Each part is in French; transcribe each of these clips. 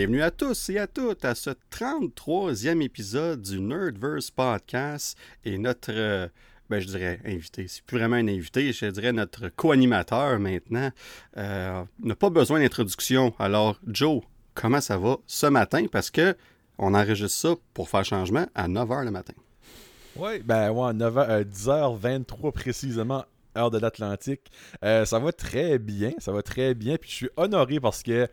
Bienvenue à tous et à toutes à ce 33e épisode du Nerdverse Podcast et notre, euh, ben, je dirais invité, c'est plus vraiment un invité, je dirais notre co-animateur maintenant, euh, n'a pas besoin d'introduction. Alors, Joe, comment ça va ce matin? Parce que on enregistre ça pour faire changement à 9h le matin. Oui, ben ouais, 9h, 10h23 précisément, heure de l'Atlantique. Euh, ça va très bien, ça va très bien. Puis je suis honoré parce que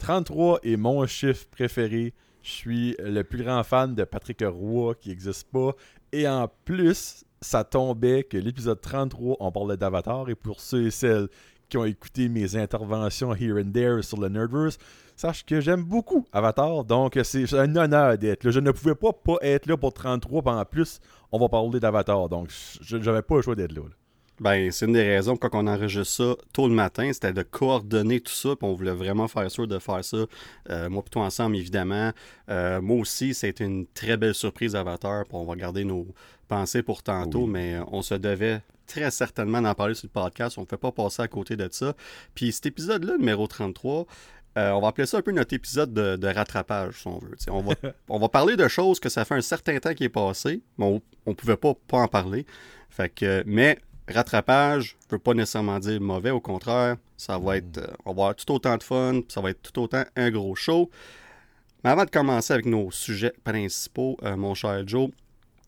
33 est mon chiffre préféré. Je suis le plus grand fan de Patrick Roy qui n'existe pas. Et en plus, ça tombait que l'épisode 33, on parlait d'Avatar. Et pour ceux et celles qui ont écouté mes interventions here and there sur le Nerdverse, sache que j'aime beaucoup Avatar. Donc, c'est un honneur d'être là. Je ne pouvais pas pas être là pour 33. En plus, on va parler d'Avatar. Donc, je n'avais pas le choix d'être là. Ben, c'est une des raisons pourquoi on enregistre ça tôt le matin, c'était de coordonner tout ça, puis on voulait vraiment faire sûr de faire ça, euh, moi plutôt ensemble évidemment. Euh, moi aussi, c'est une très belle surprise Avatar, puis on va garder nos pensées pour tantôt, mais on se devait très certainement d'en parler sur le podcast, on ne fait pas passer à côté de ça. Puis cet épisode-là, numéro 33, euh, on va appeler ça un peu notre épisode de, rattrapage, si on veut. on va, on va parler de choses que ça fait un certain temps qui est passé, mais on ne pouvait pas, pas en parler. Fait que, mais rattrapage ne veut pas nécessairement dire mauvais, au contraire, ça va être, euh, on va avoir tout autant de fun, ça va être tout autant un gros show. Mais avant de commencer avec nos sujets principaux, euh, mon cher Joe,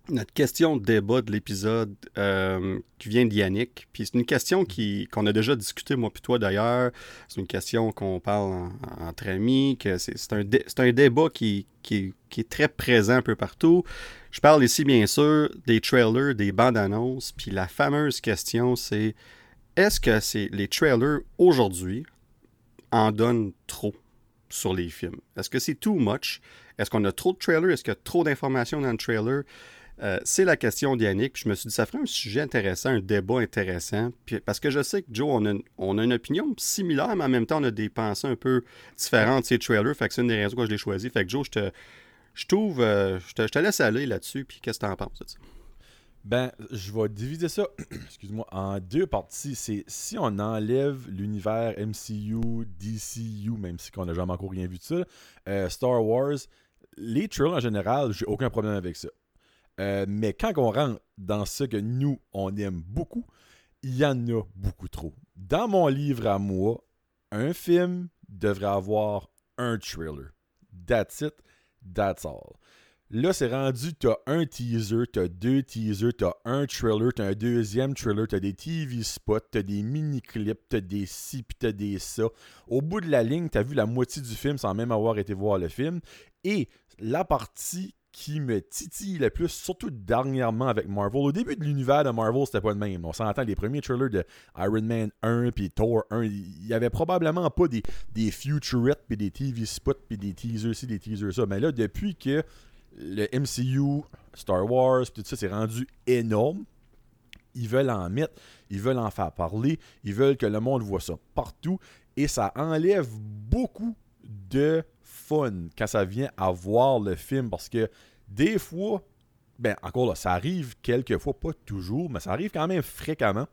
notre question de débat de l'épisode euh, qui vient d'Yannick. Puis c'est une question qui, qu'on a déjà discuté, moi puis toi d'ailleurs. C'est une question qu'on parle entre amis, que c'est, un, un débat qui, qui, est très présent un peu partout. Je parle ici, bien sûr, des trailers, des bandes annonces. Puis la fameuse question, c'est est-ce que c'est les trailers aujourd'hui en donnent trop sur les films? Est-ce que c'est too much? Est-ce qu'on a trop de trailers? Est-ce qu'il y a trop d'informations dans le trailer? Euh, c'est la question d'Yannick. Je me suis dit, ça ferait un sujet intéressant, un débat intéressant. Puis, parce que je sais que Joe, on a, une opinion similaire, mais en même temps, on a des pensées un peu différentes de ces trailers. Fait que c'est une des raisons que je l'ai choisi. Fait que Joe, je te, je trouve, euh, je, te, laisse aller là-dessus. Puis qu'est-ce que tu en penses de? Ben, je vais diviser ça, excuse-moi, en deux parties. C'est si on enlève l'univers MCU, DCU, même si on n'a jamais encore rien vu de ça, euh, Star Wars, les trailers en général, j'ai aucun problème avec ça. Euh, mais quand on rentre dans ce que nous, on aime beaucoup, il y en a beaucoup trop. Dans mon livre à moi, un film devrait avoir un trailer. That's it, that's all. Là, c'est rendu, t'as un teaser, t'as deux teasers, t'as un trailer, t'as un deuxième trailer, t'as des TV spots, t'as des mini-clips, t'as des ci, pis t'as des ça. Au bout de la ligne, t'as vu la moitié du film sans même avoir été voir le film. Et la partie qui me titille le plus, surtout dernièrement avec Marvel. Au début de l'univers de Marvel, c'était pas le même. On s'entend, les premiers trailers de Iron Man 1 puis Thor 1, il y avait probablement pas des, des futurettes puis des TV spots puis des teasers ci, des teasers ça. Mais là, depuis que le MCU, Star Wars, tout ça, c'est rendu énorme, ils veulent en mettre, ils veulent en faire parler, ils veulent que le monde voit ça partout et ça enlève beaucoup de quand ça vient à voir le film parce que des fois, ben encore là, ça arrive quelques fois, pas toujours, mais ça arrive quand même fréquemment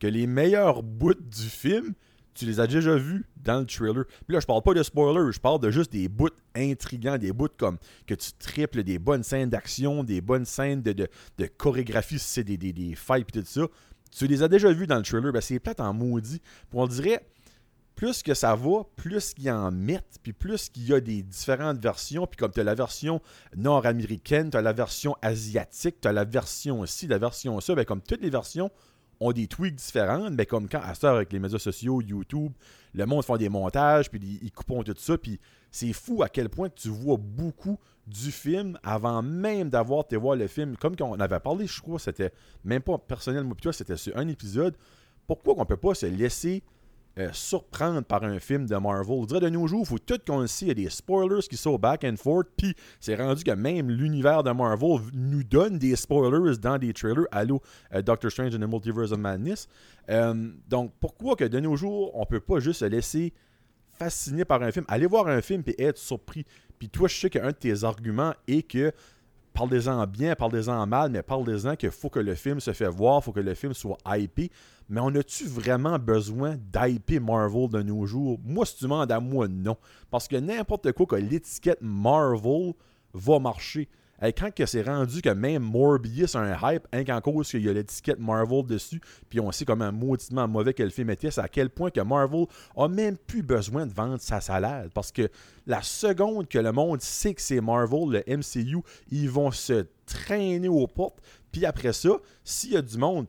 que les meilleurs bouts du film, tu les as déjà vus dans le trailer. Puis là, je parle pas de spoilers, je parle de juste des bouts intrigants, des bouts comme que tu triples, des bonnes scènes d'action, des bonnes scènes de, de, chorégraphie, si c'est des, des, des fights et tout ça. Tu les as déjà vus dans le trailer, ben c'est plate en maudit. Puis on dirait, plus que ça va, plus qu'ils en mettent, puis plus qu'il y a des différentes versions, puis comme tu as la version nord-américaine, tu as la version asiatique, tu as la version aussi, la version ça, ben comme toutes les versions ont des tweaks différents, mais comme quand à ça avec les médias sociaux, YouTube, le monde font des montages, puis ils, coupent tout ça, puis c'est fou à quel point tu vois beaucoup du film avant même d'avoir été voir le film. Comme on avait parlé, je crois, c'était même pas personnel, moi, toi, c'était sur un épisode. Pourquoi qu'on peut pas se laisser euh, surprendre par un film de Marvel. Je dirais de nos jours, il faut tout qu'on sait, il y a des spoilers qui sont back and forth, puis c'est rendu que même l'univers de Marvel nous donne des spoilers dans des trailers. Allô, euh, Doctor Strange and the Multiverse of Madness. Euh, donc, pourquoi que de nos jours, on peut pas juste se laisser fasciner par un film, aller voir un film et être surpris? Puis toi, je sais qu'un de tes arguments est que parlez-en bien, parlez-en mal, mais parlez-en qu'il faut que le film se fait voir, faut que le film soit hypé. Mais on a-tu vraiment besoin d'IP Marvel de nos jours? Moi, si tu demandes à moi, non. Parce que n'importe quoi que l'étiquette Marvel va marcher. Et quand que c'est rendu que même Morbius a un hype, hein, qu'en cause qu'il y a l'étiquette Marvel dessus, puis on sait comment mauditement mauvais que le film à quel point que Marvel a même plus besoin de vendre sa salade. Parce que la seconde que le monde sait que c'est Marvel, le MCU, ils vont se traîner aux portes. Puis après ça, s'il y a du monde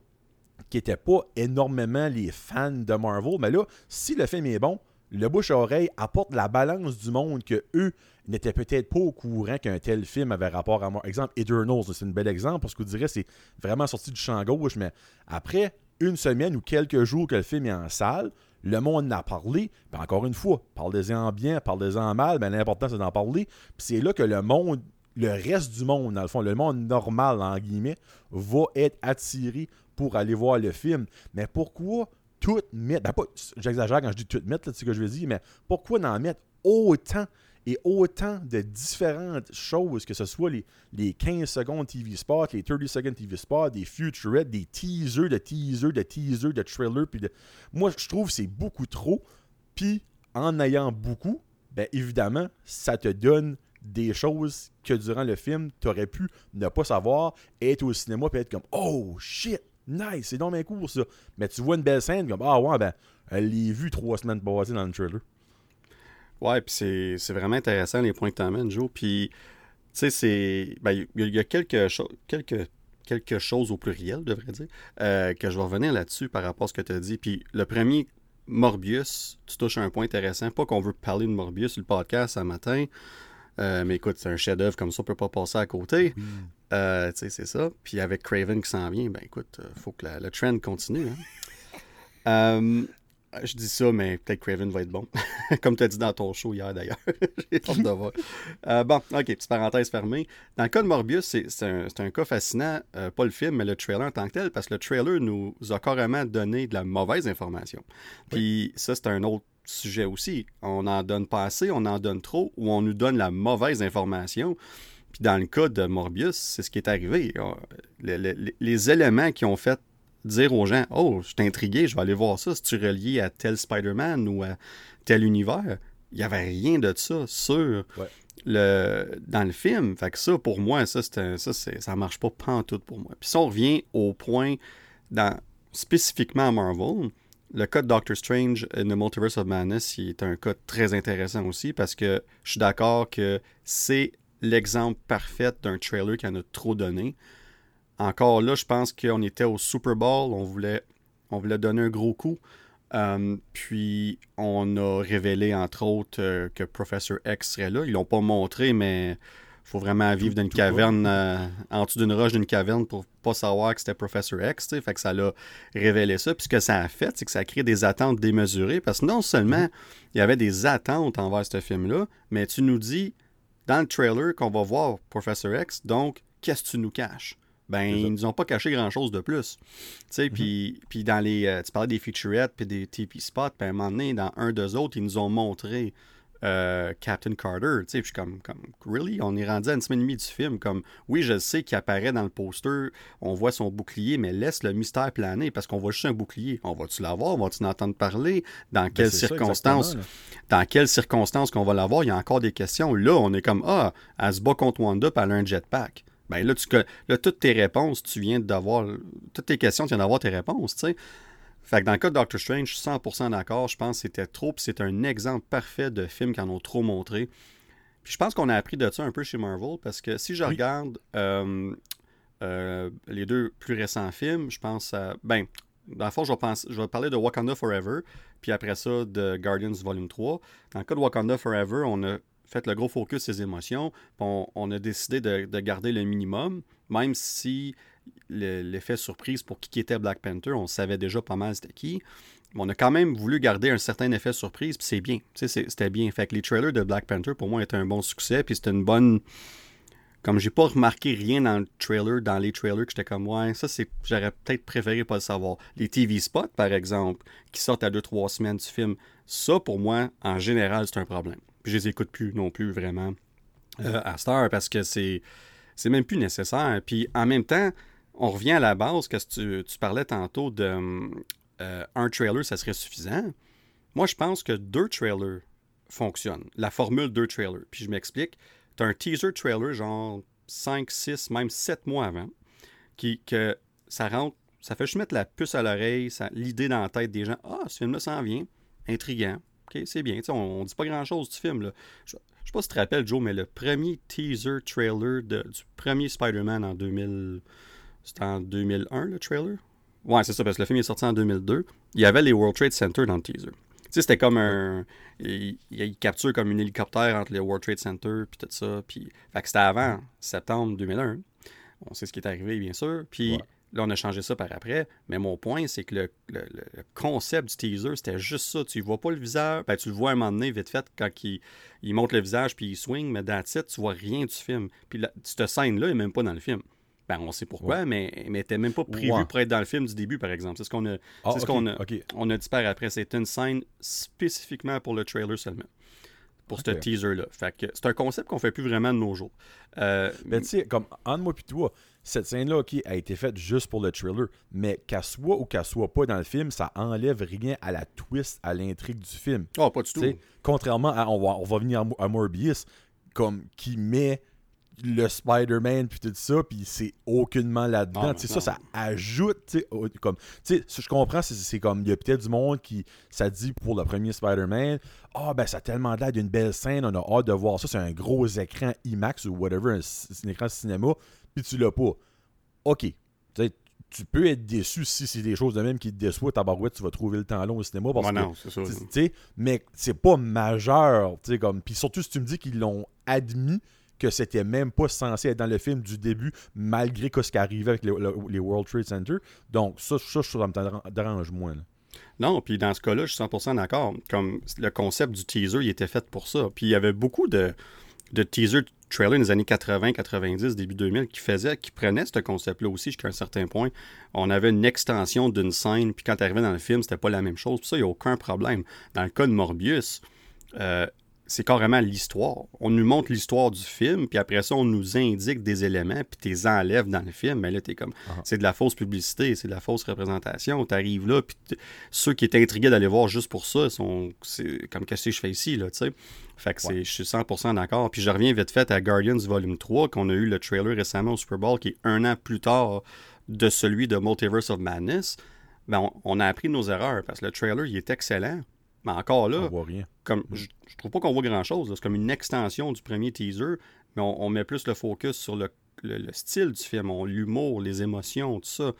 qui n'était pas énormément les fans de Marvel, mais là, si le film est bon, le bouche à oreille apporte la balance du monde que eux n'étaient peut-être pas au courant qu'un tel film avait rapport à moi. Exemple, Eternals, c'est un bel exemple parce que vous direz c'est vraiment sorti du champ gauche, mais après une semaine ou quelques jours que le film est en salle, le monde en a parlé, puis encore une fois, parlez-en bien, parlez-en mal, mais l'important c'est d'en parler. Puis c'est là que le monde, le reste du monde, dans le fond, le monde normal, en guillemets, va être attiré pour aller voir le film. Mais pourquoi tout mettre, ben j'exagère quand je dis tout mettre, c'est ce que je veux dire, mais pourquoi en mettre autant et autant de différentes choses, que ce soit les, les 15 secondes TV spot, les 30 secondes TV spot, des futurettes, des teasers, de teasers, de teasers, de trailers. Puis de... Moi, je trouve que c'est beaucoup trop. Puis, en ayant beaucoup, ben évidemment, ça te donne des choses que durant le film, tu aurais pu ne pas savoir, être au cinéma, puis être comme Oh shit, nice, c'est dans mes cours ça. Mais tu vois une belle scène, comme Ah ouais, ben, elle l'a vu trois semaines passées dans le trailer. Ouais, puis c'est vraiment intéressant les points que tu amènes, Joe. Puis, tu sais, c'est. Ben, il y, a quelque, quelque, quelque chose au pluriel, devrais dire, euh, que je vais revenir là-dessus par rapport à ce que tu as dit. Puis, le premier, Morbius, tu touches un point intéressant. Pas qu'on veut parler de Morbius le podcast ce matin. Euh, mais écoute, c'est un chef-d'œuvre comme ça, on peut pas passer à côté. Euh, tu sais, c'est ça. Puis avec Craven qui s'en vient, ben écoute, il faut que le trend continue. Hein. Je dis ça, mais peut-être Craven va être bon. Comme tu as dit dans ton show hier d'ailleurs. J'ai hâte de voir. Euh, bon, ok, petite parenthèse fermée. Dans le cas de Morbius, c'est un, un, cas fascinant, euh, pas le film, mais le trailer en tant que tel, parce que le trailer nous a carrément donné de la mauvaise information. Puis ça, c'est un autre sujet aussi. On en donne pas assez, on en donne trop, ou on nous donne la mauvaise information. Puis dans le cas de Morbius, c'est ce qui est arrivé. Les, les éléments qui ont fait dire aux gens Oh, je suis intrigué, je vais aller voir ça. Si tu relié à tel Spider-Man ou à tel univers, il n'y avait rien de ça sur le, dans le film. Fait que ça, pour moi, ça, ça, ça marche pas pantoute pour moi. Puis si on revient au point dans, spécifiquement à Marvel, le cas de Doctor Strange in the Multiverse of Madness est un cas très intéressant aussi parce que je suis d'accord que c'est l'exemple parfait d'un trailer qui en a trop donné. Encore là, je pense qu'on était au Super Bowl, on voulait, on voulait donner un gros coup. Euh, puis on a révélé entre autres euh, que Professor X serait là. Ils l'ont pas montré, mais faut vraiment vivre dans une caverne, euh, en dessous d'une roche d'une caverne pour pas savoir que c'était Professor X. Fait que ça l'a révélé ça. Puis ce que ça a fait, c'est que ça a créé des attentes démesurées. Parce que non seulement il y avait des attentes envers ce film-là, mais tu nous dis dans le trailer qu'on va voir Professor X, donc qu'est-ce que tu nous caches? ben ils nous ont pas caché grand-chose de plus. Tu sais, mm-hmm. puis dans les... Euh, tu parlais des featurettes puis des TP spots, puis à un moment donné, dans un d'eux autres, ils nous ont montré euh, Captain Carter. Tu sais, je suis comme, comme, really? On est rendu à une semaine et demie du film. Comme, oui, je sais qu'il apparaît dans le poster, on voit son bouclier, mais laisse le mystère planer parce qu'on voit juste un bouclier. On va-tu l'avoir? On va-tu entendre parler? Dans ben, quelles circonstances? dans quelles circonstances qu'on va l'avoir? Il y a encore des questions. Là, on est comme, ah, elle se bat contre Wanda, puis elle a un jetpack. Ben là, tu, là, toutes tes réponses, tu viens d'avoir. Toutes tes questions, tu viens d'avoir tes réponses, tu sais. Fait que dans le cas de Doctor Strange, je suis 100% d'accord. Je pense que c'était trop, puis c'est un exemple parfait de film qui en ont trop montré. Puis je pense qu'on a appris de ça un peu chez Marvel, parce que si je regarde euh, euh, les deux plus récents films, je pense à. Ben, dans le fond, je vais, je vais parler de Wakanda Forever, puis après ça, de Guardians Volume 3. Dans le cas de Wakanda Forever, on a fait le gros focus sur ses émotions. On, a décidé de, garder le minimum, même si l'effet surprise pour qui était Black Panther, on savait déjà pas mal c'était qui. On a quand même voulu garder un certain effet surprise, puis c'est bien. C'était bien. Fait que les trailers de Black Panther, pour moi, étaient un bon succès, puis c'était une bonne. Comme j'ai pas remarqué rien dans le trailer, dans les trailers, que j'étais comme, ouais, ça, c'est. J'aurais peut-être préféré pas le savoir. Les TV spots, par exemple, qui sortent à 2-3 semaines du film, ça, pour moi, en général, c'est un problème. Puis je les écoute plus non plus vraiment euh, à Star parce que c'est c'est même plus nécessaire. Puis en même temps, on revient à la base que tu, parlais tantôt de euh, trailer, ça serait suffisant. Moi, je pense que deux trailers fonctionnent. La formule deux trailers. Puis je m'explique. Tu un teaser trailer, genre 5, 6, même 7 mois avant, qui, que ça rentre, ça fait juste mettre la puce à l'oreille, l'idée dans la tête des gens. Ah, ce film-là s'en vient, intriguant. OK, c'est bien. on, ne dit pas grand-chose du film. Là. Je, ne sais pas si tu te rappelles, Joe, mais le premier teaser trailer du premier Spider-Man en 2000. C'était en 2001, le trailer? Ouais, c'est ça, parce que le film est sorti en 2002. Il y avait les World Trade Center dans le teaser. Tu sais, c'était comme un. Il, il, capture comme un hélicoptère entre les World Trade Center, puis tout ça. Puis. Fait que c'était avant septembre 2001. On sait ce qui est arrivé, bien sûr. Puis. Là, on a changé ça par après. Mais mon point, c'est que le, concept du teaser, c'était juste ça. Tu ne vois pas le visage. Ben, tu le vois un moment donné, vite fait, quand il, il monte le visage puis il swing, mais dans le tu vois rien du film. Puis cette scène-là n'est même pas dans le film. Ben, on sait pourquoi, mais, mais t'es même pas prévu pour être dans le film du début, par exemple. C'est ce qu'on a, ah, ce qu'on a, on a dit par après. C'est une scène spécifiquement pour le trailer seulement. Pour ce teaser-là. Fait que c'est un concept qu'on fait plus vraiment de nos jours. Euh, mais tu sais, comme entre moi puis toi, cette scène-là, OK, a été faite juste pour le trailer. Mais qu'elle soit ou qu'elle soit pas dans le film, ça enlève rien à la twist, à l'intrigue du film. Oh, pas du tout. Contrairement à, on va, on va venir à Morbius, comme qui met le Spider-Man puis tout ça, puis c'est aucunement là-dedans. Ça, ça ajoute, comme, je comprends, c'est comme, il y a peut-être du monde qui, ça dit pour le premier Spider-Man, ah oh, ben ça a tellement l'air d'une belle scène, on a hâte de voir ça, c'est un gros écran IMAX ou whatever, un, écran cinéma, puis tu l'as pas. Ok, tu peux être déçu si c'est des choses de même qui te déçoivent. Tabarouette, tu vas trouver le temps long au cinéma. Parce non, c'est ça. Mais c'est pas majeur. Comme, puis surtout si tu me dis qu'ils l'ont admis que c'était même pas censé être dans le film du début, malgré ce qui arrivait avec les, World Trade Center. Donc, ça, ça, ça me dérange moins. Non, puis dans ce cas-là, je suis 100% d'accord. Comme le concept du teaser, il était fait pour ça. Puis il y avait beaucoup de, de teaser trailers les années 80, 90, début 2000 qui faisaient, qui prenaient ce concept-là aussi jusqu'à un certain point. On avait une extension d'une scène, puis quand tu arrivais dans le film, c'était pas la même chose. Puis ça, il n'y a aucun problème. Dans le cas de Morbius, euh, c'est carrément l'histoire. On nous montre l'histoire du film, puis après ça, on nous indique des éléments, puis tu les enlèves dans le film. Mais là, t'es comme, ah. c'est de la fausse publicité, c'est de la fausse représentation. Tu arrives là, puis ceux qui étaient intrigués d'aller voir juste pour ça, sont, c'est comme qu'est-ce que je fais ici, là, tu sais? Fait que je suis 100% d'accord. Puis je reviens vite fait à Guardians Volume 3, qu'on a eu le trailer récemment au Super Bowl, qui est un an plus tard de celui de Multiverse of Madness. Ben, on, on a appris nos erreurs, parce que le trailer, il est excellent. Mais encore là, Comme, je, trouve pas qu'on voit grand-chose. C'est comme une extension du premier teaser, mais on, met plus le focus sur le, style du film, l'humour, les émotions, tout ça.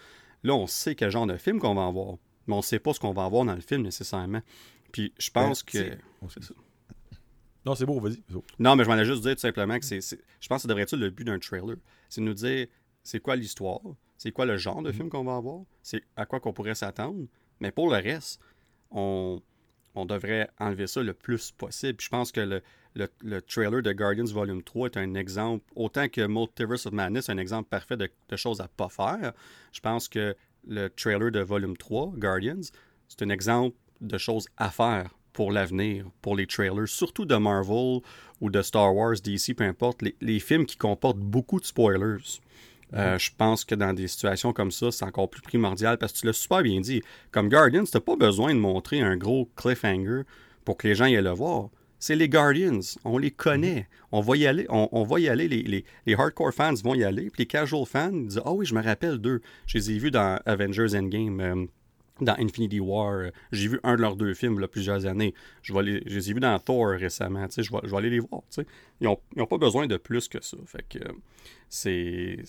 Là, on sait quel genre de film qu'on va avoir, mais on sait pas ce qu'on va avoir dans le film nécessairement. Puis je pense ben, que... Non, c'est beau, vas-y. Non, mais je m'en juste dire tout simplement que c'est, je pense que ça devrait être le but d'un trailer. C'est nous dire c'est quoi l'histoire, c'est quoi le genre de mm-hmm. film qu'on va avoir, c'est à quoi qu'on pourrait s'attendre? Mais pour le reste, on, on devrait enlever ça le plus possible. je pense que le, trailer de Guardians Volume 3 est un exemple, autant que Multiverse of Madness est un exemple parfait de, choses à pas faire. Je pense que le trailer de Volume 3, Guardians, c'est un exemple de choses à faire pour l'avenir, pour les trailers, surtout de Marvel ou de Star Wars, DC, peu importe, les films qui comportent beaucoup de spoilers. Euh, je pense que dans des situations comme ça, c'est encore plus primordial parce que tu l'as super bien dit. Comme Guardians, tu pas besoin de montrer un gros cliffhanger pour que les gens y aillent le voir. C'est les Guardians, on les connaît. On va y aller, on, va y aller. Les, les, hardcore fans vont y aller. Puis les casual fans disent Ah oui, je me rappelle d'eux. Je les ai vus dans Avengers Endgame. Euh, dans Infinity War. J'ai vu un de leurs deux films il y a plusieurs années. Je, vais les, ai vus dans Thor récemment. Je vais, je vais aller les voir. Ils n'ont pas besoin de plus que ça. Fait que c'est.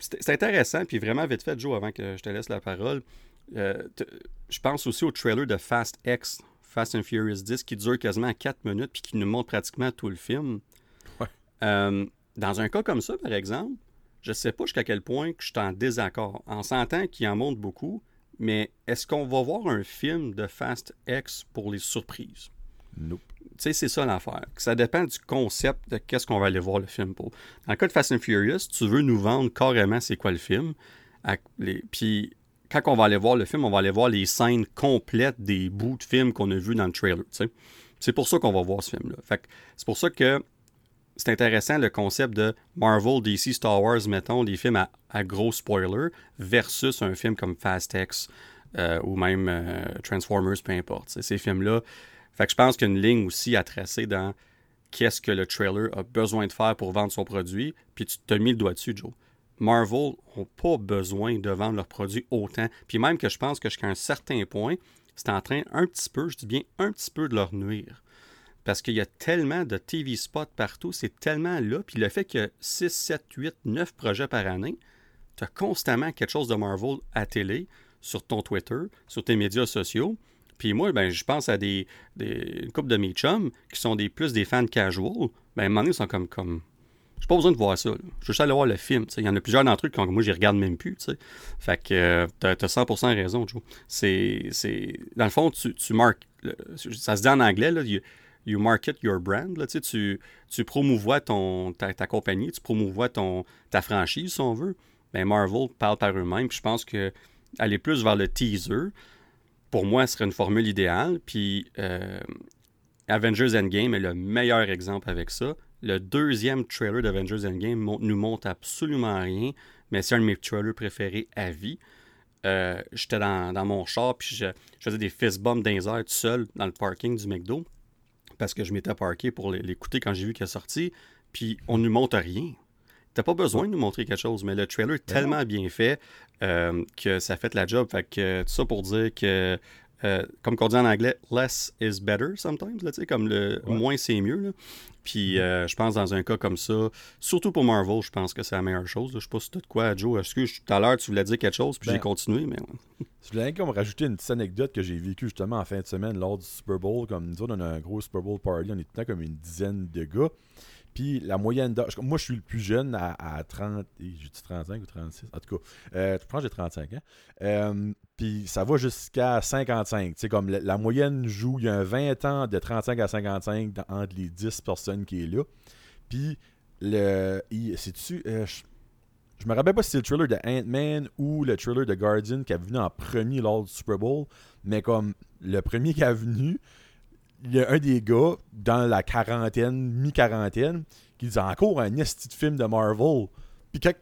C'est intéressant, puis vraiment vite fait, Joe, avant que je te laisse la parole. Euh, je pense aussi au trailer de Fast X, Fast and Furious 10, qui dure quasiment 4 minutes, puis qui nous montre pratiquement tout le film. Euh, dans un cas comme ça, par exemple, je ne sais pas jusqu'à quel point que je suis en désaccord. En sentant qu'il en montre beaucoup, mais est-ce qu'on va voir un film de Fast X pour les surprises? Nope. Tu sais, c'est ça l'affaire. Ça dépend du concept de qu'est-ce qu'on va aller voir le film pour. Dans le cas de Fast and Furious, tu veux nous vendre carrément c'est quoi le film. Puis quand on va aller voir le film, on va aller voir les scènes complètes des bouts de film qu'on a vus dans le trailer. C'est pour ça qu'on va voir ce film-là. C'est pour ça que c'est intéressant le concept de Marvel, DC, Star Wars, mettons, les films à, gros spoilers, versus un film comme Fast X, euh, ou même euh, Transformers, peu importe. Ces films-là. Fait que je pense qu'il y a une ligne aussi à tracer dans qu'est-ce que le trailer a besoin de faire pour vendre son produit, puis tu te mis le doigt dessus, Joe. Marvel n'ont pas besoin de vendre leurs produits autant. Puis même que je pense que jusqu'à un certain point, c'est en train un petit peu, je dis bien un petit peu de leur nuire. Parce qu'il y a tellement de TV spots partout, c'est tellement là. Puis le fait a 6, 7, 8, 9 projets par année, tu as constamment quelque chose de Marvel à télé, sur ton Twitter, sur tes médias sociaux. Puis moi, ben, je pense à des, des une couple de mes chums qui sont des, plus des fans casual. Ben, à un moment donné, ils sont comme, comme j'ai pas besoin de voir ça. Je veux juste aller voir le film. Il y en a plusieurs d'entre eux que moi, je regarde même plus. Fait que euh, t'as as 100% raison, Joe. C'est, dans le fond, tu, tu marques. ça se dit en anglais, là, you, market your brand. Là, tu, tu promouvois ton, ta, compagnie, tu promouvois ton, ta franchise, si on veut. Ben, Marvel parle par eux-mêmes. Je pense que aller plus vers le teaser, pour moi, serait une formule idéale. Puis euh, Avengers Endgame est le meilleur exemple avec ça. Le deuxième trailer d'Avengers Endgame nous montre absolument rien, mais c'est un de mes trailers préférés à vie. Euh, j'étais dans, mon char, puis je, faisais des fist bumps dans les airs tout seul dans le parking du McDo, parce que je m'étais parké pour l'écouter quand j'ai vu qu'il est sorti, puis on ne nous montre rien. T'as pas besoin de nous montrer quelque chose, mais le trailer est tellement bien fait euh, que ça fait la job. Fait que tout ça pour dire que euh, comme on dit en anglais, less is better sometimes, là, comme le moins c'est mieux. Puis euh, je pense dans un cas comme ça, surtout pour Marvel, je pense que c'est la meilleure chose. Je sais pas si tu de quoi, Joe. Est-ce que tout à l'heure tu voulais dire quelque chose, puis j'ai ben, continué, mais. je voulais comme rajouter une petite anecdote que j'ai vécue justement en fin de semaine lors du Super Bowl. Comme nous autres, on a un gros Super Bowl party, on est tout le temps comme une dizaine de gars. Puis la moyenne d'âge, moi je suis le plus jeune à, 30, j'ai 35 ou 36, en tout cas, euh, je pense que j'ai 35 ans. Euh, puis ça va jusqu'à 55. Tu sais, comme la, moyenne joue, il y a un 20 ans de 35 à 55 entre les 10 personnes qui est là. Puis, le, c'est-tu, euh, je, me rappelle pas si c'est le trailer de Ant-Man ou le trailer de Guardian qui a venu en premier lors Super Bowl, mais comme le premier qui a venu, il y a un des gars dans la quarantaine, mi-quarantaine, qui dit encore un esti de film de Marvel. Puis quand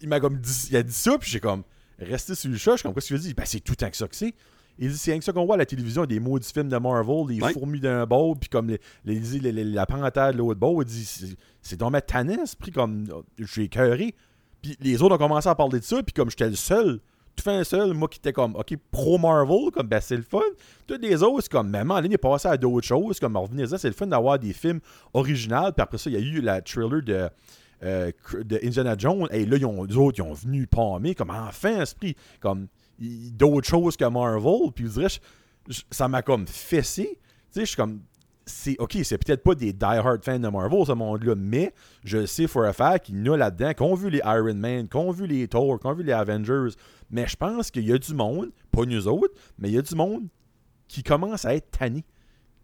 il m'a comme dit, il a dit ça, puis j'ai comme resté sur le chat, je suis comme quoi ce qu'il dit Ben c'est tout un que ça que c'est. Il dit c'est rien que ça qu'on voit à la télévision, des maudits films de Marvel, les fourmis d'un bord, puis comme les, les, la panthère de l'autre bord. Il dit c'est dans ma tannesse, puis comme j'ai écœuré. Puis les autres ont commencé à parler de ça, puis comme j'étais le seul tout fait un seul, moi qui était comme, OK, pro Marvel, comme, ben c'est le fun. Tous les autres, c'est comme, même en ligne, est passé à d'autres choses, comme, revenez c'est le fun d'avoir des films originaux. Puis après ça, il y a eu la trailer de, euh, de Indiana Jones. Et là, ils ont, les autres, ils ont venu palmer, comme, enfin, esprit, comme, d'autres choses que Marvel. Puis je dirais, ça m'a comme fessé. Tu sais, je suis comme, c'est OK, c'est peut-être pas des die-hard fans de Marvel, ce monde-là, mais je sais for a fact qu'il y en a là-dedans qui ont vu les Iron Man, qui ont vu les Thor, qui ont vu les Avengers. Mais je pense qu'il y a du monde, pas nous autres, mais il y a du monde qui commence à être tanné.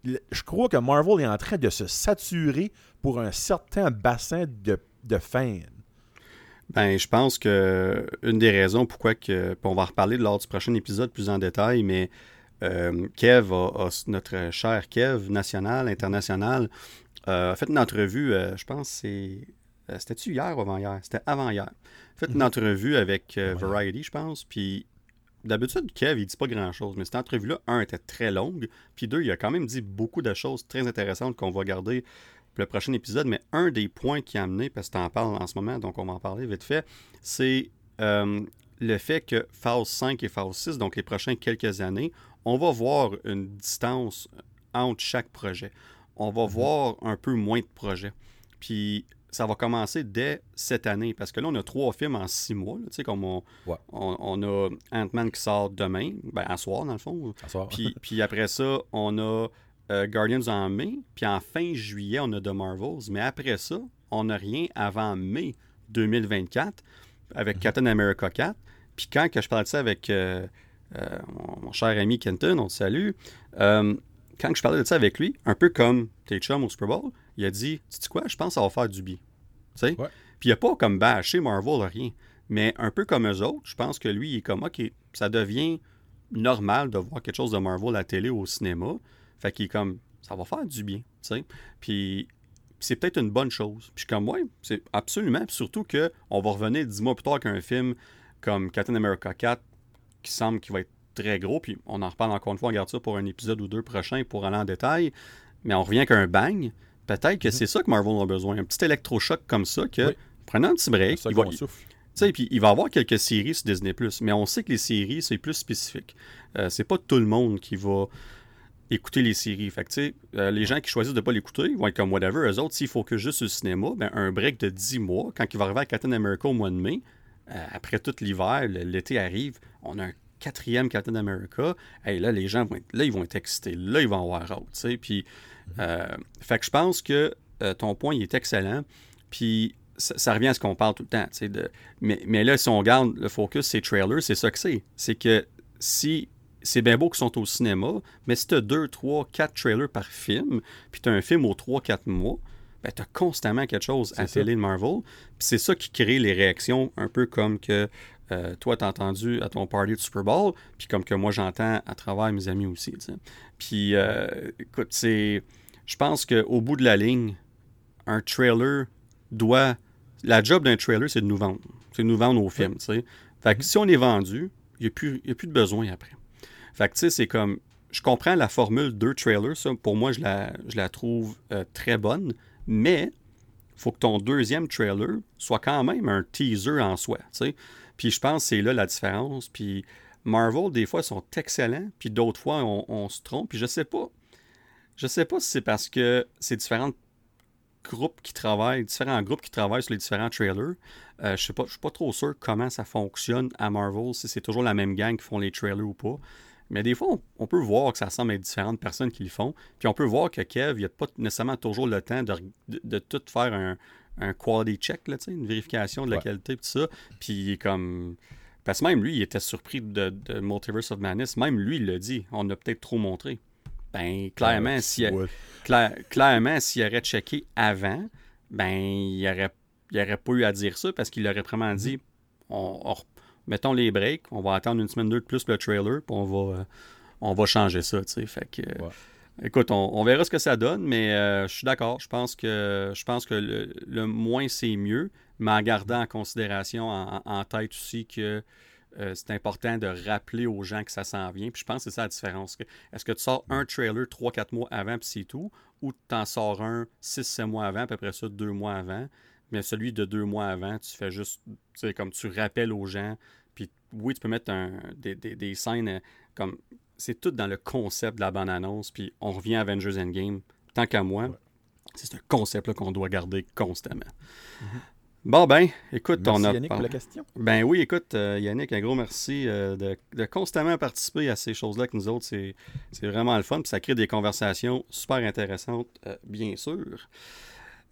Je crois que Marvel est en train de se saturer pour un certain bassin de, fans. Ben, je pense que une des raisons pourquoi que. On va en reparler lors du prochain épisode plus en détail, mais euh, Kev, notre cher Kev, national, international, euh, a fait une entrevue, euh, je pense c'est. C'était-tu hier ou avant-hier? C'était avant-hier. A fait une mhm. entrevue avec Variety, je pense. Puis d'habitude, Kev, il dit pas grand-chose. Mais cette entrevue-là, un, était très longue. Puis deux, il a quand même dit beaucoup de choses très intéressantes qu'on va garder pour le prochain épisode. Mais un des points qui a amené, parce que tu en parles en ce moment, donc on va en parler vite fait, c'est le fait que phase 5 et phase 6, donc les prochains quelques années, on va voir une distance entre chaque projet. On va mhm. voir un peu moins de projets. Puis ça va commencer dès cette année, parce que là, on a trois films en six mois. Tu sais, comme on, on, a Ant-Man qui sort demain, ben, à soir, dans le fond. Puis, puis après ça, on a euh, Guardians en mai, puis en fin juillet, on a The Marvels. Mais après ça, on n'a rien avant mai 2024 avec mhm. Captain America 4. Puis quand que je parlais de ça avec euh, euh, mon, cher ami Kenton, on te salue. Euh, quand je parlais de ça avec lui, un peu comme tes chums au Super Bowl, il a dit Tu sais quoi, je pense que ça va faire du bien. Puis il n'a pas comme bâché Marvel, rien. Mais un peu comme eux autres, je pense que lui, il est comme OK, ça devient normal de voir quelque chose de Marvel à la télé ou au cinéma. Fait qu'il est comme Ça va faire du bien. Puis c'est peut-être une bonne chose. Puis comme moi, c'est absolument. surtout qu'on va revenir dix mois plus tard qu'un film comme Captain America 4 qui semble qu'il va être très gros, puis on en reparle encore une fois, on garde ça pour un épisode ou deux prochain pour aller en détail, mais on revient qu'un bang. Peut-être que Mhm. c'est ça que Marvel a besoin, un petit électrochoc comme ça, que Oui. prenant un petit break, il va, il- puis il va y avoir quelques séries sur Disney+, mais on sait que les séries, c'est plus spécifique. Euh, c'est pas tout le monde qui va écouter les séries. Fait que, euh, les gens qui choisissent de pas l'écouter, vont être comme whatever. Eux autres, s'il faut que juste sur le cinéma, ben, un break de 10 mois, quand il va arriver à Captain America au mois de mai, après tout l'hiver, l'été arrive, on a un quatrième Captain America. Hey, là, les gens vont être, là, ils vont être excités. Là, ils vont avoir hâte. Puis, euh, fait que je pense que euh, ton point, est excellent. Puis, ça, revient à ce qu'on parle tout le temps. Mais, mais là, si on regarde le focus, c'est trailers, c'est ça que c'est. C'est que si c'est bien beau qu'ils sont au cinéma, mais si tu as 2, 3, 4 trailers par film, puis tu as un film aux 3-4 mois, ben tu as constamment quelque chose à télé de Marvel. Puis c'est ça qui crée les réactions, un peu comme que euh, toi, tu as entendu à ton party de Super Bowl, puis comme que moi, j'entends à travers mes amis aussi. Puis, euh, écoute, c'est. Je pense qu'au bout de la ligne, un trailer doit. La job d'un trailer, c'est de nous vendre. C'est de nous vendre nos films, tu sais. Fait que si on est vendu, il n'y a, plus- a plus de besoin après. Fait que, tu sais, c'est comme. Je comprends la formule deux trailers, ça, pour moi, je la, je la trouve euh, très bonne, mais faut que ton deuxième trailer soit quand même un teaser en soi. Puis je pense que c'est là la différence. Puis Marvel, des fois, sont excellents, puis d'autres fois, on, se trompe. Puis je sais pas. Je sais pas si c'est parce que c'est différents groupes qui travaillent, différents groupes qui travaillent sur les différents trailers. Euh, je je suis pas trop sûr comment ça fonctionne à Marvel, si c'est toujours la même gang qui font les trailers ou pas. Mais des fois, on, on peut voir que ça semble être différentes personnes qui le font. Puis on peut voir que Kev, il n'a pas nécessairement toujours le temps de, de- de tout faire un, un quality check, là, une vérification de la Ouais. qualité tout ça. Puis il est comme. Parce que même lui, il était surpris de, de Multiverse of Madness. Même lui, il l'a dit. On a peut-être trop montré. Ben, clairement, Euh, s'il ouais. Claire- clairement, s'il aurait checké avant, ben, il aurait, il aurait pas eu à dire ça parce qu'il aurait vraiment Mhm. dit on, on- mettons les breaks, on va attendre une semaine, deux de plus le trailer, puis on va, euh, on va changer ça. tu sais. Fait que, euh, Ouais. Écoute, on, on verra ce que ça donne, mais euh, je suis d'accord. Je pense que, je pense que le, le moins c'est mieux, mais en gardant en considération, en, en tête aussi que euh, c'est important de rappeler aux gens que ça s'en vient. Puis je pense que c'est ça la différence. Est-ce que tu sors un trailer 3-4 mois avant, puis c'est tout, ou tu en sors un 6-7 mois avant, puis après ça, 2 mois avant. Mais celui de 2 mois avant, tu fais juste, tu sais, comme tu rappelles aux gens. Puis oui, tu peux mettre un- des, des- des scènes euh, comme. C'est tout dans le concept de la bande-annonce, puis on revient à Avengers Endgame. Tant qu'à moi, Ouais. c'est un concept qu'on doit garder constamment. Bon, ben, écoute, Merci on a. Yannick pour la question. Ben oui, écoute, euh, Yannick, un gros merci euh, de, de constamment participer à ces choses-là avec nous autres. C'est c'est vraiment le fun. Puis ça crée des conversations super intéressantes, euh, bien sûr.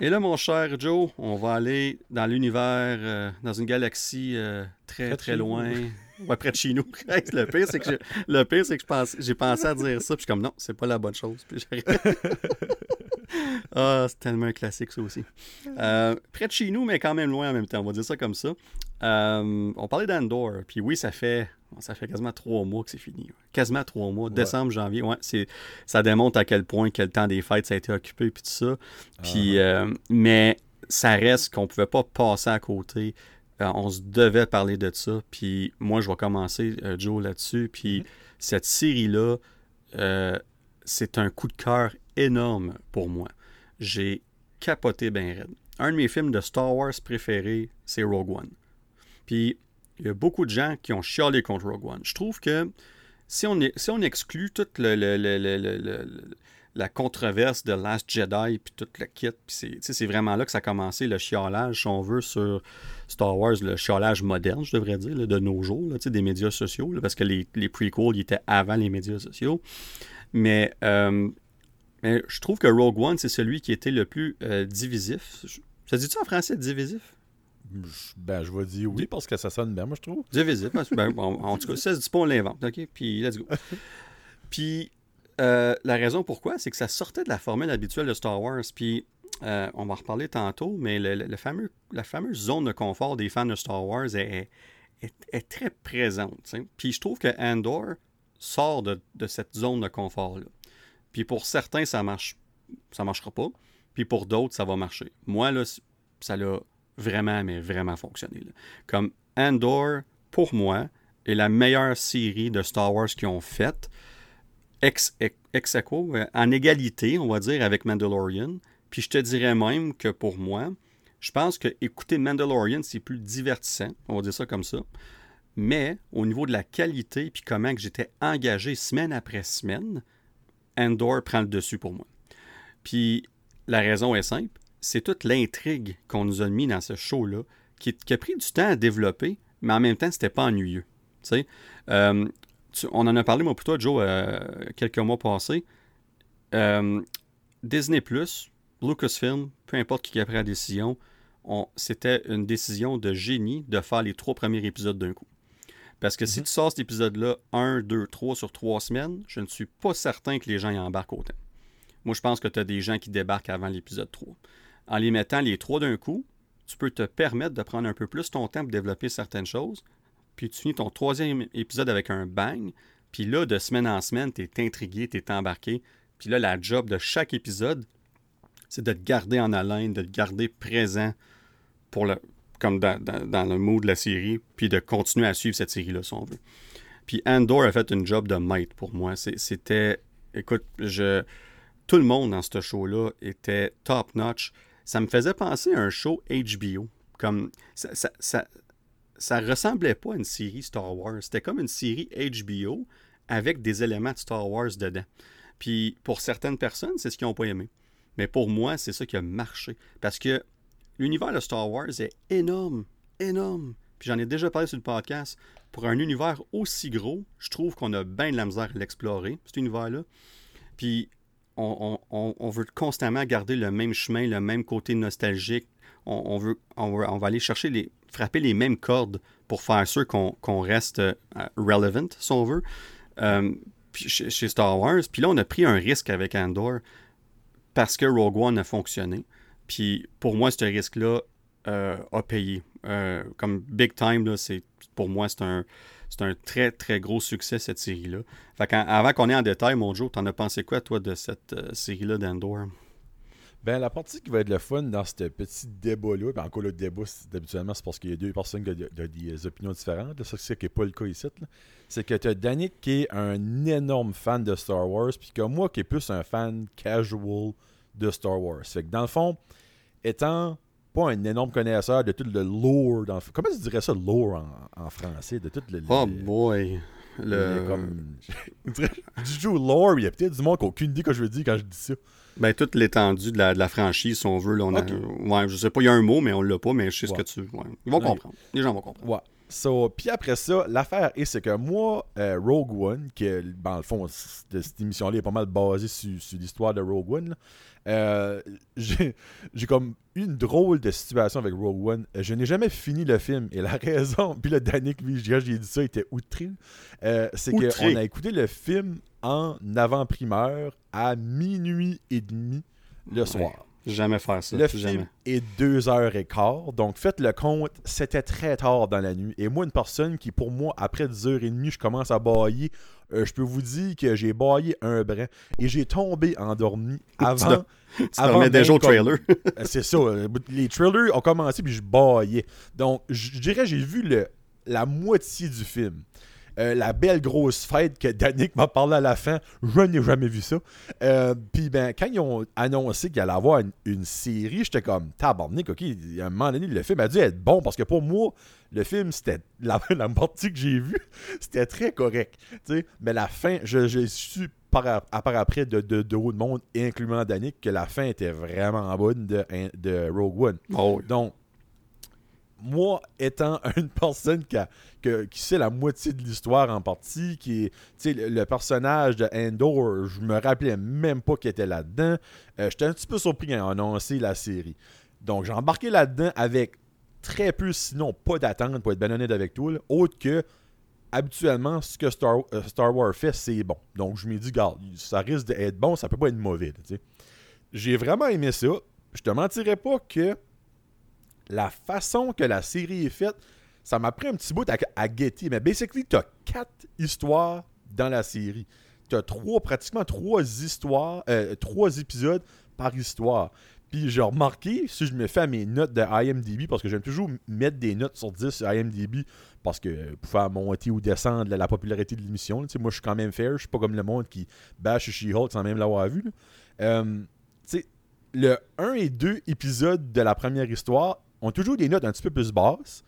Et là, mon cher Joe, on va aller dans l'univers, euh, dans une galaxie euh, très, Près très loin. Ouais, près de chez nous. Le pire, c'est que, j'ai- le pire, c'est que je pense- j'ai pensé à dire ça. Puis je suis comme, non, c'est pas la bonne chose. Puis ah, c'est tellement un classique, ça aussi. Euh, près de chez nous, mais quand même loin en même temps. On va dire ça comme ça. Euh, on parlait d'Andor. Puis oui, ça fait, ça fait quasiment trois mois que c'est fini. Quasiment trois mois. Décembre, janvier. Ouais, c'est, ça démontre à quel point que le temps des fêtes, ça a été occupé. Puis tout ça. Puis, euh, mais ça reste qu'on pouvait pas passer à côté. Euh, on se devait parler de ça. Puis moi, je vais commencer, Joe, là-dessus. Puis cette série-là, c'est un coup de cœur énorme pour moi. J'ai capoté ben raide. Un de mes films de Star Wars préférés, c'est Rogue One. Puis il y a beaucoup de gens qui ont chialé contre Rogue One. Je trouve que si on, si on exclut toute la controverse de Last Jedi puis tout le kit, c'est, vraiment là que ça a commencé le chiolage, si on veut, sur Star Wars, le chiolage moderne, je devrais dire, de nos jours, des médias sociaux, parce que les, les prequels, ils étaient avant les médias sociaux. Mais, euh, je trouve que Rogue One, c'est celui qui était le plus euh, divisif. Ça dit-tu en français, divisif? Je- Ben, je vais dire oui parce que ça sonne bien, moi, je trouve. Divisif. ben, bon, en tout cas, ça se dit pas, on l'invente. OK? Puis, let's go. Puis, euh, la raison pourquoi, c'est que ça sortait de la formule habituelle de Star Wars. Puis, euh, on va en reparler tantôt, mais le, le- le fameux, la fameuse zone de confort des fans de Star Wars est, est- est très présente. Puis, je trouve que Andor sort de, de cette zone de confort-là. Puis, pour certains, ça marche, ça marchera pas. Puis, pour d'autres, ça va marcher. Moi, là, ça l'a vraiment, mais vraiment fonctionné. Comme Andor, pour moi, est la meilleure série de Star Wars qu'ils ont faite, ex, ex euh, en égalité, on va dire, avec Mandalorian. Puis je te dirais même que pour moi, je pense que écouter Mandalorian, c'est plus divertissant, on va dire ça comme ça. Mais au niveau de la qualité, puis comment j'étais engagé semaine après semaine, Andor prend le dessus pour moi. Puis la raison est simple, c'est toute l'intrigue qu'on nous a mis dans ce show-là, qui, a pris du temps à développer, mais en même temps, c'était pas ennuyeux. Euh, on en a parlé, moi, plutôt, Joe, euh, quelques mois passés. Euh, Disney, Lucasfilm, peu importe qui a pris la décision, c'était une décision de génie de faire les trois premiers épisodes d'un coup. Parce que si mhm. tu sors cet épisode-là, 1, 2, 3 sur trois semaines, je ne suis pas certain que les gens y embarquent autant. Moi, je pense que tu as des gens qui débarquent avant l'épisode 3. En les mettant les trois d'un coup, tu peux te permettre de prendre un peu plus ton temps pour développer certaines choses. Puis tu finis ton troisième épisode avec un bang. Puis là, de semaine en semaine, tu es intrigué, tu es embarqué. Puis là, la job de chaque épisode, c'est de te garder en haleine, de te garder présent pour le, comme dans, le mood de la série, puis de continuer à suivre cette série-là, si on veut. Puis Andor a fait une job de maître pour moi. C'était. Écoute, je. Tout le monde dans ce show-là était top-notch. Ça me faisait penser à un show HBO. Comme. Ça, ça, ça, ressemblait pas à une série Star Wars. C'était comme une série HBO avec des éléments de Star Wars dedans. Puis pour certaines personnes, c'est ce qu'ils n'ont pas aimé. Mais pour moi, c'est ça qui a marché. Parce que l'univers de Star Wars est énorme, énorme. Puis j'en ai déjà parlé sur le podcast. Pour un univers aussi gros, je trouve qu'on a bien de la misère à l'explorer, cet univers-là. Puis on, veut constamment garder le même chemin, le même côté nostalgique. On, va aller chercher les, frapper les mêmes cordes pour faire sûr qu'on reste euh, relevant, si on veut, euh, chez, Star Wars. Puis là, on a pris un risque avec Andor parce que Rogue One a fonctionné. Puis pour moi, ce risque-là euh, a payé. Comme Big Time, c'est, pour moi, c'est un, c'est un très, très gros succès, cette série-là. Avant qu'on ait en détail, mon Joe, t'en as pensé quoi, toi, de cette euh, série-là d'Endor? Ben, la partie qui va être le fun dans ce petit débat-là, ben encore le débat, habituellement, c'est parce qu'il y a deux personnes qui ont des opinions différentes. C'est qui n'est pas le cas ici. C'est que tu as Danick qui est un énorme fan de Star Wars, puis que moi qui est plus un fan casual de Star Wars. Fait que dans le fond, étant pas un énorme connaisseur de tout le lore. Dans... Comment tu dirais ça, lore en, français de tout le, Oh boy! Le... Comme... du joue lore, il y a peut-être du monde qui n'a aucune idée que je veux dire quand je dis ça. Ben, toute l'étendue de la, franchise, si on veut. Là, on ouais, je sais pas, il y a un mot, mais on l'a pas, mais je sais ce que tu. Ouais. Ils vont comprendre. Les gens vont comprendre. Ouais. So, puis après ça, l'affaire est c'est que moi, euh, Rogue One, qui dans le fond cette émission-là est pas mal basée sur, l'histoire de Rogue One, euh, j'ai comme une drôle de situation avec Rogue One. Je n'ai jamais fini le film et la raison, puis le Danick, lui, j'ai dit ça, il était outré. Euh, c'est qu'on a écouté le film en avant-primeur à minuit et demi le soir. Jamais faire ça. Le film est deux heures et quart. Donc, faites le compte, c'était très tard dans la nuit. Et moi, une personne qui, pour moi, après 10 heures et demie, je commence à bailler, euh, je peux vous dire que j'ai baillé un brin et j'ai tombé endormi avant. tu avant déjà au trailer. Euh, c'est ça. Euh, les trailers ont commencé puis je baillais. Donc, je dirais, j'ai vu le, la moitié du film. Euh, la belle grosse fête que Danick m'a parlé à la fin, je n'ai jamais vu ça. Euh, puis ben, quand ils ont annoncé qu'il allait avoir une, série, j'étais comme tabarnak, ok. À un moment donné, le film a dû être bon parce que pour moi, le film, c'était la, la partie que j'ai vue, c'était très correct. Mais la fin, je, suis par, à part après de, de, de haut de monde, incluant Danick, que la fin était vraiment bonne de, de Rogue One. Oh Donc, moi, étant une personne qui, sait la moitié de l'histoire en partie, qui est le, personnage de Endor, je me rappelais même pas qu'il était là-dedans. Euh, j'étais un petit peu surpris quand ils ont annoncé la série. Donc, j'ai embarqué là-dedans avec très peu, sinon pas d'attente, pour être bien honnête avec toi, autre que habituellement, ce que Star, euh, Star Wars fait, c'est bon. Donc, je me dis, regarde, ça risque d'être bon, ça peut pas être mauvais. J'ai vraiment aimé ça. Je te mentirais pas que la façon que la série est faite, ça m'a pris un petit bout à, guetter. Mais basically, tu as quatre histoires dans la série. Tu as trois, pratiquement trois histoires, euh, trois épisodes par histoire. Puis j'ai remarqué, si je me fais à mes notes de IMDb, parce que j'aime toujours mettre des notes sur 10 sur IMDb, parce que pour faire monter ou descendre la, popularité de l'émission, moi je suis quand même fair, je suis pas comme le monde qui bâche She-Hulk sans même l'avoir vu. Euh, le 1 et 2 épisodes de la première histoire ont toujours des notes un petit peu plus basses,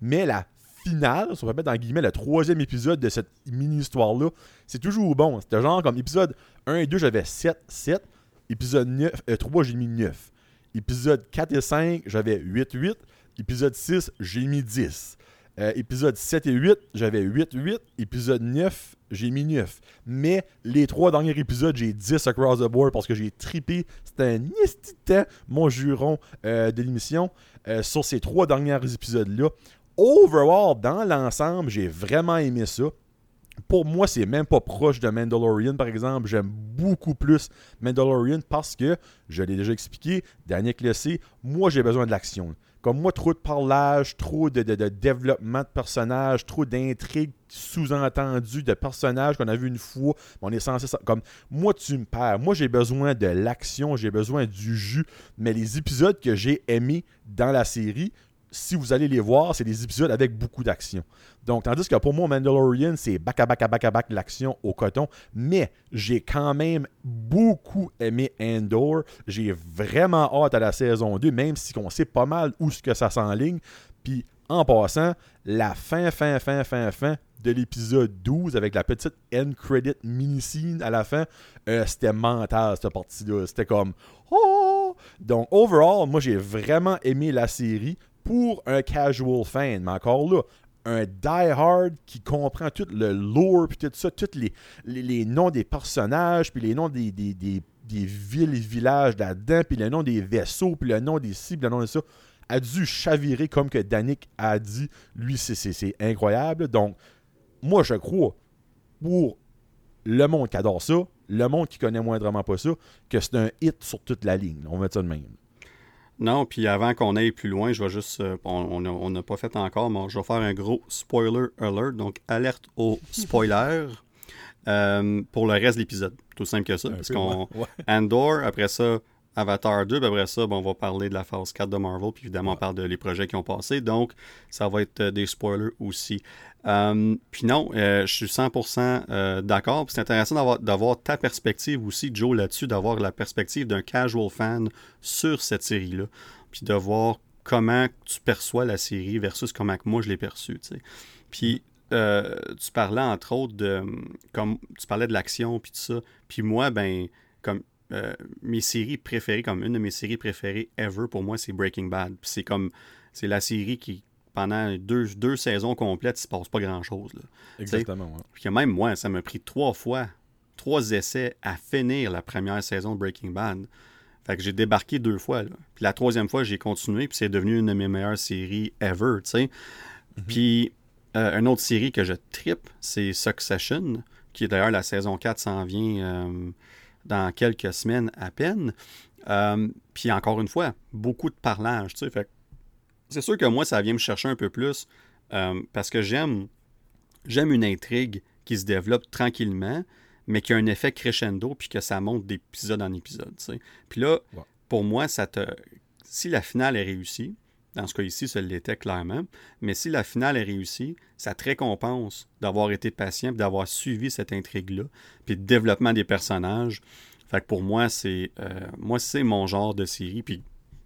mais la finale, si on peut mettre dans guillemets le troisième épisode de cette mini-histoire-là, c'est toujours bon. C'était genre comme épisode 1 et 2, j'avais 7, 7. Épisode 9, 3, euh, j'ai mis 9. Épisode 4 et 5, j'avais 8, 8. Épisode 6, j'ai mis 10. Euh, épisode 7 et 8, j'avais 8, 8. Épisode 9, j'ai mis 9. Mais les trois derniers épisodes, j'ai 10 across the board parce que j'ai tripé. C'était un temps, mon juron euh, de l'émission, sur ces trois derniers épisodes-là. Overall, dans l'ensemble, j'ai vraiment aimé ça. Pour moi, c'est même pas proche de Mandalorian, par exemple. J'aime beaucoup plus Mandalorian parce que, je l'ai déjà expliqué, Daniel le sait, moi j'ai besoin de l'action. Comme moi, trop de parlage, trop de, développement de personnages, trop d'intrigues sous-entendues de personnages qu'on a vu une fois. On est censé. Comme moi, tu me perds. Moi, j'ai besoin de l'action, j'ai besoin du jus. Mais les épisodes que j'ai aimés dans la série, si vous allez les voir, c'est des épisodes avec beaucoup d'action. Donc, tandis que pour moi, Mandalorian, c'est back à back à back à back l'action au coton. Mais j'ai quand même beaucoup aimé Endor. J'ai vraiment hâte à la saison 2, même si on sait pas mal où ce que ça s'enligne. Puis, en passant, la fin, fin, fin, fin, fin de l'épisode 12 avec la petite end credit mini-scene à la fin, euh, c'était mental cette partie-là. C'était comme Oh! Donc, overall, moi j'ai vraiment aimé la série pour un casual fan. Mais encore là, un die-hard qui comprend tout le lore, puis tout ça, tous les, noms des personnages, puis les noms des, villes et villages là-dedans, puis le nom des vaisseaux, puis le nom des cibles, le nom de ça, a dû chavirer comme que Danick a dit. Lui, c'est incroyable. Donc, moi, je crois, pour le monde qui adore ça, le monde qui connaît moindrement pas ça, que c'est un hit sur toute la ligne. On va mettre ça de même. Non, puis avant qu'on aille plus loin, je vais juste. Euh, on n'a pas fait encore, mais je vais faire un gros spoiler alert. Donc, alerte au spoiler euh, pour le reste de l'épisode. Tout simple que ça. parce qu'on. Andor, après ça, Avatar 2, puis après ça, on va parler de la phase 4 de Marvel, puis évidemment, on parle de les projets qui ont passé. Donc, ça va être euh, des spoilers aussi. Euh, puis non, euh, je suis 100% euh, d'accord. C'est intéressant d'avoir ta perspective aussi, Joe, là-dessus, d'avoir la perspective d'un casual fan sur cette série-là. Puis de voir comment tu perçois la série versus comment moi je l'ai perçue. Puis tu parlais entre autres de. Comme tu parlais de l'action, puis tout ça. Puis moi, ben, comme. mes séries préférées, comme une de mes séries préférées ever pour moi, c'est Breaking Bad. c'est comme, c'est la série qui, pendant deux, deux saisons complètes, il se passe pas grand-chose. Exactement. Puis même moi, ça m'a pris trois fois, trois essais à finir la première saison de Breaking Bad. Fait que j'ai débarqué deux fois. Puis la troisième fois, j'ai continué, puis c'est devenu une de mes meilleures séries ever, tu sais. Mhm. Puis euh, une autre série que je tripe, c'est Succession, qui est d'ailleurs la saison 4 s'en vient euh, dans quelques semaines à peine. Euh, puis encore une fois, beaucoup de parlage, tu sais. Fait c'est sûr que moi, ça vient me chercher un peu plus euh, parce que j'aime j'aime une intrigue qui se développe tranquillement, mais qui a un effet crescendo puis que ça monte d'épisode en épisode. Puis là, pour moi, ça te. Si la finale est réussie, dans ce cas ici, ça l'était clairement, mais si la finale est réussie, ça te récompense d'avoir été patient, d'avoir suivi cette intrigue-là, puis le développement des personnages. Fait que pour moi, c'est euh, moi c'est mon genre de série. Puis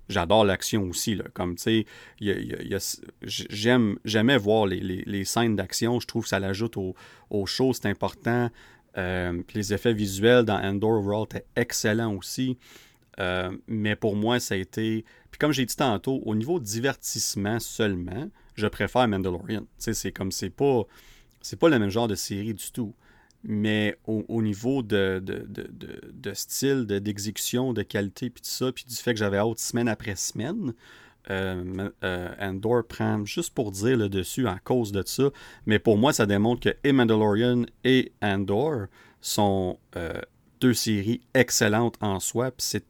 j'adore l'action aussi. Là. Comme, tu sais, j'aime, j'aimais voir les, scènes d'action. Je trouve que ça l'ajoute au, au show, c'est important. Euh, les effets visuels dans Endor World étaient excellents aussi. Euh, mais pour moi, ça a été. Puis comme j'ai dit tantôt, au niveau divertissement seulement, je préfère Mandalorian. Tu sais, c'est comme c'est pas. C'est pas le même genre de série du tout mais au, niveau de, de, style, d'exécution, de, qualité, puis tout ça, puis du fait que j'avais hâte semaine après semaine, euh, euh, Andor prend juste pour dire le dessus en cause de ça, mais pour moi, ça démontre que et Mandalorian et Andor sont euh, deux séries excellentes en soi, puis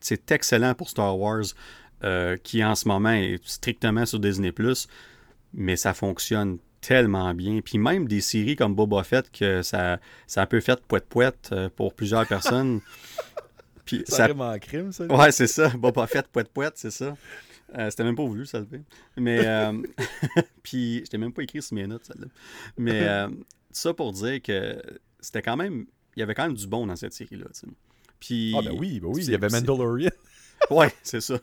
c'est excellent pour Star Wars, qui en ce moment est strictement sur Disney ⁇ mais ça fonctionne tellement bien. Puis même des séries comme Boba Fett, que ça, ça a un peu fait poète-poète euh, pour plusieurs personnes. Puis Ça en crime, ça. Ouais, c'est ça. Boba Fett, poète, poète, c'est ça. Euh, c'était même pas voulu, ça le fait. Mais, euh, puis, je t'ai même pas écrit sur mes notes, celle-là. Mais, euh, ça pour dire que c'était quand même, il y avait quand même du bon dans cette série-là, tu sais. Puis, Ah, ben oui, ben oui. Il y avait Mandalorian. Ouais, c'est ça.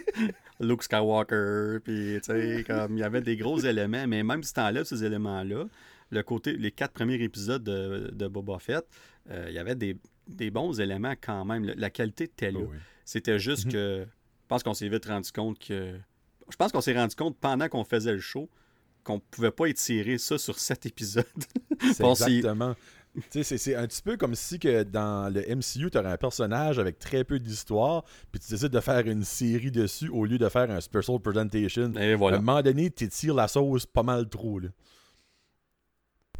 Luke Skywalker, puis tu sais, comme il y avait des gros éléments, mais même si t'enlèves ces éléments-là, le côté, les quatre premiers épisodes de, de Boba Fett, euh, il y avait des, des bons éléments quand même. La- La qualité était là. Oui. C'était juste Mhm. que je pense qu'on s'est vite rendu compte que. Je pense qu'on s'est rendu compte pendant qu'on faisait le show qu'on pouvait pas étirer ça sur sept épisodes. C'est exactement. Tu sais, c'est- un petit peu comme si que dans le MCU, tu aurais un personnage avec très peu d'histoire, puis tu décides de faire une série dessus au lieu de faire un special presentation. Et À voilà. un moment donné, tu tires la sauce pas mal trop. Là.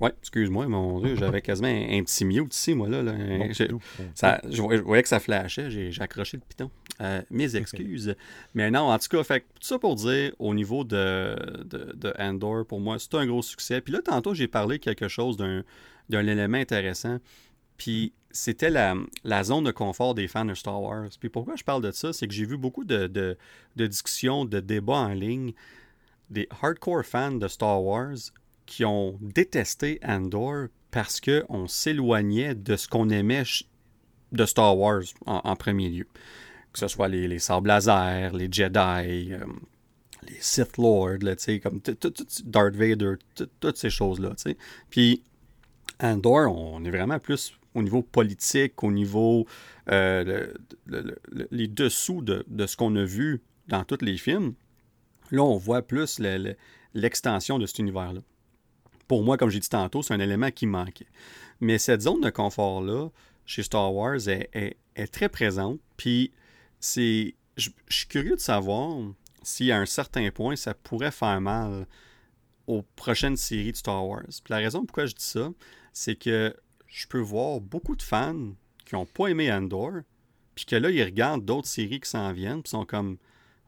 Ouais, excuse-moi, mon Dieu, j'avais quasiment un, un petit mute ici, moi, là. là. Bon, tout. Ça, je, voyais, je voyais que ça flashait, j'ai accroché le piton. Euh, mes excuses. Mais non, en tout cas, fait, tout ça pour dire, au niveau de, de, de Andor, pour moi, c'est un gros succès. Puis là, tantôt, j'ai parlé quelque chose d'un d'un élément intéressant. Puis c'était la, la zone de confort des fans de Star Wars. Puis pourquoi je parle de ça, c'est que j'ai vu beaucoup de, discussions, de débats en ligne, des hardcore fans de Star Wars qui ont détesté Andor parce qu'on s'éloignait de ce qu'on aimait de Star Wars en, premier lieu. Que ce soit les, les sables laser, les Jedi, euh, les Sith Lords, comme Darth Vader, tout- toutes ces choses-là. Puis Andor, on est vraiment plus au niveau politique, au niveau euh, le- le- le- le- les dessous de, de ce qu'on a vu dans tous les films. Là, on voit plus le- le- l'extension de cet univers-là. Pour moi, comme j'ai dit tantôt, c'est un élément qui manquait. Mais cette zone de confort-là, chez Star Wars, est, est- est très présente. Puis, c'est, je, je suis curieux de savoir si, à un certain point, ça pourrait faire mal aux prochaines séries de Star Wars. Puis la raison pourquoi je dis ça, c'est que je peux voir beaucoup de fans qui n'ont pas aimé Andor, puis que là, ils regardent d'autres séries qui s'en viennent, puis sont comme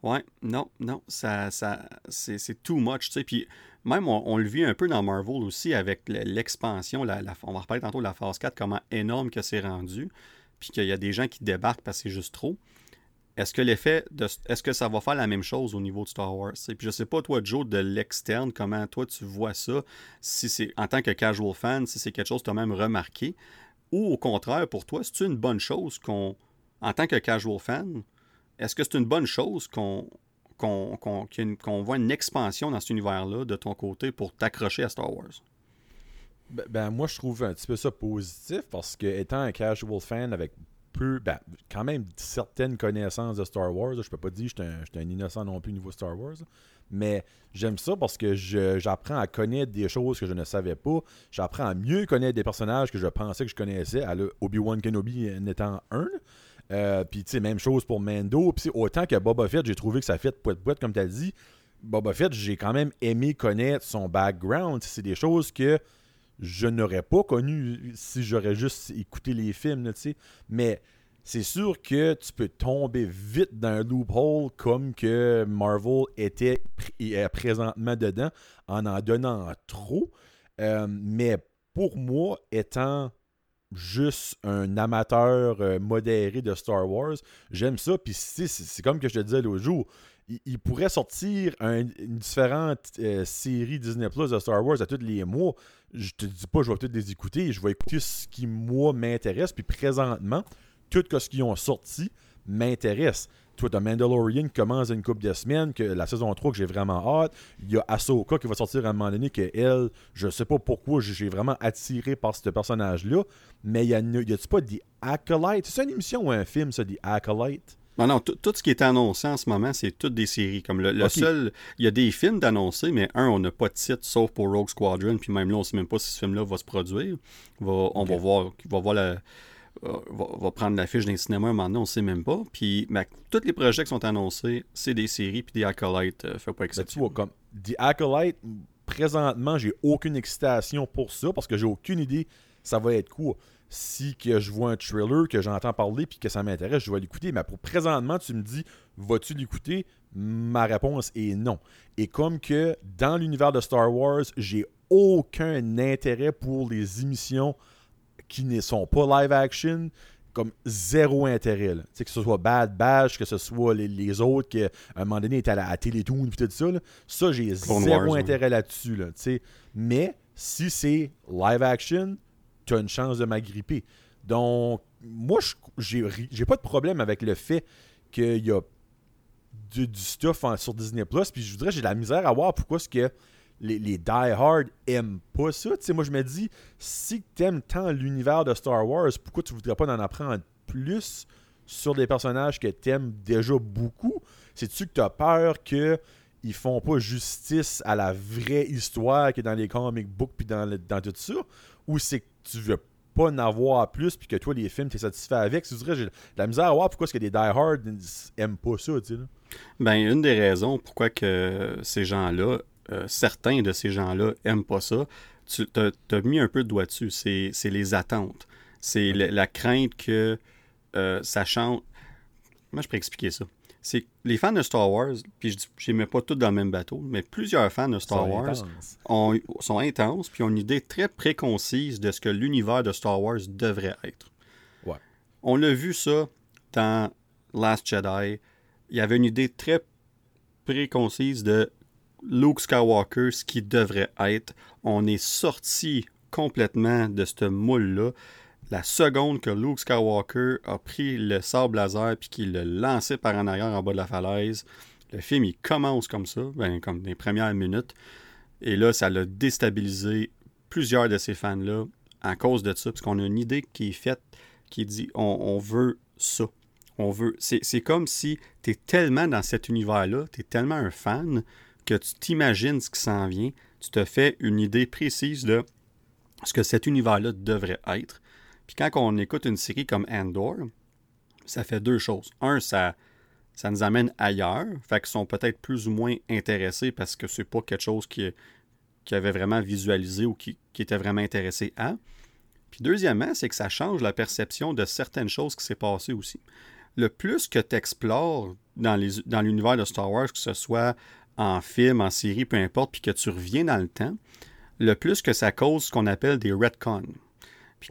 Ouais, non, non, ça, ça, c'est, too much, tu sais. Puis même, on, le vit un peu dans Marvel aussi avec le- l'expansion, la- on va reparler tantôt de la phase 4, comment énorme que c'est rendu, puis qu'il y a des gens qui débarquent parce que c'est juste trop. Est-ce que l'effet est-ce que ça va faire la même chose au niveau de Star Wars? Puis je sais pas, toi, Joe, de l'externe, comment toi tu vois ça, si c'est en tant que casual fan, si c'est quelque chose que tu as même remarqué, ou au contraire, pour toi, c'est une bonne chose qu'on, en tant que casual fan, est-ce que c'est une bonne chose qu'on qu'on voit une expansion dans cet univers-là de ton côté pour t'accrocher à Star Wars? Ben, ben, moi, je trouve un petit peu ça positif parce que, étant un casual fan avec peu, ben, quand même certaines connaissances de Star Wars, je peux pas dire que je suis un, innocent non plus au niveau Star Wars, mais j'aime ça parce que j'apprends à connaître des choses que je ne savais pas, j'apprends à mieux connaître des personnages que je pensais que je connaissais, Obi-Wan Kenobi en étant un. Euh, puis, tu sais, même chose pour Mando. Puis, autant que Boba Fett, j'ai trouvé que ça fait poète poète comme tu as dit. Boba Fett, j'ai quand même aimé connaître son background. C'est des choses que je n'aurais pas connues si j'aurais juste écouté les films. Mais c'est sûr que tu peux tomber vite dans un loophole comme que Marvel était présentement dedans en en donnant trop. Euh, mais pour moi, étant juste un amateur euh, modéré de Star Wars, j'aime ça. Puis c'est comme que je te disais l'autre jour, il, pourrait sortir un- une différente euh, série Disney Plus de Star Wars à tous les mois. Je te dis pas, je vais peut-être les écouter. Je vais écouter ce qui, moi, m'intéresse. Puis présentement, tout ce qu'ils ont sorti m'intéresse. Toi, t'as Mandalorian commence une couple de semaines, que la saison 3 que j'ai vraiment hâte. Il y a Ahsoka qui va sortir à un moment donné, que elle, je sais pas pourquoi, j'ai vraiment attiré par ce personnage-là. Mais y a, y a-tu pas des Acolytes? C'est une émission ou un film, ça, des Acolytes? Non, non, tout ce qui est annoncé en ce moment, c'est toutes des séries. Comme le, seul, il y a des films d'annoncer, mais un, on n'a pas de titre sauf pour Rogue Squadron, puis même là, on ne sait même pas si ce film-là va se produire. Va- on va voir, va voir la, euh, va, va prendre l'affiche d'un cinéma un moment donné, on ne sait même pas. Puis, ben, tous les projets qui sont annoncés, c'est des séries, puis des acolytes, euh, fait pas Ben, tu exception. vois, comme The Acolyte, présentement, j'ai aucune excitation pour ça parce que j'ai aucune idée ça va être quoi. Si que je vois un trailer, que j'entends parler puis que ça m'intéresse, je vais l'écouter. Mais pour présentement, tu me dis, vas-tu l'écouter? Ma réponse est non. Et comme que dans l'univers de Star Wars, j'ai aucun intérêt pour les émissions qui ne sont pas live action, comme zéro intérêt. Là. Que ce soit Bad Bash, que ce soit les, autres qui, à un moment donné, étaient à la Télétoon et tout ça. Ça, j'ai zéro intérêt là-dessus. Là, Mais si c'est live action, une chance de m'agripper. Donc, moi, j'ai pas de problème avec le fait qu'il y a du, stuff sur Disney Plus. Puis je voudrais, j'ai de la misère à voir pourquoi est-ce que les, les die-hard aiment pas ça. sais, moi, je me dis, si tu aimes tant l'univers de Star Wars, pourquoi tu voudrais pas en apprendre plus sur des personnages que tu aimes déjà beaucoup? C'est-tu que tu as peur que ils font pas justice à la vraie histoire qui est dans les comic books puis dans tout ça? Ou c'est que tu veux pas en avoir plus puis que toi, les films, tu es satisfait avec? Tu dirais, j'ai la misère à voir pourquoi est-ce que les die-hard aiment pas ça, tu sais. Ben, une des raisons pourquoi que ces gens-là euh, certains de ces gens-là aiment pas ça, tu as, mis un peu de doigt dessus. C'est les attentes. C'est la, crainte que euh, ça change. Comment je peux expliquer ça? C'est les fans de Star Wars, puis je ne mets pas tous dans le même bateau, mais plusieurs fans de Star Wars sont intenses, puis ont une idée très préconcise de ce que l'univers de Star Wars devrait être. On l'a vu ça dans Last Jedi. Il y avait une idée très préconcise de Luke Skywalker, ce qui devrait être. On est sorti complètement de ce moule-là. La seconde que Luke Skywalker a pris le sable laser puis qu'il l'a lancé par en arrière en bas de la falaise, le film il commence comme ça, ben, comme les premières minutes. Et là, ça l'a déstabilisé plusieurs de ces fans-là à cause de ça, parce qu'on a une idée qui est faite qui dit on, veut ça. On veut. C'est comme si tu es tellement dans cet univers-là, tu es tellement un fan que tu t'imagines ce qui s'en vient, tu te fais une idée précise de ce que cet univers-là devrait être. Puis quand on écoute une série comme Andor, ça fait deux choses. Un, ça, ça nous amène ailleurs, fait qu'ils sont peut-être plus ou moins intéressés parce que c'est pas quelque chose qui, qui avait vraiment visualisé ou qui, qui était vraiment intéressé à. Puis deuxièmement, c'est que ça change la perception de certaines choses qui s'est passées aussi. Le plus que tu explores dans l'univers de Star Wars, que ce soit en film, en série, peu importe, puis que tu reviens dans le temps, le plus que ça cause ce qu'on appelle des retcons.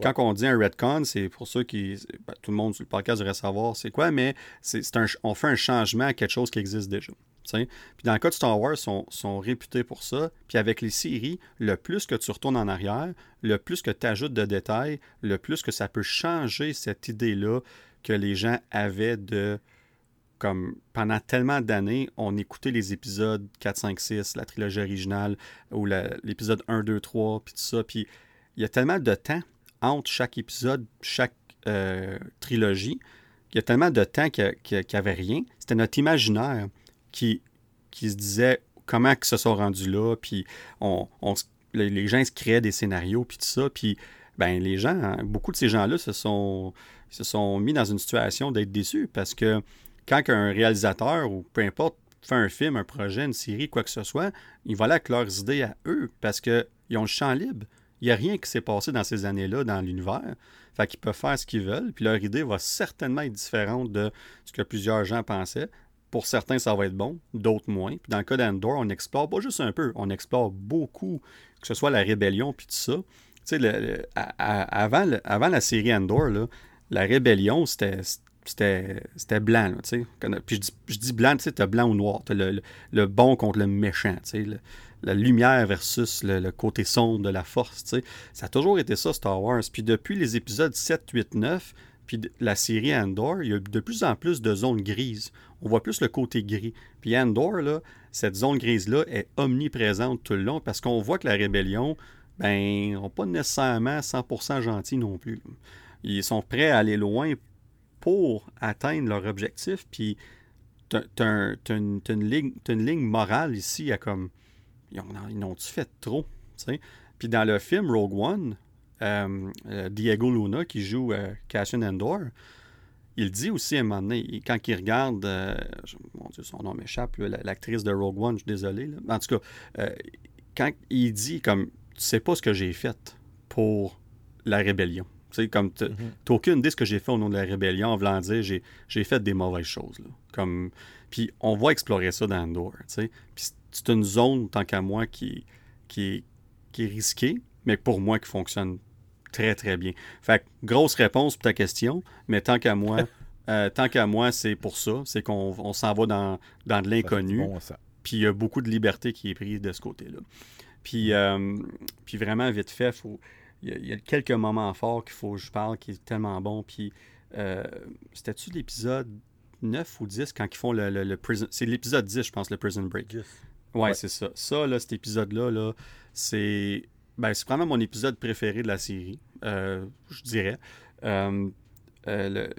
Puis quand on dit un retcon, c'est pour ceux qui. Ben, tout le monde sur le podcast devrait savoir c'est quoi, mais c'est un, on fait un changement à quelque chose qui existe déjà. Puis dans le cas de Star Wars, ils sont, réputés pour ça. Puis avec les séries, le plus que tu retournes en arrière, le plus que tu ajoutes de détails, le plus que ça peut changer cette idée-là que les gens avaient de comme pendant tellement d'années, on écoutait les épisodes 4, 5, 6, la trilogie originale, ou l'épisode 1, 2, 3, puis tout ça. Puis il y a tellement de temps entre chaque épisode, chaque euh, trilogie, il y a tellement de temps qu'il n'y avait rien. C'était notre imaginaire qui, qui se disait comment ils se sont rendus là, puis on, les gens se créaient des scénarios, puis tout ça. Puis ben, les gens, hein, beaucoup de ces gens-là se sont, se sont mis dans une situation d'être déçus parce que quand un réalisateur ou peu importe fait un film, un projet, une série, quoi que ce soit, il va là avec leurs idées à eux parce qu'ils ont le champ libre. Il n'y a rien qui s'est passé dans ces années-là dans l'univers. Fait qu'ils peuvent faire ce qu'ils veulent, puis leur idée va certainement être différente de ce que plusieurs gens pensaient. Pour certains, ça va être bon, d'autres moins. Puis dans le cas d'Andor, on explore pas juste un peu, on explore beaucoup, que ce soit la rébellion puis tout ça. Tu sais, avant, la série Andor, la rébellion, c'était c'était blanc. Puis je dis, blanc, tu sais, blanc ou noir. Le, le, bon contre le méchant. tu sais. La lumière versus le, côté sombre de la force. tu sais. Ça a toujours été ça, Star Wars. Puis depuis les épisodes 7, 8, 9, puis la série Andor, il y a de plus en plus de zones grises. On voit plus le côté gris. Puis Andor, là, cette zone grise-là est omniprésente tout le long parce qu'on voit que la rébellion, ben, n'est pas nécessairement 100% gentils non plus. Ils sont prêts à aller loin pour atteindre leur objectif. Puis, tu as, une, ligne morale ici à comme. Ils ont-tu fait trop? Puis dans le film Rogue One, euh, euh, Diego Luna, qui joue euh, Cassian Endor, il dit aussi à un moment donné, quand il regarde, mon Dieu, son nom m'échappe, l'actrice de Rogue One, je suis désolé. En tout cas, quand il dit comme, tu sais pas ce que j'ai fait pour la rébellion. Tu comme tu n'as mhm. aucune idée ce que j'ai fait au nom de la rébellion en voulant dire j'ai, fait des mauvaises choses. Comme, puis on va explorer ça dans Andor. Puis c'est une zone, tant qu'à moi, qui, qui, qui est risquée, mais pour moi qui fonctionne très, très bien. Fait que, grosse réponse pour ta question, mais tant qu'à moi, euh, tant qu'à moi, c'est pour ça. C'est qu'on on s'en va dans, dans de l'inconnu. Bon. Puis il y a beaucoup de liberté qui est prise de ce côté-là. Puis, euh, puis vraiment, vite fait, faut, il, y a, il y a quelques moments forts qu'il faut que je parle qui est tellement bon. Puis euh, c'était-tu l'épisode 9 ou 10 quand ils font le, le- le prison... C'est l'épisode 10, je pense, le Prison Break. Ouais, Ouais. c'est ça. Ça, là, cet épisode-là, là, c'est... Ben, c'est vraiment mon épisode préféré de la série, euh, je dirais. Euh, euh, le,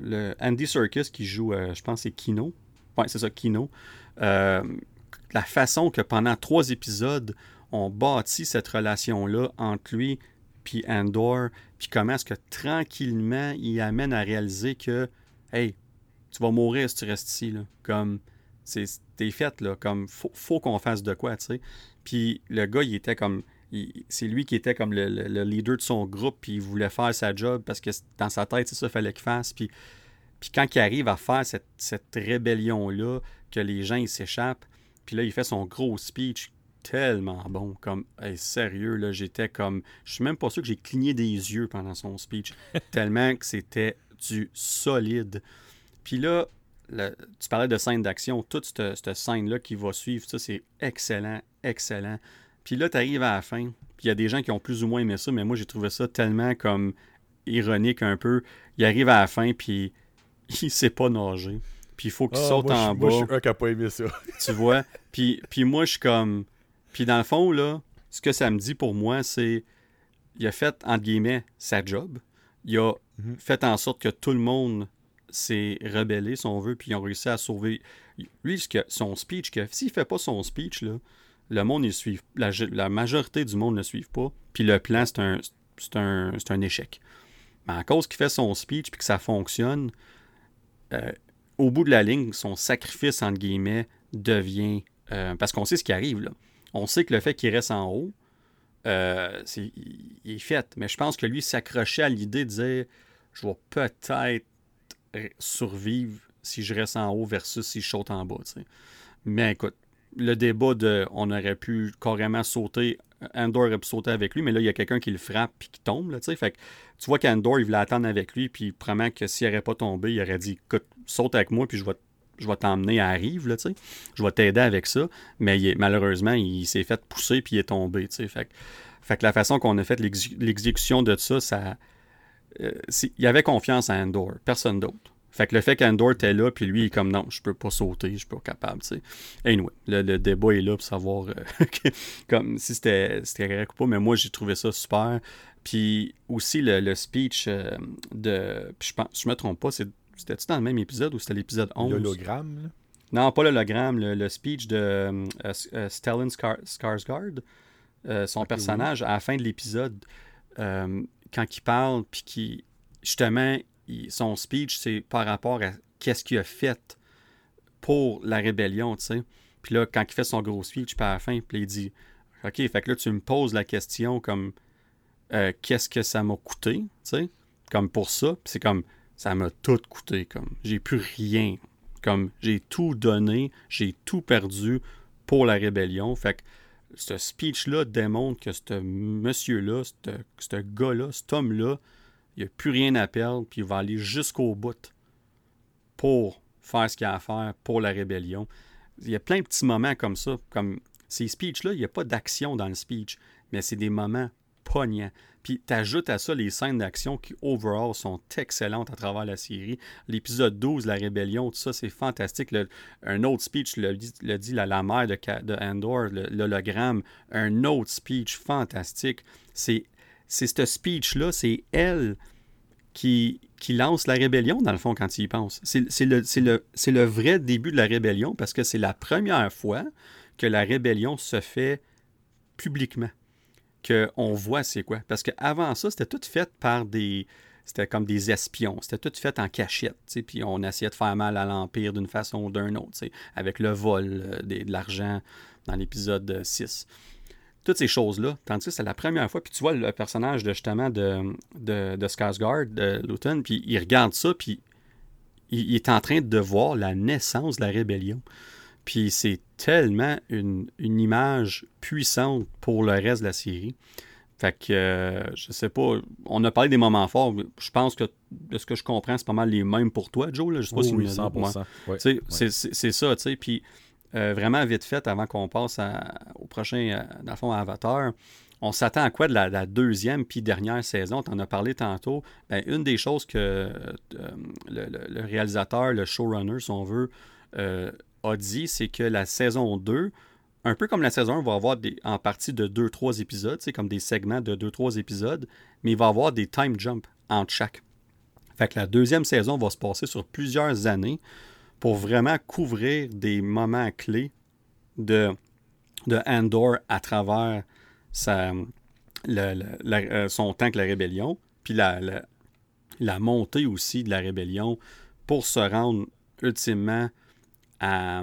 le Andy Serkis qui joue, je pense, c'est Kino. Ouais, c'est ça, Kino. La façon que pendant trois épisodes, on bâtit cette relation-là entre lui puis Andor, puis comment est-ce que tranquillement, il amène à réaliser que, hey, tu vas mourir si tu restes ici, là. Comme, t'es fait, là. Comme, faut, faut qu'on fasse de quoi, tu sais. Puis le gars, il était comme, c'est lui qui était comme le, le- le leader de son groupe, puis il voulait faire sa job parce que dans sa tête, c'est ça fallait qu'il fasse. Puis, puis quand il arrive à faire cette, cette rébellion-là, que les gens, ils s'échappent, puis là, il fait son gros speech tellement bon, comme, hey, sérieux, là, j'étais comme, je suis même pas sûr que j'ai cligné des yeux pendant son speech, tellement que c'était du solide. Puis là, le- tu parlais de scène d'action, toute cette, cette scène-là qui va suivre, ça, c'est excellent, excellent. Puis là, tu arrives à la fin, puis il y a des gens qui ont plus ou moins aimé ça, mais moi, j'ai trouvé ça tellement comme ironique un peu. Il arrive à la fin, puis il sait pas nager. Puis il faut qu'il Ah, saute moi, je en suis- moi, bas je suis un qui a pas aimé ça. tu vois? Puis, puis moi, je suis comme. Puis dans le fond, là, ce que ça me dit pour moi, c'est. Il a fait, entre guillemets, sa job. Il a Mhm. fait en sorte que tout le monde s'est rebellé, si on veut, puis ils ont réussi à sauver. Lui, son speech, que s'il fait pas son speech, là, le monde, suit. La, majorité du monde ne le suit pas. Puis le plan, c'est un, un, un échec. Mais à cause qu'il fait son speech puis que ça fonctionne, euh, au bout de la ligne, son sacrifice, entre guillemets, devient. euh, parce qu'on sait ce qui arrive, là. On sait que le fait qu'il reste en haut, euh, c'est, il, est fait. Mais je pense que lui s'accrochait à l'idée de dire je vais peut-être survivre si je reste en haut versus si je saute en bas. Mais écoute, le débat de on aurait pu carrément sauter, Andor aurait pu sauter avec lui, mais là, il y a quelqu'un qui le frappe puis qui tombe. Là, fait que tu vois qu'Andor, il voulait attendre avec lui, puis probablement que s'il n'aurait pas tombé, il aurait dit écoute, saute avec moi, puis je vais, t'emmener à la rive, je vais t'aider avec ça. Mais malheureusement, il s'est fait pousser, puis il est tombé. Fait, fait que la façon qu'on a fait l'exé- l'exécution de ça, ça. Euh, il y avait confiance à Andor, personne d'autre. Fait que le fait qu'Andor était là, puis lui, il est comme non, je peux pas sauter, je suis pas capable, tu sais. Anyway, le, le débat est là pour savoir euh, comme si c'était c'était correct ou pas, mais moi, j'ai trouvé ça super. Puis aussi, le, le speech euh, de. Puis je pense, je me trompe pas, c'était-tu dans le même épisode ou c'était l'épisode 11 L'hologramme. Non, pas l'hologramme, le, le speech de euh, Stellan Skar- Skarsgård, son personnage, à la fin de l'épisode, quand il parle, puis qui, justement, son speech, c'est par rapport à qu'est-ce qu'il a fait pour la rébellion, tu sais. Puis là, quand il fait son gros speech, puis à la fin, puis il dit, OK, fait que là, tu me poses la question comme, euh, qu'est-ce que ça m'a coûté, tu sais, comme pour ça. Puis c'est comme, ça m'a tout coûté, comme, j'ai plus rien. Comme, j'ai tout donné, j'ai tout perdu pour la rébellion. Fait que ce speech-là démontre que ce monsieur-là, ce gars-là, cet homme-là, il n'a plus rien à perdre, puis il va aller jusqu'au bout pour faire ce qu'il a à faire pour la rébellion. Il y a plein de petits moments comme ça. Comme ces speeches-là, il n'y a pas d'action dans le speech, mais c'est des moments poignants. Puis t'ajoutes à ça les scènes d'action qui, overall, sont excellentes à travers la série. L'épisode 12, La Rébellion, tout ça, c'est fantastique. Un autre speech le dit, la, mère de, Andor, l'hologramme, un autre speech fantastique. C'est ce speech-là, c'est elle qui, qui lance la rébellion, dans le fond, quand il y pense. C'est le, le, c'est le vrai début de la rébellion parce que c'est la première fois que la rébellion se fait publiquement. Qu'on voit c'est quoi. Parce qu'avant ça, c'était tout fait par des. C'était comme des espions. C'était tout fait en cachette. Puis on essayait de faire mal à l'Empire d'une façon ou d'une autre. Avec le vol euh, de l'argent dans l'épisode euh, 6 toutes ces choses-là. Tandis que c'est la première fois, puis tu vois le personnage de justement de, de, de Skarsgård, de Luton, puis il regarde ça, puis il, il est en train de voir la naissance de la rébellion. Puis c'est tellement une, une image puissante pour le reste de la série. Fait que, euh, je sais pas, on a parlé des moments forts, je pense que, de ce que je comprends, c'est pas mal les mêmes pour toi, Joe. Là. Je sais pas si oui, me- 100%. Ouais. Tu sais, Ouais. c'est- ça, tu sais. Puis, euh, vraiment, vite fait, avant qu'on passe à- au prochain, euh, dans le fond, à Avatar, on s'attend à quoi de la, la deuxième puis dernière saison? Tu en as parlé tantôt. Ben, une des choses que euh, le, le- le réalisateur, le showrunner, si on veut, euh, a dit, c'est que la saison 2, un peu comme la saison 1, va avoir des, en partie de 2-3 épisodes, c'est comme des segments de 2-3 épisodes, mais il va avoir des time jumps entre chaque. Fait que la deuxième saison va se passer sur plusieurs années pour vraiment couvrir des moments clés de, de Andor à travers sa, euh, son temps que la rébellion, puis la montée aussi de la rébellion pour se rendre ultimement à,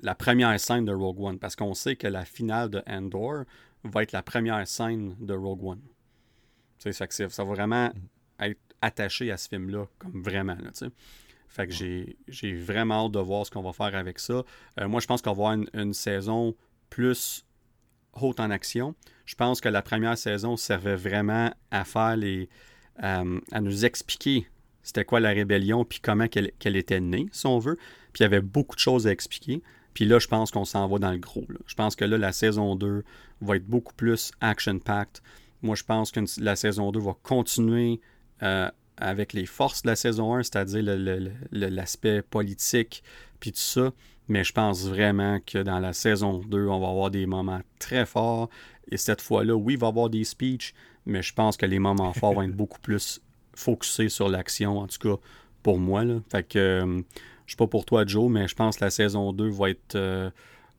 la première scène de Rogue One, parce qu'on sait que la finale de Andor va être la première scène de Rogue One. Ça, va vraiment être attaché à ce film-là, comme vraiment. Fait que j'ai, vraiment hâte de voir ce qu'on va faire avec ça. Euh, moi, je pense qu'on va avoir une, une saison plus haute en action. Je pense que la première saison servait vraiment à faire les. euh, à nous expliquer c'était quoi la rébellion, puis comment qu'elle, qu'elle était née, si on veut. Puis il y avait beaucoup de choses à expliquer. Puis là, je pense qu'on s'en va dans le gros. là. Je pense que là, la saison 2 va être beaucoup plus action-packed. Moi, je pense que la saison 2 va continuer euh, avec les forces de la saison 1, c'est-à-dire le- le- le- l'aspect politique, puis tout ça. Mais je pense vraiment que dans la saison 2, on va avoir des moments très forts. Et cette fois-là, oui, il va y avoir des speeches, mais je pense que les moments forts vont être beaucoup plus focusés sur l'action, en tout cas pour moi. Là. Fait que euh, je suis pas pour toi, Joe, mais je pense que la saison 2 va être euh,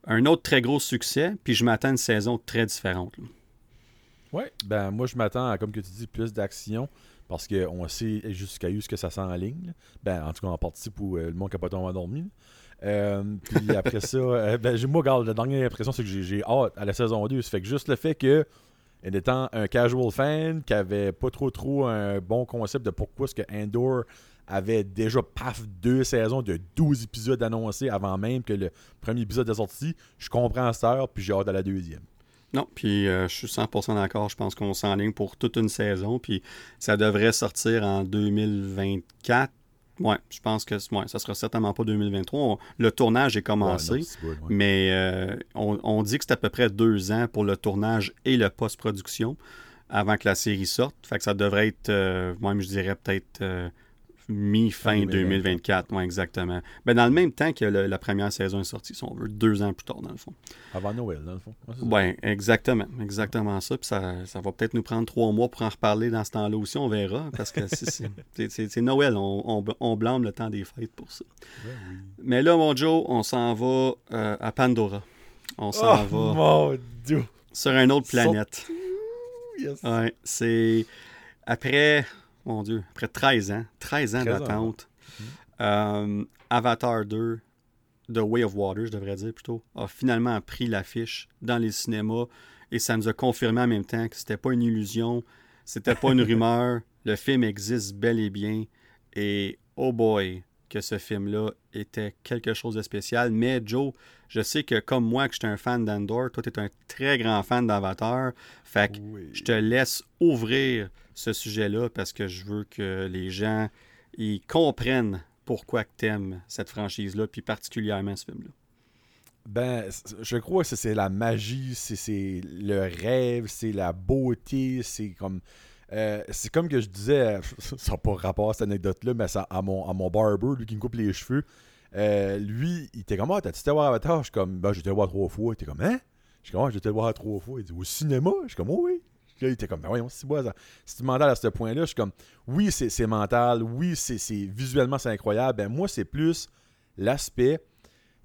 un autre très gros succès. Puis je m'attends à une saison très différente. là. Ouais, ben moi je m'attends à, comme que tu dis, plus d'action parce qu'on sait jusqu'à où ce que ça sent en ligne. là. Ben, en tout cas, en partie pour euh, le monde qui n'a pas tombé endormi. Euh, puis après ça, euh, ben, j'ai- moi, regarde, la dernière impression, c'est que j'ai- j'ai hâte à la saison 2. Ça fait que juste le fait que, en étant un casual fan qui avait pas trop trop un bon concept de pourquoi ce que Andor avait déjà, paf, deux saisons de 12 épisodes annoncés avant même que le premier épisode est sorti, je comprends heure, puis j'ai hâte à la deuxième. Non, puis euh, je suis 100% d'accord. Je pense qu'on s'enligne pour toute une saison. Puis ça devrait sortir en 2024. Ouais, je pense que ouais, ça sera certainement pas 2023. On- le tournage est commencé. Ouais, ouais. Mais euh, on, on dit que c'est à peu près deux ans pour le tournage et la post-production avant que la série sorte. Fait que ça devrait être, euh, même je dirais peut-être euh, mi-fin Fin 2024. Ouais, exactement. Dans le même temps que le- la première saison est sortie, si on veut, deux ans plus tard, dans le fond. Avant Noël, dans le fond. Ouais, exactement. Exactement ça. Puis ça, ça va peut-être nous prendre trois mois pour en reparler dans ce temps-là aussi, on verra. Parce que c'est- Noël, on, on, on blâme le temps des fêtes pour ça. Ouais, oui. Mais là, mon Joe, on s'en va euh, à Pandora. On s'en Oh, va mon Dieu. sur une autre planète. Yes. Ouais, c'est après, mon Dieu, après 13 ans, 13 ans 13 ans, d'attente, euh, Avatar 2, The Way of Water, je devrais dire plutôt, a finalement pris l'affiche dans les cinémas et ça nous a confirmé en même temps que c'était pas une illusion, c'était pas une rumeur, le film existe bel et bien et oh boy, que ce film-là était quelque chose de spécial. Mais Joe, je sais que comme moi, que j'étais un fan d'Andor, toi, tu es un très grand fan d'Avatar. Fait que Oui. je te laisse ouvrir ce sujet-là parce que je veux que les gens ils comprennent pourquoi tu aimes cette franchise-là, puis particulièrement ce film-là. Ben, je crois que c'est- la magie, c'est- le rêve, c'est la beauté, c'est comme. euh, c'est comme que je disais, ça n'a pas rapport à cette anecdote-là, mais ça, à, mon, à mon barber, lui qui me coupe les cheveux, euh, lui, il était comme, ah, t'as-tu été voir Avatar? Je suis comme, ben, j'étais voir trois fois. Il était comme, hein? Je suis comme, ah, j'étais voir trois fois. Il dit, au cinéma? Je suis comme, oh, oui. Là, il était comme, ben voyons, c'est tu mental à ce point-là, je suis comme, oui, c'est c'est mental, oui, c'est c'est- visuellement, c'est incroyable. Ben, moi, c'est plus l'aspect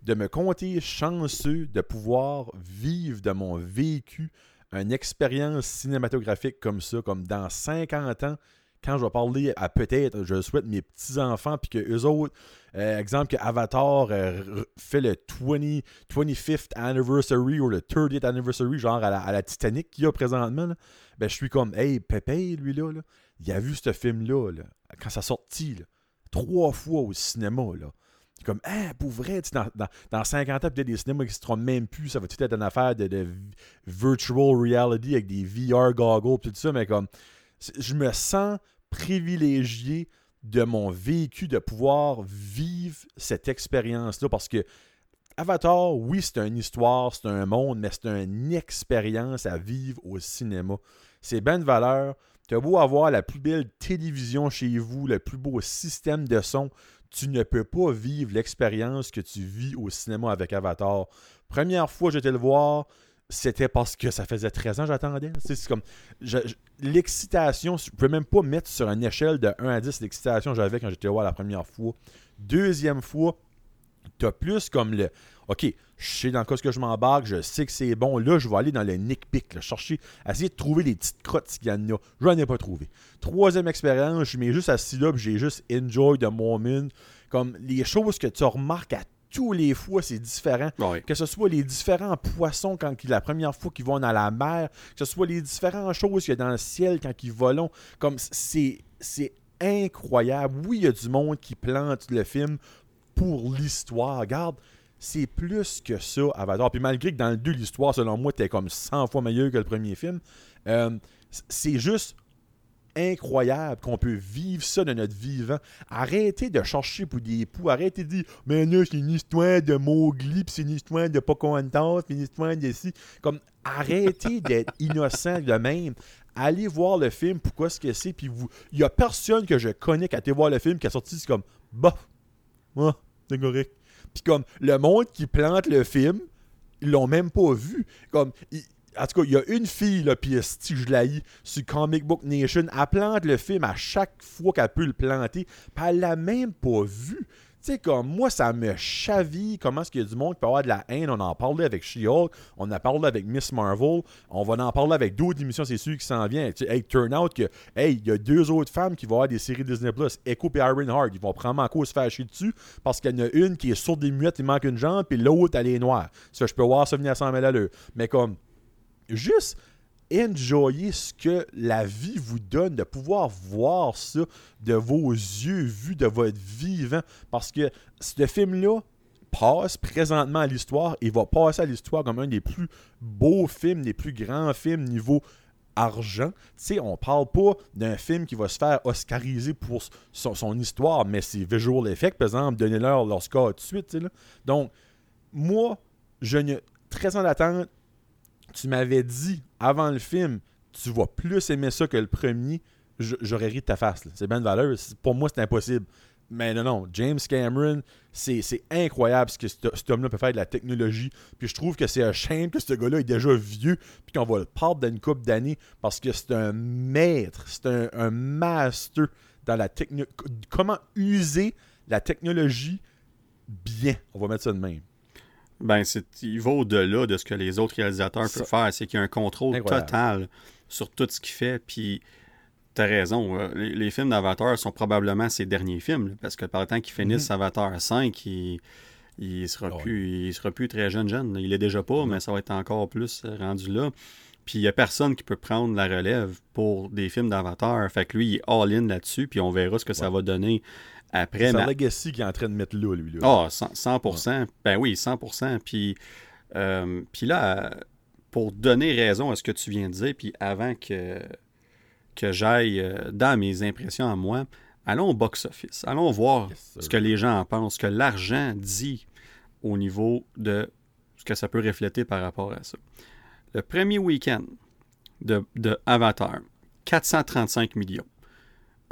de me compter chanceux de pouvoir vivre de mon vécu une expérience cinématographique comme ça, comme dans 50 ans, quand je vais parler à peut-être, je souhaite, mes petits-enfants, puis que eux autres, euh, exemple, que Avatar euh, fait le 20, 25th anniversary ou le 30th anniversary, genre à la, Titanic qu'il y a présentement, là, ben je suis comme, hey, Pépé, lui là, là, il a vu ce film-là, là, quand ça sortit, trois fois au cinéma, là. Comme, ah, pour vrai, dans, dans, dans, 50 ans, peut-être des cinémas qui ne seront même plus, ça va tout être une affaire de, de virtual reality avec des VR goggles, tout ça, mais comme, je me sens privilégié de mon vécu de pouvoir vivre cette expérience-là parce que Avatar, oui, c'est une histoire, c'est un monde, mais c'est une expérience à vivre au cinéma. C'est bien de valeur. Tu as beau avoir la plus belle télévision chez vous, le plus beau système de son, tu ne peux pas vivre l'expérience que tu vis au cinéma avec Avatar. Première fois j'étais le voir, c'était parce que ça faisait 13 ans que j'attendais. C'est comme l'excitation, je peux même pas mettre sur une échelle de 1 à 10 l'excitation que j'avais quand j'étais voir la première fois. Deuxième fois, tu as plus comme le OK, je sais dans quoi que je m'embarque, je sais que c'est bon. Là, je vais aller dans le nick pick, chercher, essayer de trouver les petites crottes qu'il y en a. Je n'en ai pas trouvé. Troisième expérience, je mets juste assis là, j'ai juste enjoy the moment. Comme les choses que tu remarques à tous les fois, c'est différent. Que ce soit les différents poissons quand la première fois qu'ils vont dans la mer, que ce soit les différentes choses qu'il y a dans le ciel quand ils volent. Comme c'est, c'est incroyable. Oui, il y a du monde qui plante le film pour l'histoire. Regarde, c'est plus que ça, Avatar. Puis malgré que dans le 2, l'histoire, selon moi, était comme 100 fois meilleure que le premier film, euh, c'est juste incroyable qu'on peut vivre ça de notre vivant. Arrêtez de chercher pour des poux. Arrêtez de dire, mais là, c'est une histoire de Mowgli, puis c'est une histoire de Pocahontas, puis une histoire de ci. Comme, arrêtez d'être innocent de même. Allez voir le film, pourquoi ce que c'est, puis vous. Il n'y a personne que je connais qui a été voir le film qui a sorti, c'est comme, bah, moi, c'est correct. Puis comme le monde qui plante le film, ils l'ont même pas vu. Comme en tout cas, il y a une fille, là, puis si je l'ai sur Comic Book Nation, elle plante le film à chaque fois qu'elle peut le planter, puis elle l'a même pas vu. Tu sais, comme moi, ça me chaville comment est-ce qu'il y a du monde qui peut avoir de la haine. On en parlait avec She-Hulk, on a parlé avec Miss Marvel, on va en parler avec d'autres émissions, c'est sûr, qui s'en vient. Tu sais, hey, turn out que, hey, il y a deux autres femmes qui vont avoir des séries Disney Plus, Echo et Iron Heart. Ils vont prendre en cause se faire chier dessus parce qu'il y en a une qui est sourde des muettes, il manque une jambe, puis l'autre, elle est noire. Ça, je peux voir ça venir à 100 000 à l'heure. Mais comme, juste enjoyer ce que la vie vous donne, de pouvoir voir ça de vos yeux vus, de votre vivant. Parce que ce film-là passe présentement à l'histoire et va passer à l'histoire comme un des plus beaux films, des plus grands films niveau argent. Tu sais, on parle pas d'un film qui va se faire oscariser pour son, histoire, mais c'est visual effect, par exemple, donnez-leur leur score tout de suite. Donc, moi, je ne très en attente tu m'avais dit avant le film, tu vas plus aimer ça que le premier, j'aurais ri de ta face. C'est bien de valeur. Pour moi, c'est impossible. Mais non, non, James Cameron, c'est incroyable ce que cet homme-là peut faire de la technologie. Puis je trouve que c'est un shame que ce gars-là est déjà vieux, puis qu'on va le perdre dans une couple d'années, parce que c'est un maître, c'est un, un, master dans la technologie. Comment user la technologie bien. On va mettre ça de même. Ben, il va au-delà de ce que les autres réalisateurs peuvent faire. C'est qu'il y a un contrôle total sur tout ce qu'il fait. Puis, t'as raison. Euh, les, films d'Avatar sont probablement ses derniers films. parce que par le temps qu'ils finissent mhm. Avatar 5, il, il sera, ah plus, il sera plus très jeune, jeune. Il est déjà pas, mais ça va être encore plus rendu là. Puis il n'y a personne qui peut prendre la relève pour des films d'Avatar. Fait que lui, il est all-in là-dessus, puis on verra ce que ça va donner après, c'est Legacy qui est en train de mettre là, lui. Ah, 100%. Ben oui, 100%. Puis, euh, puis là, pour donner raison à ce que tu viens de dire, puis avant que, que j'aille euh, dans mes impressions à moi, allons au box-office. Allons voir ce que les gens en pensent, ce que l'argent dit au niveau de ce que ça peut refléter par rapport à ça. Le premier week-end de, de Avatar, 435 millions.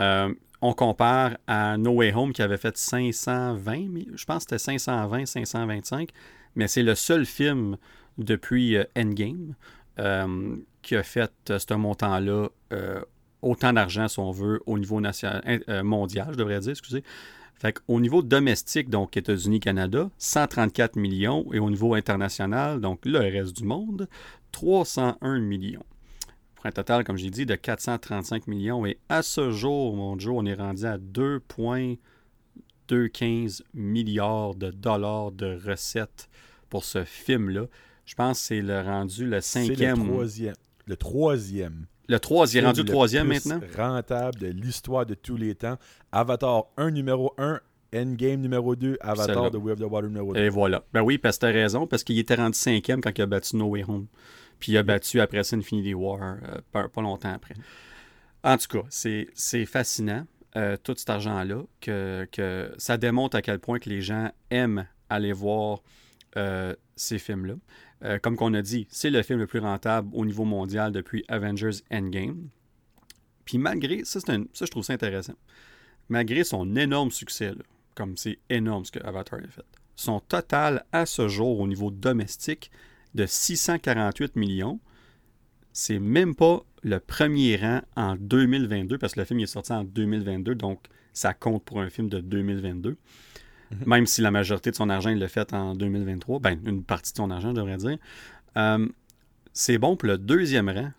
Euh, on compare à No Way Home qui avait fait 520, je pense que c'était 520, 525, mais c'est le seul film depuis euh, Endgame euh, qui a fait euh, ce montant-là, autant d'argent, si on veut, au niveau national, mondial, je devrais dire, excusez. Fait au niveau domestique, donc États-Unis, Canada, 134 millions, et au niveau international, donc le reste du monde, 301 millions pour un total, comme j'ai dit, de 435 millions. Et à ce jour, mon Joe, on est rendu à 2,215 milliards de dollars de recettes pour ce film-là. Je pense que c'est le rendu le cinquième. le troisième. Le troisième. Le troisième, rendu le troisième maintenant? Rentable de l'histoire de tous les temps. Avatar 1, numéro 1, Endgame numéro 2, Avatar. The Way of the Water numéro 2. Et voilà. Ben oui, parce que t'as raison, parce qu'il était rendu cinquième quand il a battu No Way Home. Puis il a battu après ça War, euh, pas, longtemps après. En tout cas, c'est fascinant, euh, tout cet argent-là, que, que ça démontre à quel point que les gens aiment aller voir euh, ces films-là. Comme qu'on a dit, c'est le film le plus rentable au niveau mondial depuis Avengers Endgame. Puis malgré, ça, ça je trouve ça intéressant, malgré son énorme succès, comme c'est énorme ce que Avatar a fait, son total à ce jour au niveau domestique de 648 millions, c'est même pas le premier rang en 2022, parce que le film il est sorti en 2022, donc ça compte pour un film de 2022. Même si la majorité de son argent, il l'a fait en 2023, ben une partie de son argent, je devrais dire. Euh, c'est bon pour le deuxième rang.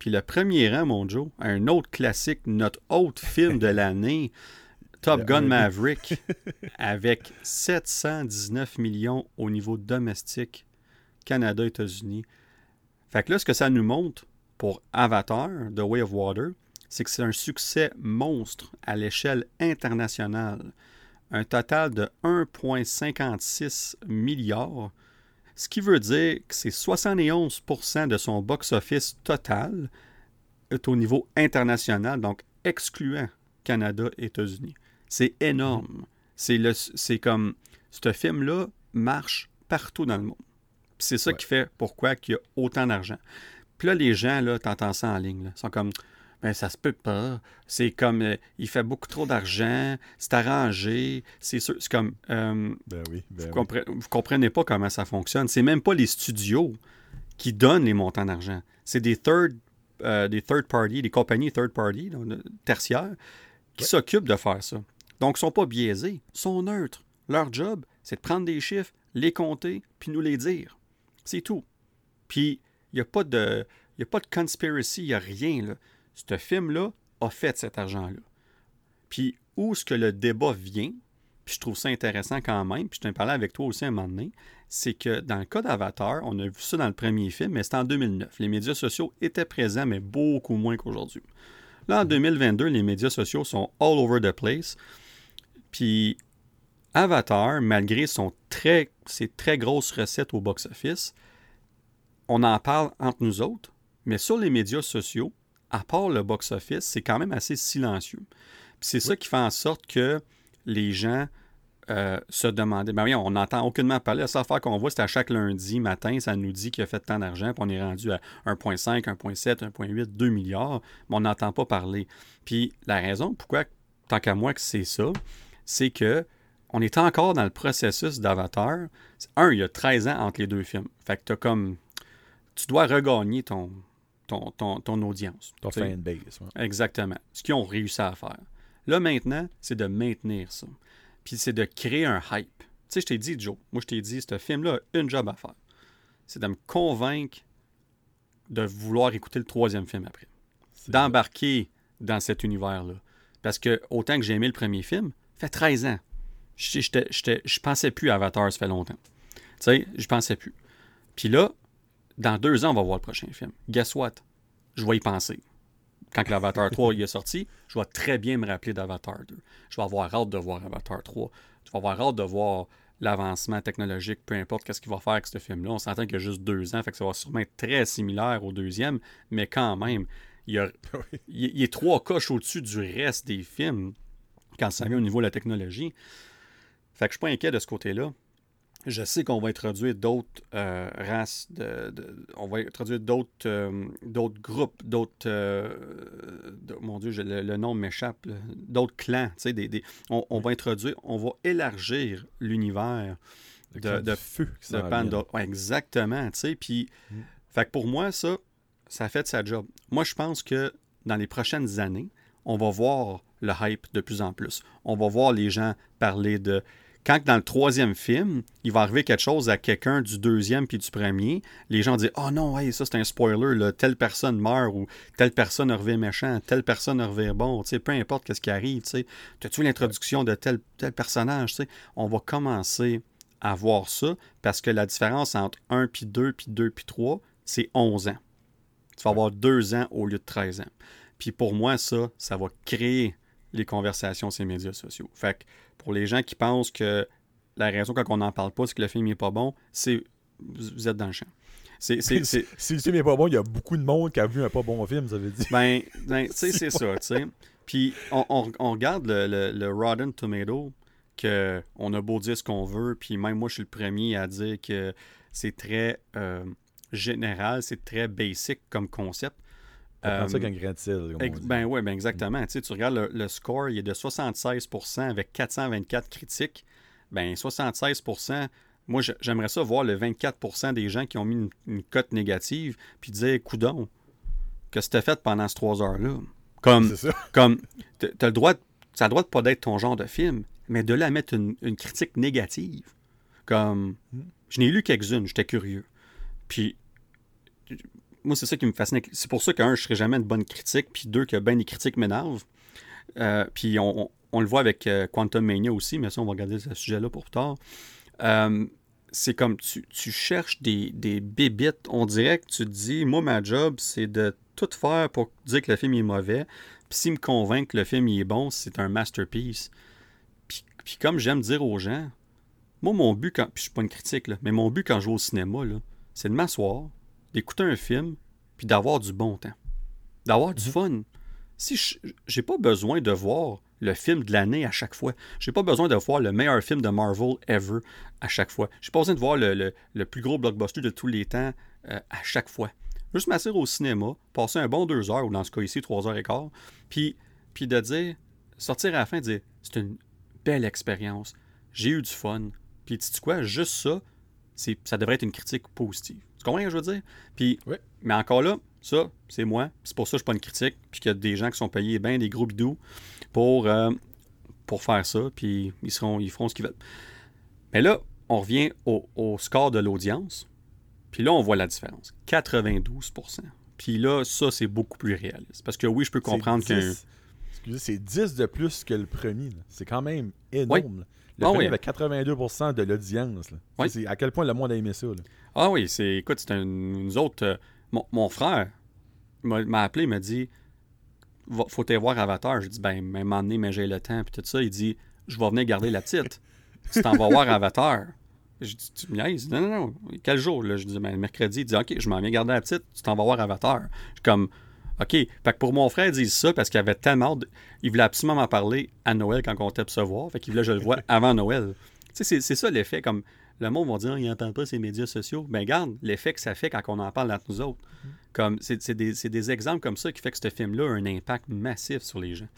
Puis le premier rang, mon Joe, un autre classique, notre autre film de l'année, Top Gun. Maverick, avec 719 millions au niveau domestique, Canada, États-Unis. Fait que là, ce que ça nous montre pour Avatar, The Way of Water, c'est que c'est un succès monstre à l'échelle internationale. Un total de 1,56 milliard, ce qui veut dire que c'est 71% de son box-office total est au niveau international, donc excluant Canada et États-Unis. C'est énorme. C'est le, c'est comme, ce film-là marche partout dans le monde. Puis c'est ça Ouais. qui fait pourquoi il y a autant d'argent. Puis là, les gens, là, t'entends ça en ligne, là, sont comme, ben ça se peut pas. C'est comme, euh, il fait beaucoup trop d'argent, c'est arrangé, c'est sûr. C'est comme, euh, Ben oui, ben vous, oui. compre- vous comprenez pas comment ça fonctionne. C'est même pas les studios qui donnent les montants d'argent. C'est des third, euh, des third party, des compagnies third party, de- tertiaires, qui Ouais. s'occupent de faire ça. Donc, ils sont pas biaisés, ils sont neutres. Leur job, c'est de prendre des chiffres, les compter, puis nous les dire. C'est tout. Puis, il n'y a pas de. Il a pas de conspiracy, il n'y a rien. Là. Ce film-là a fait cet argent-là. Puis, où est-ce que le débat vient, puis je trouve ça intéressant quand même, puis je t'en parlais avec toi aussi un moment donné, c'est que dans le cas d'Avatar, on a vu ça dans le premier film, mais c'était en 2009. Les médias sociaux étaient présents, mais beaucoup moins qu'aujourd'hui. Là, en 2022, les médias sociaux sont all over the place. Puis Avatar, malgré son très, ses très grosses recettes au box-office, on en parle entre nous autres, mais sur les médias sociaux, à part le box-office, c'est quand même assez silencieux. Puis c'est ça qui fait en sorte que les gens euh, se demandaient. Ben oui, on n'entend aucunement parler. La seule affaire qu'on voit, c'est à chaque lundi matin, ça nous dit qu'il a fait tant d'argent, puis on est rendu à 1,5, 1,7, 1,8, 2 milliards, mais on n'entend pas parler. Puis la raison pourquoi, tant qu'à moi, que c'est ça, c'est que on est encore dans le processus d'Avatar. Un, il y a 13 ans entre les deux films. Fait que t'as comme. Tu dois regagner ton, ton, ton, ton audience. Ton fanbase. ouais. Exactement. Ce qu'ils ont réussi à faire. Là, maintenant, c'est de maintenir ça. Puis c'est de créer un hype. Tu sais, je t'ai dit, Joe, moi, je t'ai dit, ce film-là a une job à faire. C'est de me convaincre de vouloir écouter le troisième film après. D'embarquer dans cet univers-là. Parce que, autant que j'ai aimé le premier film, ça fait 13 ans. Je pensais plus à Avatar, ça fait longtemps. Tu sais, je pensais plus. Puis là, dans deux ans, on va voir le prochain film. Guess what? Je vais y penser. Quand l'Avatar 3 il est sorti, je vais très bien me rappeler d'Avatar 2. Je vais avoir hâte de voir Avatar 3. Je vais avoir hâte de voir l'avancement technologique, peu importe qu'est-ce qu'il va faire avec ce film-là. On s'entend qu'il y a juste deux ans, fait que ça va sûrement être très similaire au deuxième, mais quand même, il, y a- il- il est trois coches au-dessus du reste des films quand ça vient au niveau de la technologie. Fait que je suis pas inquiet de ce côté-là. Je sais qu'on va introduire d'autres euh, races, de, de- on va introduire d'autres euh, d'autres groupes, d'autres... euh, mon Dieu, le, le nom m'échappe. D'autres clans. tu sais, Des, des- on, on va introduire, on va élargir l'univers de- feu de. Ouais, exactement. tu sais, Puis, Mm. fait que pour moi, ça, ça a fait sa job. Moi, je pense que dans les prochaines années, on va voir le hype de plus en plus. On va voir les gens parler de. Quand dans le troisième film, il va arriver quelque chose à quelqu'un du deuxième puis du premier, les gens disent Oh non, hey, ça c'est un spoiler, là, telle personne meurt ou telle personne revient méchant, telle personne revient bon, tu sais, peu importe qu'est-ce qui arrive, tu sais. Vu l'introduction de tel, tel personnage, tu sais? On va commencer à voir ça parce que la différence entre 1 puis 2 puis 2 puis 3, c'est 11 ans. Tu vas avoir 2 ans au lieu de 13 ans. Puis pour moi, ça, ça va créer les conversations sur les médias sociaux. Fait que pour les gens qui pensent que la raison quand on n'en parle pas, c'est que le film n'est pas bon, c'est vous êtes dans le champ. C'est, c'est, c'est... si le film n'est pas bon, il y a beaucoup de monde qui a vu un pas bon film, ça veut dire. Ben, ben tu sais, c'est ça, tu sais. Puis on, on, on, regarde le, le, le Rotten Tomato, que on a beau dire ce qu'on veut, puis même moi, je suis le premier à dire que c'est très euh, général, c'est très basic comme concept. Euh, ça qu'un grain de sel. Ben oui, ben exactement. Tu, sais, tu regardes le, le, score, il est de 76% avec 424 critiques. Ben 76%, moi, j'aimerais ça voir le 24% des gens qui ont mis une, cote négative, puis dire, coudon, que c'était fait pendant ces trois heures-là? Comme, comme as le droit, ça le droit de pas d'être ton genre de film, mais de là mettre une, critique négative. Comme, hmm. je n'ai lu quelques-unes, j'étais curieux. Puis, moi, c'est ça qui me fascine. C'est pour ça qu'un, je serais jamais une bonne critique, puis deux, que ben des critiques m'énervent. Euh, puis on, le voit avec euh, Quantum Mania aussi, mais ça, on va regarder ce sujet-là pour plus tard. Euh, c'est comme tu, cherches des, des bébites. On dirait que tu te dis, moi, ma job, c'est de tout faire pour dire que le film est mauvais. Puis s'il me convainc que le film est bon, c'est un masterpiece. Puis, comme j'aime dire aux gens, moi, mon but, quand, puis je suis pas une critique, là, mais mon but quand je vais au cinéma, c'est de m'asseoir, d'écouter un film, puis d'avoir du bon temps. D'avoir du mhm. fun. Si j'ai pas besoin de voir le film de l'année à chaque fois. J'ai pas besoin de voir le meilleur film de Marvel ever à chaque fois. J'ai pas besoin de voir le, plus gros blockbuster de tous les temps euh, à chaque fois. Juste m'asseoir au cinéma, passer un bon deux heures, ou dans ce cas ici, trois heures et quart, puis, puis de dire, sortir à la fin et dire, c'est une belle expérience, j'ai eu du fun. Puis tu sais quoi, juste ça, ça devrait être une critique positive. Que je veux dire? Puis, Mais encore là, ça, c'est moi. C'est pour ça que je suis pas une critique. Puis qu'il y a des gens qui sont payés bien des gros bidous pour, euh, pour faire ça. Puis ils, seront, ils feront ce qu'ils veulent. Mais là, on revient au, score de l'audience. Puis là, on voit la différence. 92% Puis là, ça, c'est beaucoup plus réaliste. Parce que oui, je peux comprendre qu'un. Excusez, c'est 10 de plus que le premier. C'est quand même énorme. Le ah premier avait 82% de l'audience. C'est à quel point le monde a aimé ça. Ah oui, c'est. Écoute, c'est une autre. Euh, mon, frère m'a appelé, il m'a dit Faut te voir Avatar. J'ai dit Ben, même donné, mais j'ai le temps. Puis tout ça, il dit Je vais venir garder la petite. tu t'en vas voir Avatar. Je dis Tu me niaises? Non, non, non. Quel jour? Là? Je dis Ben, mercredi. Il dit Ok, je m'en viens garder la petite. Tu t'en vas voir Avatar. Je suis comme OK. Fait que pour mon frère, il dit ça parce qu'il avait tellement. De... Il voulait absolument m'en parler à Noël quand on était se voir. Fait qu'il voulait que je le vois avant Noël. Tu sais, c'est ça l'effet. Comme le monde va dire, il n'entend pas ces médias sociaux. Ben, regarde l'effet que ça fait quand on en parle entre nous autres. Comme, c'est, des, exemples comme ça qui fait que ce film-là a un impact massif sur les gens.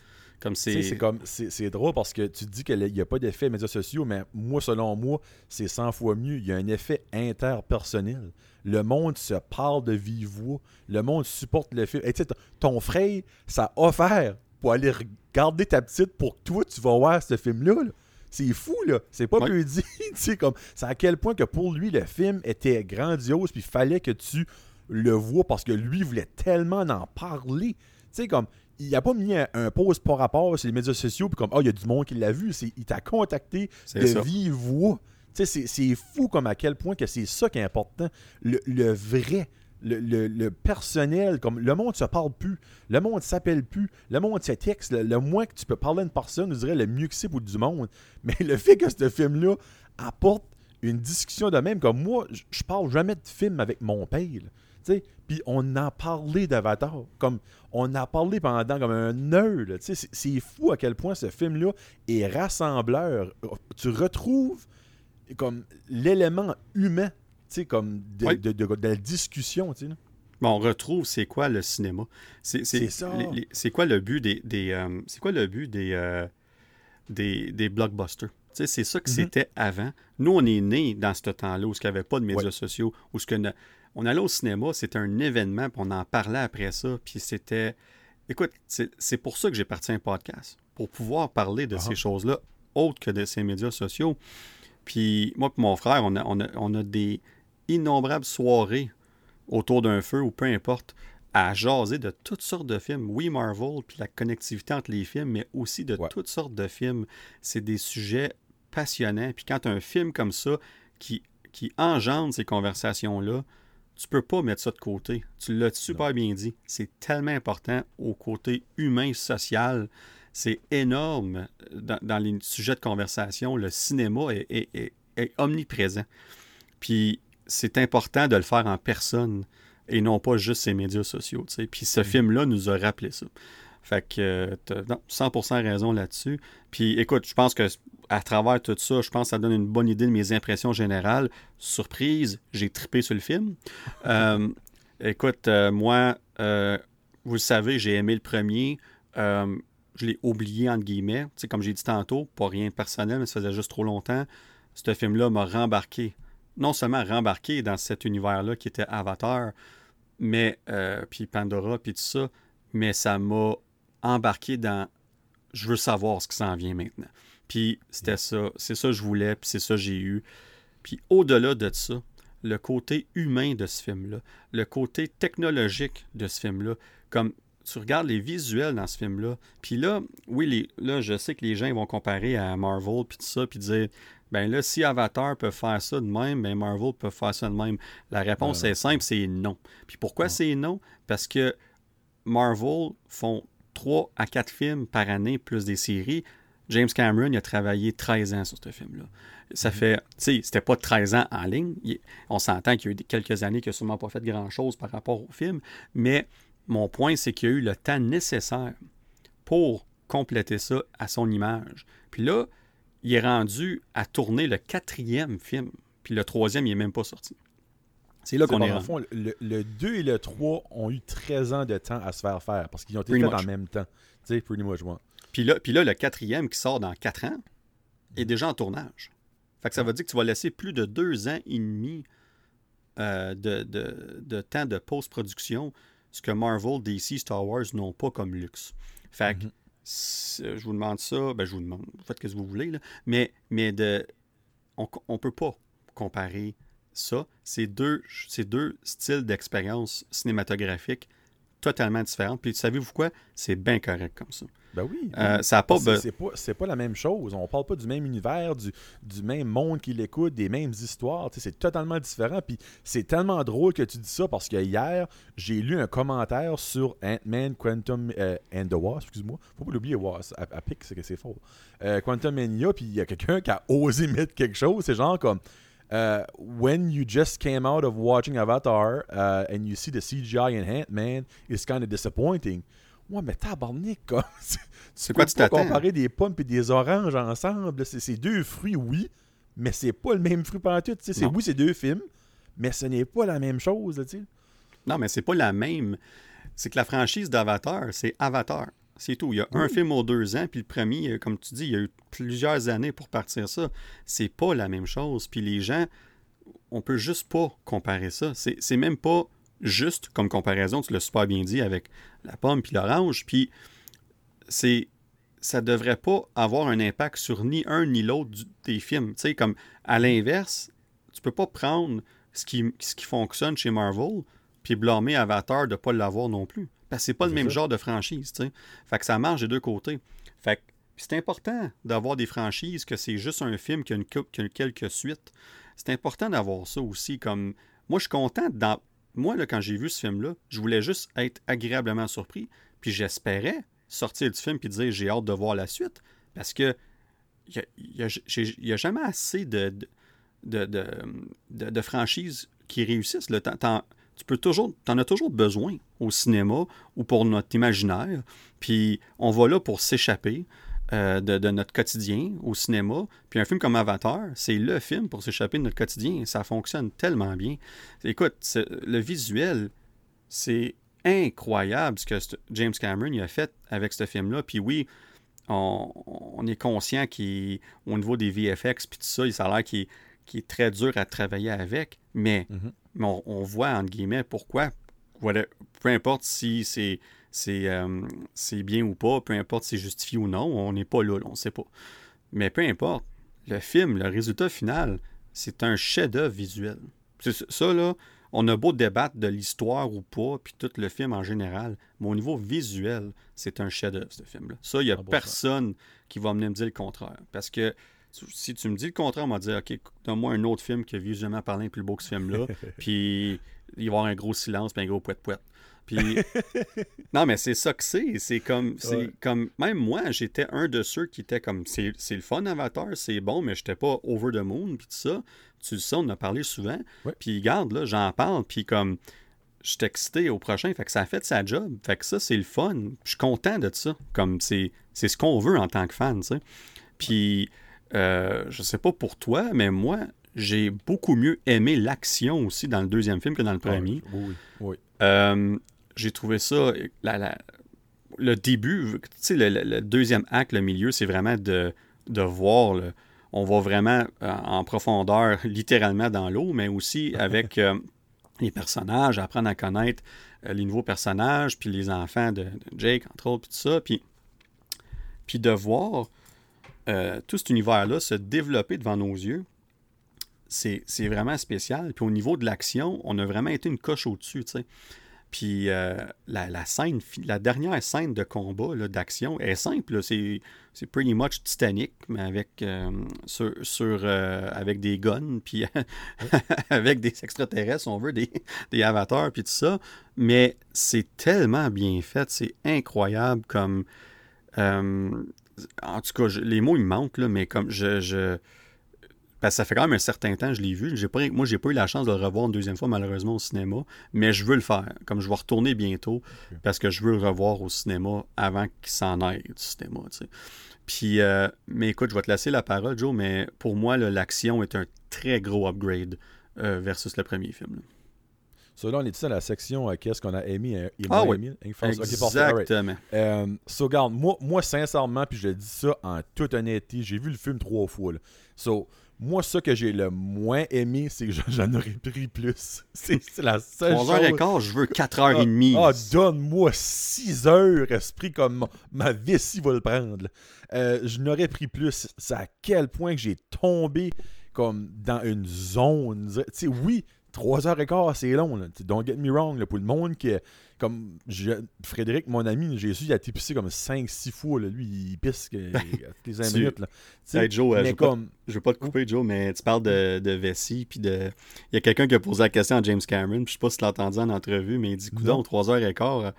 Comme c'est... C'est, comme, c'est, drôle parce que tu dis qu'il n'y a pas d'effet médias sociaux, mais moi, selon moi, c'est 100 fois mieux. Il y a un effet interpersonnel. Le monde se parle de vive voix. Le monde supporte le film. Et ton frère, ça a offert pour aller regarder ta petite pour que toi, tu vas voir ce film-là. là c'est fou, là. C'est pas plus dit. tu comme, c'est à quel point que pour lui, le film était grandiose, puis il fallait que tu le vois parce que lui voulait tellement en parler. Tu sais, comme, il a pas mis un, pause par rapport sur les médias sociaux, puis comme, oh, il y a du monde qui l'a vu. Il t'a contacté de vive voix. C'est fou comme à quel point que c'est ça qui est important. Le, vrai le, personnel, comme le monde se parle plus, le monde s'appelle plus, le monde se texte, le, moins que tu peux parler à une personne, je dirais le mieux que c'est pour du monde. Mais le fait que ce film-là apporte une discussion de même, comme moi, je parle jamais de film avec mon père. Puis on a parlé d'Avatar. Comme on a parlé pendant comme un heure. C'est fou à quel point ce film-là est rassembleur. Tu retrouves comme l'élément humain sais, comme de, la discussion, tu sais. Bon, on retrouve c'est quoi le cinéma? C'est ça. C'est quoi le but des, des euh, c'est quoi le but des euh, des, des, blockbusters? C'est ça que mm-hmm. c'était avant. Nous, on est nés dans ce temps-là où il n'y avait pas de médias sociaux, où ce que on allait au cinéma, c'était un événement, puis on en parlait après ça, puis c'était... Écoute, c'est pour ça que j'ai parti un podcast, pour pouvoir parler de ces ah. choses-là, autres que de ces médias sociaux. Puis moi et mon frère, on on a, on a des, innombrables soirées autour d'un feu ou peu importe à jaser de toutes sortes de films. Oui, Marvel, puis la connectivité entre les films, mais aussi de toutes sortes de films. C'est des sujets passionnants. Puis quand un film comme ça qui, qui engendre ces conversations-là, tu peux pas mettre ça de côté. Tu l'as super bien dit. C'est tellement important au côté humain, social. C'est énorme dans, les sujets de conversation. Le cinéma est, omniprésent. Puis c'est important de le faire en personne et non pas juste ces médias sociaux. Puis ce film-là nous a rappelé ça. Fait que, non, 100% raison là-dessus. Puis écoute, je pense que à travers tout ça, je pense que ça donne une bonne idée de mes impressions générales. Surprise, j'ai trippé sur le film. Euh, écoute, euh, moi, euh, vous le savez, j'ai aimé le premier. Je l'ai oublié, entre guillemets. sais, comme j'ai dit tantôt, pas rien de personnel, mais ça faisait juste trop longtemps. Ce film-là m'a rembarqué. Non seulement rembarqué dans cet univers-là qui était Avatar, mais puis Pandora, puis tout ça, mais ça m'a embarqué dans je veux savoir ce qui s'en vient maintenant. Puis c'était ça, c'est ça que je voulais, puis c'est ça que j'ai eu. Puis au-delà de ça, le côté humain de ce film-là, le côté technologique de ce film-là, comme tu regardes les visuels dans ce film-là, puis là, oui, les, là, je sais que les gens vont comparer à Marvel, puis tout ça, puis dire, ben là, si Avatar peut faire ça de même, ben Marvel peut faire ça de même. La réponse est simple, c'est non. Puis pourquoi c'est non? Parce que Marvel font 3 à 4 films par année, plus des séries. James Cameron, il a travaillé 13 ans sur ce film-là. Ça mhm. fait, tu sais, c'était pas 13 ans en ligne. on s'entend qu'il y a eu quelques années qu'il n'a sûrement pas fait grand-chose par rapport au film. Mais mon point, c'est qu'il y a eu le temps nécessaire pour compléter ça à son image. Puis là, il est rendu à tourner le quatrième film. Puis le troisième, il n'est même pas sorti. C'est là qu'on est. Fond, le, 2 et le 3 ont eu 13 ans de temps à se faire faire parce qu'ils ont été faits en même temps. Tu sais, pretty much, Puis là, puis là, le quatrième qui sort dans 4 ans est déjà en tournage. Fait que ça veut dire que tu vas laisser plus de 2 ans et demi euh, de, temps de post-production, ce que Marvel, DC, Star Wars n'ont pas comme luxe. Fait que mm-hmm. je vous demande ça, ben je vous demande, faites ce que vous voulez, là, mais, mais de, on ne peut pas comparer ça, c'est deux, deux styles d'expérience cinématographique totalement différents. Puis savez-vous quoi? C'est bien correct comme ça. Ben oui. Euh, ça pas, c'est, pas, la même chose. On parle pas du même univers, du, du même monde qui l'écoute, des mêmes histoires. C'est totalement différent. Puis c'est tellement drôle que tu dis ça parce que hier, j'ai lu un commentaire sur Ant-Man, Quantum euh, and the Wasp, excuse-moi. Faut pas l'oublier, Wasp. À, à c'est que c'est faux. Euh, Quantum Mania, puis il y a quelqu'un qui a osé mettre quelque chose. C'est genre comme uh, when you just came out of watching Avatar uh, and you see the CGI in Ant-Man, it's kind of disappointing. Ouais, mais tabarnak, quoi. C'est quoi tu t'attends? comparer des pommes et des oranges ensemble. C'est deux fruits, oui, mais c'est pas le même fruit tout. C'est oui, c'est deux films, mais ce n'est pas la même chose. sais. Non, mais c'est pas la même. C'est que la franchise d'Avatar, c'est Avatar. C'est tout. Il y a un film aux deux ans, puis le premier, euh, comme tu dis, il y a eu plusieurs années pour partir ça. C'est pas la même chose. Puis les gens, on peut juste pas comparer ça. C'est même pas juste comme comparaison, tu l'as super bien dit, avec la pomme puis l'orange. Puis c'est ça devrait pas avoir un impact sur ni un ni l'autre des films. Tu sais, comme à l'inverse, tu peux pas prendre ce qui, ce qui fonctionne chez Marvel puis blâmer Avatar de pas l'avoir non plus. Parce que c'est pas le même genre de franchise, tu sais. Fait que ça marche des deux côtés. Fait que c'est important d'avoir des franchises que c'est juste un film qui a, une, quelques suites. C'est important d'avoir ça aussi. Comme moi, je suis content. Dans... Moi, là, quand j'ai vu ce film-là, je voulais juste être agréablement surpris. Puis j'espérais sortir du film puis dire j'ai hâte de voir la suite. Parce que il n'y a, jamais assez de, de, de, franchises qui réussissent. Le temps, tu peux toujours, en as toujours besoin au cinéma ou pour notre imaginaire. Puis on va là pour s'échapper euh, de, notre quotidien au cinéma. Puis un film comme Avatar, c'est le film pour s'échapper de notre quotidien. Ça fonctionne tellement bien. Écoute, le visuel, c'est incroyable ce que James Cameron a fait avec ce film-là. Puis oui, on, est conscient qu'au niveau des VFX, puis tout ça, il a l'air qu'il est très dur à travailler avec. Mais mm-hmm mais on, voit, entre guillemets, pourquoi. peu importe si c'est euh, c'est bien ou pas, peu importe si c'est justifié ou non, on n'est pas là, on ne sait pas. Mais peu importe, le film, le résultat final, c'est un chef-d'œuvre visuel. Ça, là, on a beau débattre de l'histoire ou pas, puis tout le film en général, mais au niveau visuel, c'est un chef-d'œuvre, ce film-là. Ça, il n'y a personne qui va venir me dire le contraire. Parce que si tu me dis le contraire, on va dire OK, donne-moi un autre film qui a visuellement parlé plus beau que ce film-là. puis il va y avoir un gros silence puis un gros poète-poète. Puis, non, mais c'est ça que c'est. C'est comme, comme, même moi, j'étais un de ceux qui était comme, c'est, le fun Avatar, c'est bon, mais j'étais pas over the moon, puis tout ça. Tu le sais, on en a parlé souvent. Puis, garde, là, j'en parle, puis comme, je suis excité au prochain, fait que ça a fait sa job. Fait que ça, c'est le fun. Je suis content de ça. Comme, c'est, c'est ce qu'on veut en tant que fan, tu sais. Puis, euh, je sais pas pour toi, mais moi, j'ai beaucoup mieux aimé l'action aussi dans le deuxième film que dans le ah, premier. oui, oui. Euh, j'ai trouvé ça. le début, tu sais, le, deuxième acte, le milieu, c'est vraiment de, de voir. on va vraiment euh, en profondeur, littéralement dans l'eau, mais aussi avec euh, les personnages, apprendre à connaître les nouveaux personnages, puis les enfants de, Jake, entre autres, puis tout ça. Puis, puis de voir tout cet univers-là se développer devant nos yeux, c'est vraiment spécial. Puis au niveau de l'action, on a vraiment été une coche au-dessus, tu sais. Puis euh, la, scène, la dernière scène de combat, d'action, est simple. C'est, pretty much Titanic, mais avec, euh, euh, des guns, puis avec des extraterrestres, on veut, des, des avatars, puis tout ça. Mais c'est tellement bien fait, c'est incroyable comme... en tout cas, les mots, ils me manquent, là, mais comme je parce que ça fait quand même un certain temps que je l'ai vu. J'ai pas, moi, j'ai pas eu la chance de le revoir une deuxième fois, malheureusement, au cinéma. Mais je veux le faire. Comme je vais retourner bientôt, parce que je veux le revoir au cinéma avant qu'il s'en aille du cinéma. Puis, euh, mais écoute, je vais te laisser la parole, Joe, mais pour moi, l'action est un très gros upgrade euh, versus le premier film. So là, on est à la section euh, qu'est-ce qu'on a aimé et ah, oui. Exactement. so, regarde, moi, moi, sincèrement, puis je dis ça en toute honnêteté, j'ai vu le film trois fois. Là. So, moi, ce que j'ai le moins aimé, c'est que j'en aurais pris plus. C'est la seule 3h15, je veux 4h30. Ah, ah donne-moi 6 heures, esprit, comme ma vessie va le prendre. Euh, je n'aurais pris plus. C'est à quel point que j'ai tombé comme dans une zone. Tu sais, oui, 3h15, c'est long. Là. Don't get me wrong. pour le monde qui comme Frédéric, mon ami, j'ai su, il a été pissé comme 5-6 fois. Lui, il pisse que, toutes les 5 minutes. Là. Joe, euh, je, comme... veux veux pas te couper, Joe, mais tu parles de, de vessie. Puis de... Il y a quelqu'un qui a posé la question à James Cameron. Je sais pas si tu l'as entendu en entrevue, mais il dit Coudon, 3h15,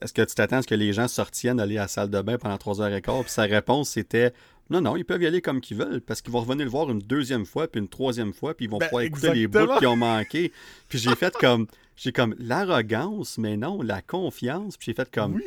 est-ce que tu t'attends à ce que les gens sortiennent d'aller à la salle de bain pendant 3h15 Puis sa réponse, c'était non, non, ils peuvent y aller comme qu'ils veulent parce qu'ils vont revenir le voir une deuxième fois, puis une troisième fois, puis ils vont ben, pouvoir écouter les bouts qui ont manqué. Puis j'ai fait comme, j'ai comme l'arrogance, mais non, la confiance, puis j'ai fait comme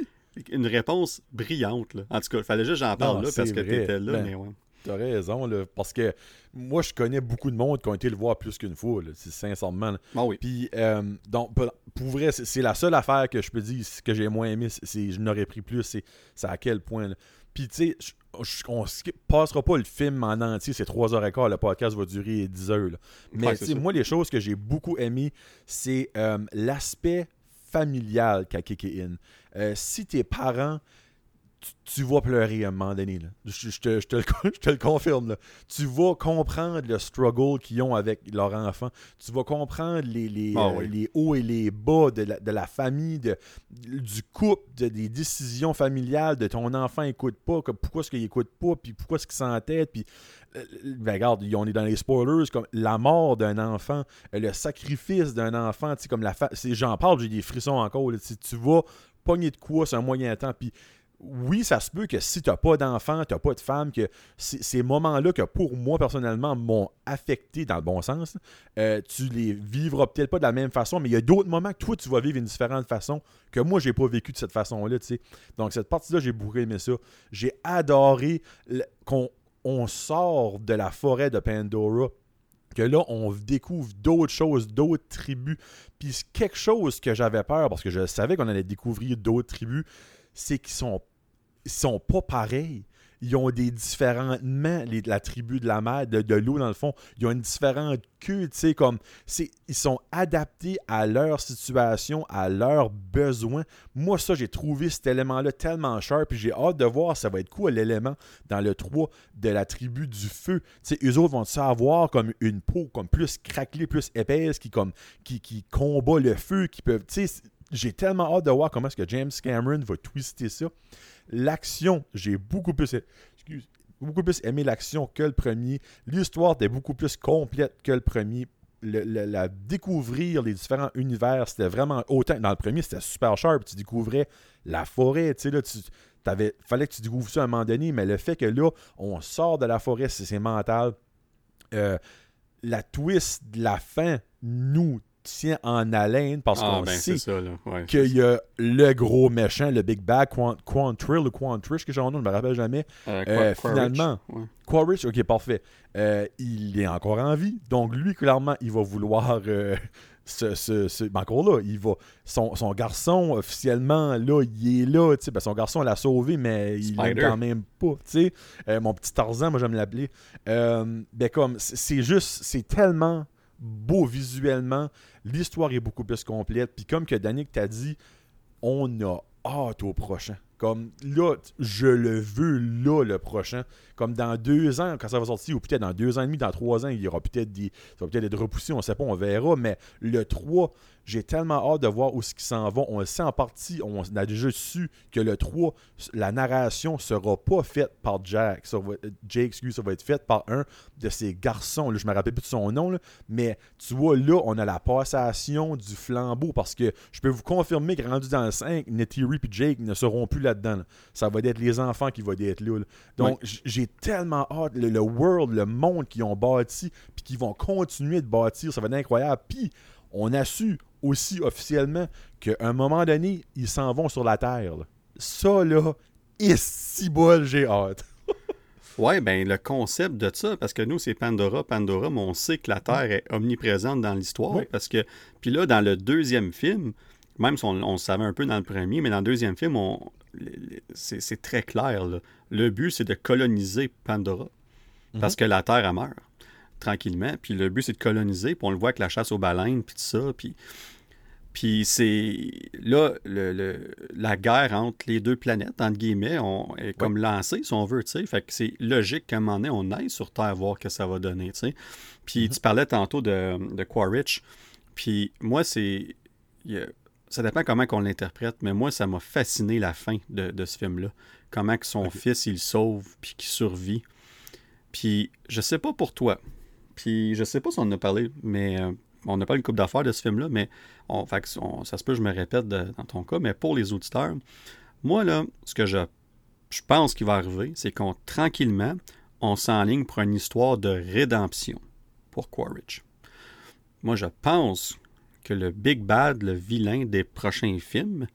une réponse brillante. Là. En tout cas, il fallait juste que j'en parle là parce que tu étais là, ben, mais ouais. T'as raison, là, parce que moi, je connais beaucoup de monde qui ont été le voir plus qu'une fois, c'est sincèrement. Ah oui. Puis, euh, donc, pour vrai, c'est la seule affaire que je peux dire que j'ai moins aimé, c'est je n'aurais pris plus, c'est à quel point. Là. Puis, tu sais, on ne passera pas le film en entier, c'est 3h15, le podcast va durer 10 heures. Mais moi, les choses que j'ai beaucoup aimé, c'est euh, l'aspect familial qu'a kické in. Euh, si tes parents tu, vas pleurer à un moment donné. Je, te, je, te le, je, te, le, confirme. Tu vas comprendre le struggle qu'ils ont avec leur enfant. Tu vas comprendre les, les, ah euh, les hauts et les bas de la, de la famille, de, du couple, des décisions familiales, de ton enfant écoute pas, pourquoi est-ce qu'il écoute pas, puis pourquoi est-ce qu'il s'entête, puis euh, ben regarde, on est dans les spoilers, comme la mort d'un enfant, euh, le sacrifice d'un enfant, comme la j'en parle, j'ai des frissons encore. tu vas pogner de quoi c'est un moyen temps, puis oui, ça se peut que si tu n'as pas d'enfant, tu n'as pas de femme, que ces moments-là que pour moi personnellement m'ont affecté dans le bon sens, euh, tu les vivras peut-être pas de la même façon, mais il y a d'autres moments que toi tu vas vivre d'une différente façon que moi j'ai pas vécu de cette façon-là. Donc cette partie-là, j'ai beaucoup aimé ça. J'ai adoré qu'on on sort de la forêt de Pandora que là, on découvre d'autres choses, d'autres tribus. Puis quelque chose que j'avais peur, parce que je savais qu'on allait découvrir d'autres tribus, c'est qu'ils sont sont pas pareils. Ils ont des différents les, la tribu de la mer, de, l'eau dans le fond. Ils ont une différente queue, ils sont adaptés à leur situation, à leurs besoins. Moi, ça, j'ai trouvé cet élément-là tellement cher, puis j'ai hâte de voir ça va être quoi l'élément dans le 3 de la tribu du feu? Tu sais, eux autres vont savoir comme une peau comme plus craquelée, plus épaisse, qui comme qui, qui combat le feu, qui peuvent, tu j'ai tellement hâte de voir comment est-ce que James Cameron va twister ça. L'action, j'ai beaucoup plus, aimé l'action que le premier. L'histoire était beaucoup plus complète que le premier. la découvrir les différents univers, c'était vraiment autant. Dans le premier, c'était super sharp. Tu découvrais la forêt, tu sais, là, tu. Fallait que tu découvres ça à un moment donné, mais le fait que là, on sort de la forêt, c'est, c'est mental. Euh, la twist de la fin nous tient en haleine parce Ah, qu'on ben, sait c'est ça, là. Ouais, qu'il y a le gros méchant, le Big Bad, Quant, Quantrill ou Quantrish, que j'ai en nom, je me rappelle jamais. Euh, Euh, finalement, ouais. Quaritch, ok, parfait. Euh, il est encore en vie. Donc, lui, clairement, il va vouloir. ce, ce- ce- ben, encore là, il va. Son, son garçon, officiellement, là, il est là. ben, son garçon l'a sauvé, mais il l'aime quand même pas. mon petit Tarzan, moi, j'aime l'appeler. Ben, comme, c'est juste. C'est tellement beau visuellement. L'histoire est beaucoup plus complète. Puis, comme que Danick t'a dit, on a hâte au prochain. Comme là, je le veux là, le prochain. Comme dans deux ans, quand ça va sortir, ou peut-être dans deux ans et demi, dans trois ans, il y aura peut-être des. Ça va peut-être être repoussé, on sait pas, on verra. Mais le 3, j'ai tellement hâte de voir où ce qu'ils s'en vont. On le sait en partie, on a déjà su que le 3, la narration sera pas faite par Jack. Ça va, Jake, excuse, ça va être faite par un de ses garçons. Là, je me rappelle plus de son nom, là, mais tu vois, là, on a la passation du flambeau parce que je peux vous confirmer que rendu dans le 5, Neytiri et Jake ne seront plus là-dedans. là. Ça va être les enfants qui vont être là. Donc, j'ai tellement hâte. Le, le world, le monde qu'ils ont bâti, puis qu'ils vont continuer de bâtir, ça va être incroyable. Puis, on a su aussi officiellement qu'à un moment donné, ils s'en vont sur la Terre. là. Ça, là, est si bol, j'ai hâte. Ouais, ben le concept de ça, parce que nous, c'est Pandora, Pandora, mais on sait que la Terre est omniprésente dans l'histoire. Oui. Parce que. Puis là, dans le deuxième film, même si on, on le savait un peu dans le premier, mais dans le deuxième film, on, c'est très clair. là. Le but, c'est de coloniser Pandora. Parce que la Terre, elle meurt tranquillement. Puis le but, c'est de coloniser. Puis on le voit avec la chasse aux baleines, puis tout ça. Puis. Puis c'est là, le, le- la guerre entre les deux planètes, entre guillemets, on, est comme lancée, si on veut, tu sais. Fait que c'est logique qu'à un moment donné, on aille sur Terre voir que ça va donner, tu sais. Puis tu parlais tantôt de, de Quaritch. Puis moi, c'est... ça dépend comment qu'on l'interprète, mais moi, ça m'a fasciné la fin de, de ce film-là. Comment que son fils, il sauve, puis qu'il survit. Puis je sais pas pour toi, puis je sais pas si on en a parlé, mais euh, on n'a pas une coupe d'affaires de ce film-là, mais on, fait on- ça se peut, je me répète de- dans ton cas, mais pour les auditeurs, moi, là, ce que je, je pense qui va arriver, c'est qu'on, tranquillement, on s'enligne pour une histoire de rédemption pour Quaritch. Moi, je pense que le Big Bad, le vilain des prochains films,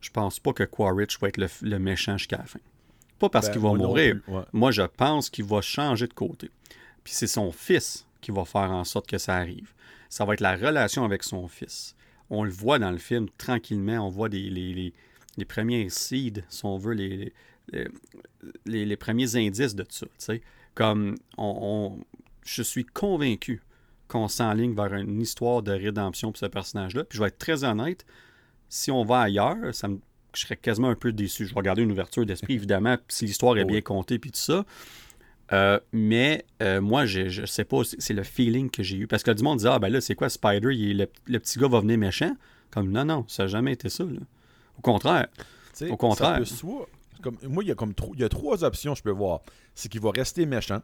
je pense pas que Quaritch va être le, le méchant jusqu'à la fin. Pas parce Ben, qu'il va moi mourir. ouais. Moi, je pense qu'il va changer de côté. Puis c'est son fils qui va faire en sorte que ça arrive. Ça va être la relation avec son fils. On le voit dans le film tranquillement. On voit des, les, les- les premiers seeds, si on veut, les, premiers indices de ça. Comme on, on- je suis convaincu qu'on s'enligne vers une histoire de rédemption pour ce personnage-là. Puis je vais être très honnête, si on va ailleurs, ça me- je serais quasiment un peu déçu. Je vais regarder une ouverture d'esprit, évidemment, si l'histoire est bien contée, puis tout ça. Euh, mais euh, moi, je, je sais pas, c'est le feeling que j'ai eu. Parce que du monde dit Ah, ben là, c'est quoi Spider il est- le, le petit gars va venir méchant? Comme non, non, ça n'a jamais été ça. là. Au contraire. Au contraire. ça peut soit- comme, moi, il y, a comme il y a trois options je peux voir. C'est qu'il va rester méchant.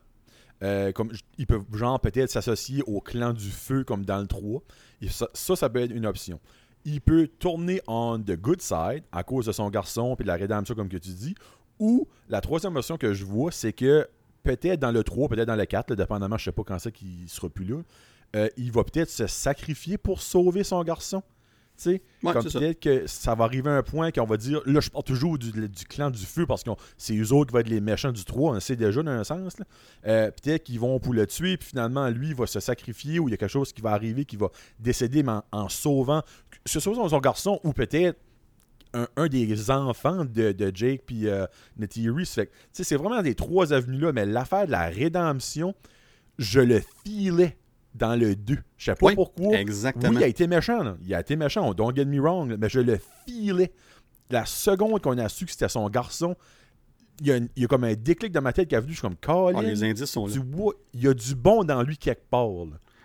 Euh, comme, j- il peut, genre, peut-être s'associer au clan du feu, comme dans le 3. Et ça, ça, peut être une option. Il peut tourner on the good side à cause de son garçon et de la rédemption, comme que tu dis. Ou la troisième option que je vois, c'est que peut-être dans le 3, peut-être dans le 4, là, dépendamment, je sais pas quand c'est qu'il sera plus là, euh, il va peut-être se sacrifier pour sauver son garçon. Tu sais, Ouais, comme peut-être que ça va arriver à un point qu'on va dire là je parle toujours du, du clan du feu parce que c'est eux autres qui vont être les méchants du 3 on le sait déjà dans un sens là. Euh, peut-être qu'ils vont pour le tuer puis finalement lui il va se sacrifier ou il y a quelque chose qui va arriver qui va décéder mais en, en sauvant que ce soit son garçon ou peut-être un, un des enfants de, de Jake puis euh, tu sais, c'est vraiment des trois avenues là mais l'affaire de la rédemption je le filais dans le 2 je sais pas Oui, pourquoi Exactement. oui, il a été méchant. là. Il a été méchant. Don't get me wrong. là, Mais je le filais. La seconde qu'on a su que c'était son garçon, il y, a comme un déclic dans ma tête qui a venu. Je suis comme, Colin, Ah, les indices sont là. tu vois, il y a du bon dans lui quelque part.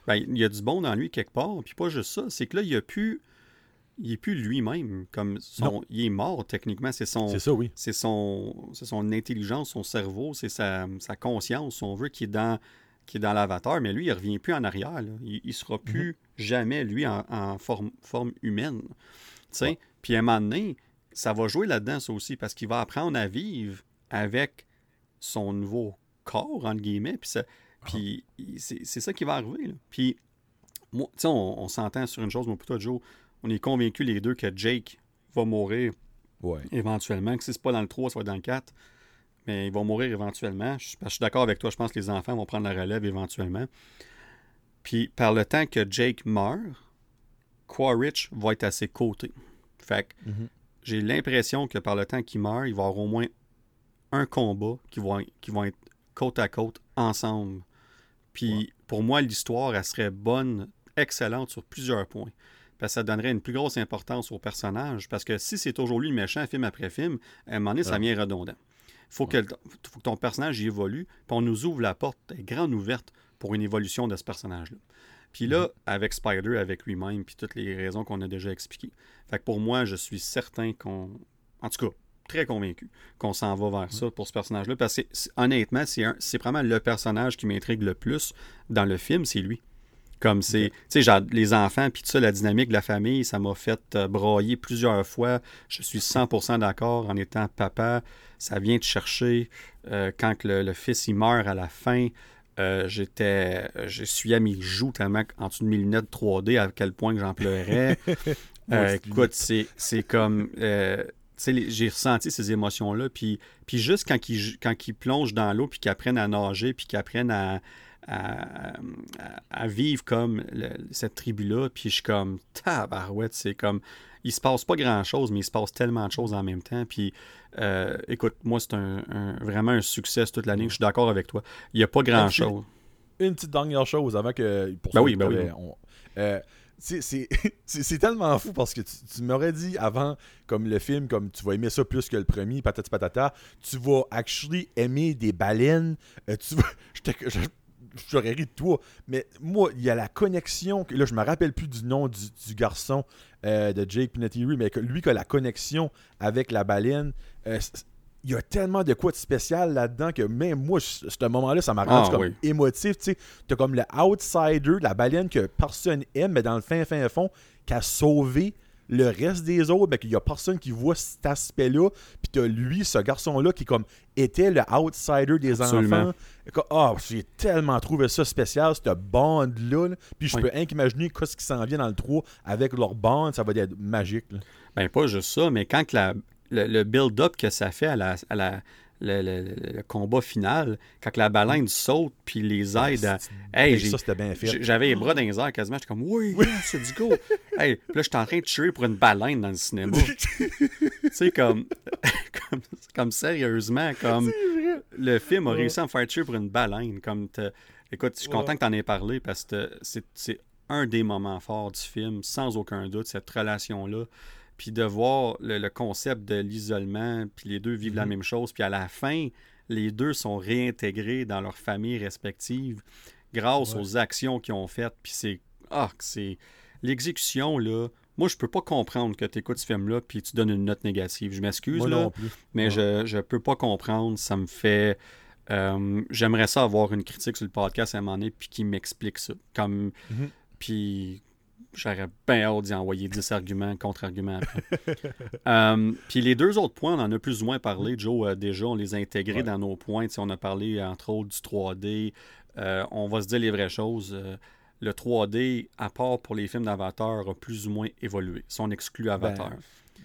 Ben, il y a du bon dans lui quelque part. Puis pas juste ça, c'est que là, il a plus. Il est plus lui-même. Comme son, Non. il est mort techniquement. C'est son. C'est ça, oui. c'est son, c'est son intelligence, son cerveau, c'est sa, sa conscience, on veut, qui est dans, qui est dans l'avatar, mais lui, il revient plus en arrière. Il, ne sera plus mhm. jamais, lui, en, forme, forme humaine. Puis à un moment donné, ça va jouer là-dedans, ça aussi, parce qu'il va apprendre à vivre avec son nouveau corps, entre guillemets. Puis, puis c'est ça qui va arriver. Puis, moi, on, on s'entend sur une chose, mon putain Joe. On est convaincus les deux que Jake va mourir éventuellement. Que si c'est pas dans le 3, ça va être dans le 4. Mais il va mourir éventuellement. Je, je suis d'accord avec toi. Je pense que les enfants vont prendre la relève éventuellement. Puis, par le temps que Jake meurt, Quaritch va être à ses côtés. Fait que mhm. j'ai l'impression que par le temps qu'il meurt, il va y avoir au moins un combat qui vont, qui vont être côte à côte ensemble. Puis pour moi, l'histoire, elle serait bonne, excellente sur plusieurs points. Parce que ça donnerait une plus grosse importance au personnage. Parce que si c'est toujours lui le méchant, film après film, à un moment donné, ça devient redondant. Il faut, que, faut que ton personnage y évolue, puis on nous ouvre la porte, est grande ouverte pour une évolution de ce personnage-là. Puis là, mhm. avec Spider, avec lui-même, puis toutes les raisons qu'on a déjà expliquées. Fait que pour moi, je suis certain qu'on. En tout cas, très convaincu qu'on s'en va vers ça pour ce personnage-là. Parce que, honnêtement, c'est vraiment le personnage qui m'intrigue le plus dans le film, c'est lui. Comme c'est, tu sais, les enfants, puis tout ça, la dynamique de la famille, ça m'a fait euh, broyer plusieurs fois. Je suis 100% d'accord en étant papa. Ça vient te chercher euh, quand le, fils, il meurt à la fin. Euh, j'étais, je suis à mes joues tellement en dessous de mes lunettes 3D à quel point que j'en pleurais. écoute, c'est, c'est comme j'ai ressenti ces émotions-là. Puis, puis juste quand ils, quand plongent dans l'eau, puis qu'ils apprennent à nager, puis qu'ils apprennent à, à, vivre comme cette tribu-là, puis je suis comme, tabarouette, c'est comme, il se passe pas grand-chose, mais il se passe tellement de choses en même temps. Puis, euh, écoute, moi, c'est un, vraiment un succès toute l'année. Je suis d'accord avec toi. Il n'y a pas grand-chose. Une petite dernière chose avant que. Pour ben oui, ben oui. Euh, c'est tellement fou parce que tu, m'aurais dit avant, comme le film, comme tu vas aimer ça plus que le premier, patati patata, tu vas actually aimer des baleines. Euh, tu vas, j'aurais ri de toi. Mais moi, il y a la connexion. Là, je me rappelle plus du nom du, garçon euh, de Jake Pinatiri, mais que lui qui a la connexion avec la baleine. Euh, il y a tellement de quoi de spécial là-dedans que même moi, ce moment-là, ça m'a rendu ah, comme émotif. Tu as comme le outsider, la baleine que personne aime, mais dans le fin, fin fond, qui a sauvé le reste des autres, ben, qu'il n'y a personne qui voit cet aspect-là. Puis tu as lui, ce garçon-là, qui comme était le outsider des enfants. Ah, j'ai tellement trouvé ça spécial, cette bande-là. Puis je peux imaginer ce qui s'en vient dans le 3 avec leur bande, ça va être magique. Ben, pas juste ça, mais quand la, le, build-up que ça fait à la, à la le, combat final, quand la baleine saute puis les aide à. Hey, ça, c'était bien fait. J'avais les bras dans les airs quasiment. J'étais comme, oui, c'est du go. hey, puis là, j'étais en train de tuer pour une baleine dans le cinéma. tu sais, comme, comme, sérieusement, comme le film a réussi à me faire tuer pour une baleine. Comme Écoute, je suis content que tu en aies parlé parce que c'est un des moments forts du film, sans aucun doute, cette relation-là puis de voir le, concept de l'isolement, puis les deux vivent la mhm. même chose, puis à la fin, les deux sont réintégrés dans leurs familles respectives grâce aux actions qu'ils ont faites, puis c'est... Ah, c'est... L'exécution, là... Moi, je peux pas comprendre que tu écoutes ce film-là puis tu donnes une note négative. Je m'excuse, là, mais je, je peux pas comprendre. Ça me fait... Euh, j'aimerais ça avoir une critique sur le podcast à un moment donné puis qui m'explique ça. Comme... Mhm. Puis J'aurais bien hâte d'y envoyer 10 arguments, contre-arguments euh, puis les deux autres points, on en a plus ou moins parlé, Joe, euh, déjà, on les a intégrés dans nos points. on a parlé, entre autres, du 3D. Euh, on va se dire les vraies choses. le 3D, à part pour les films d'Avatar, a plus ou moins évolué. Si on exclut ben, Avatar.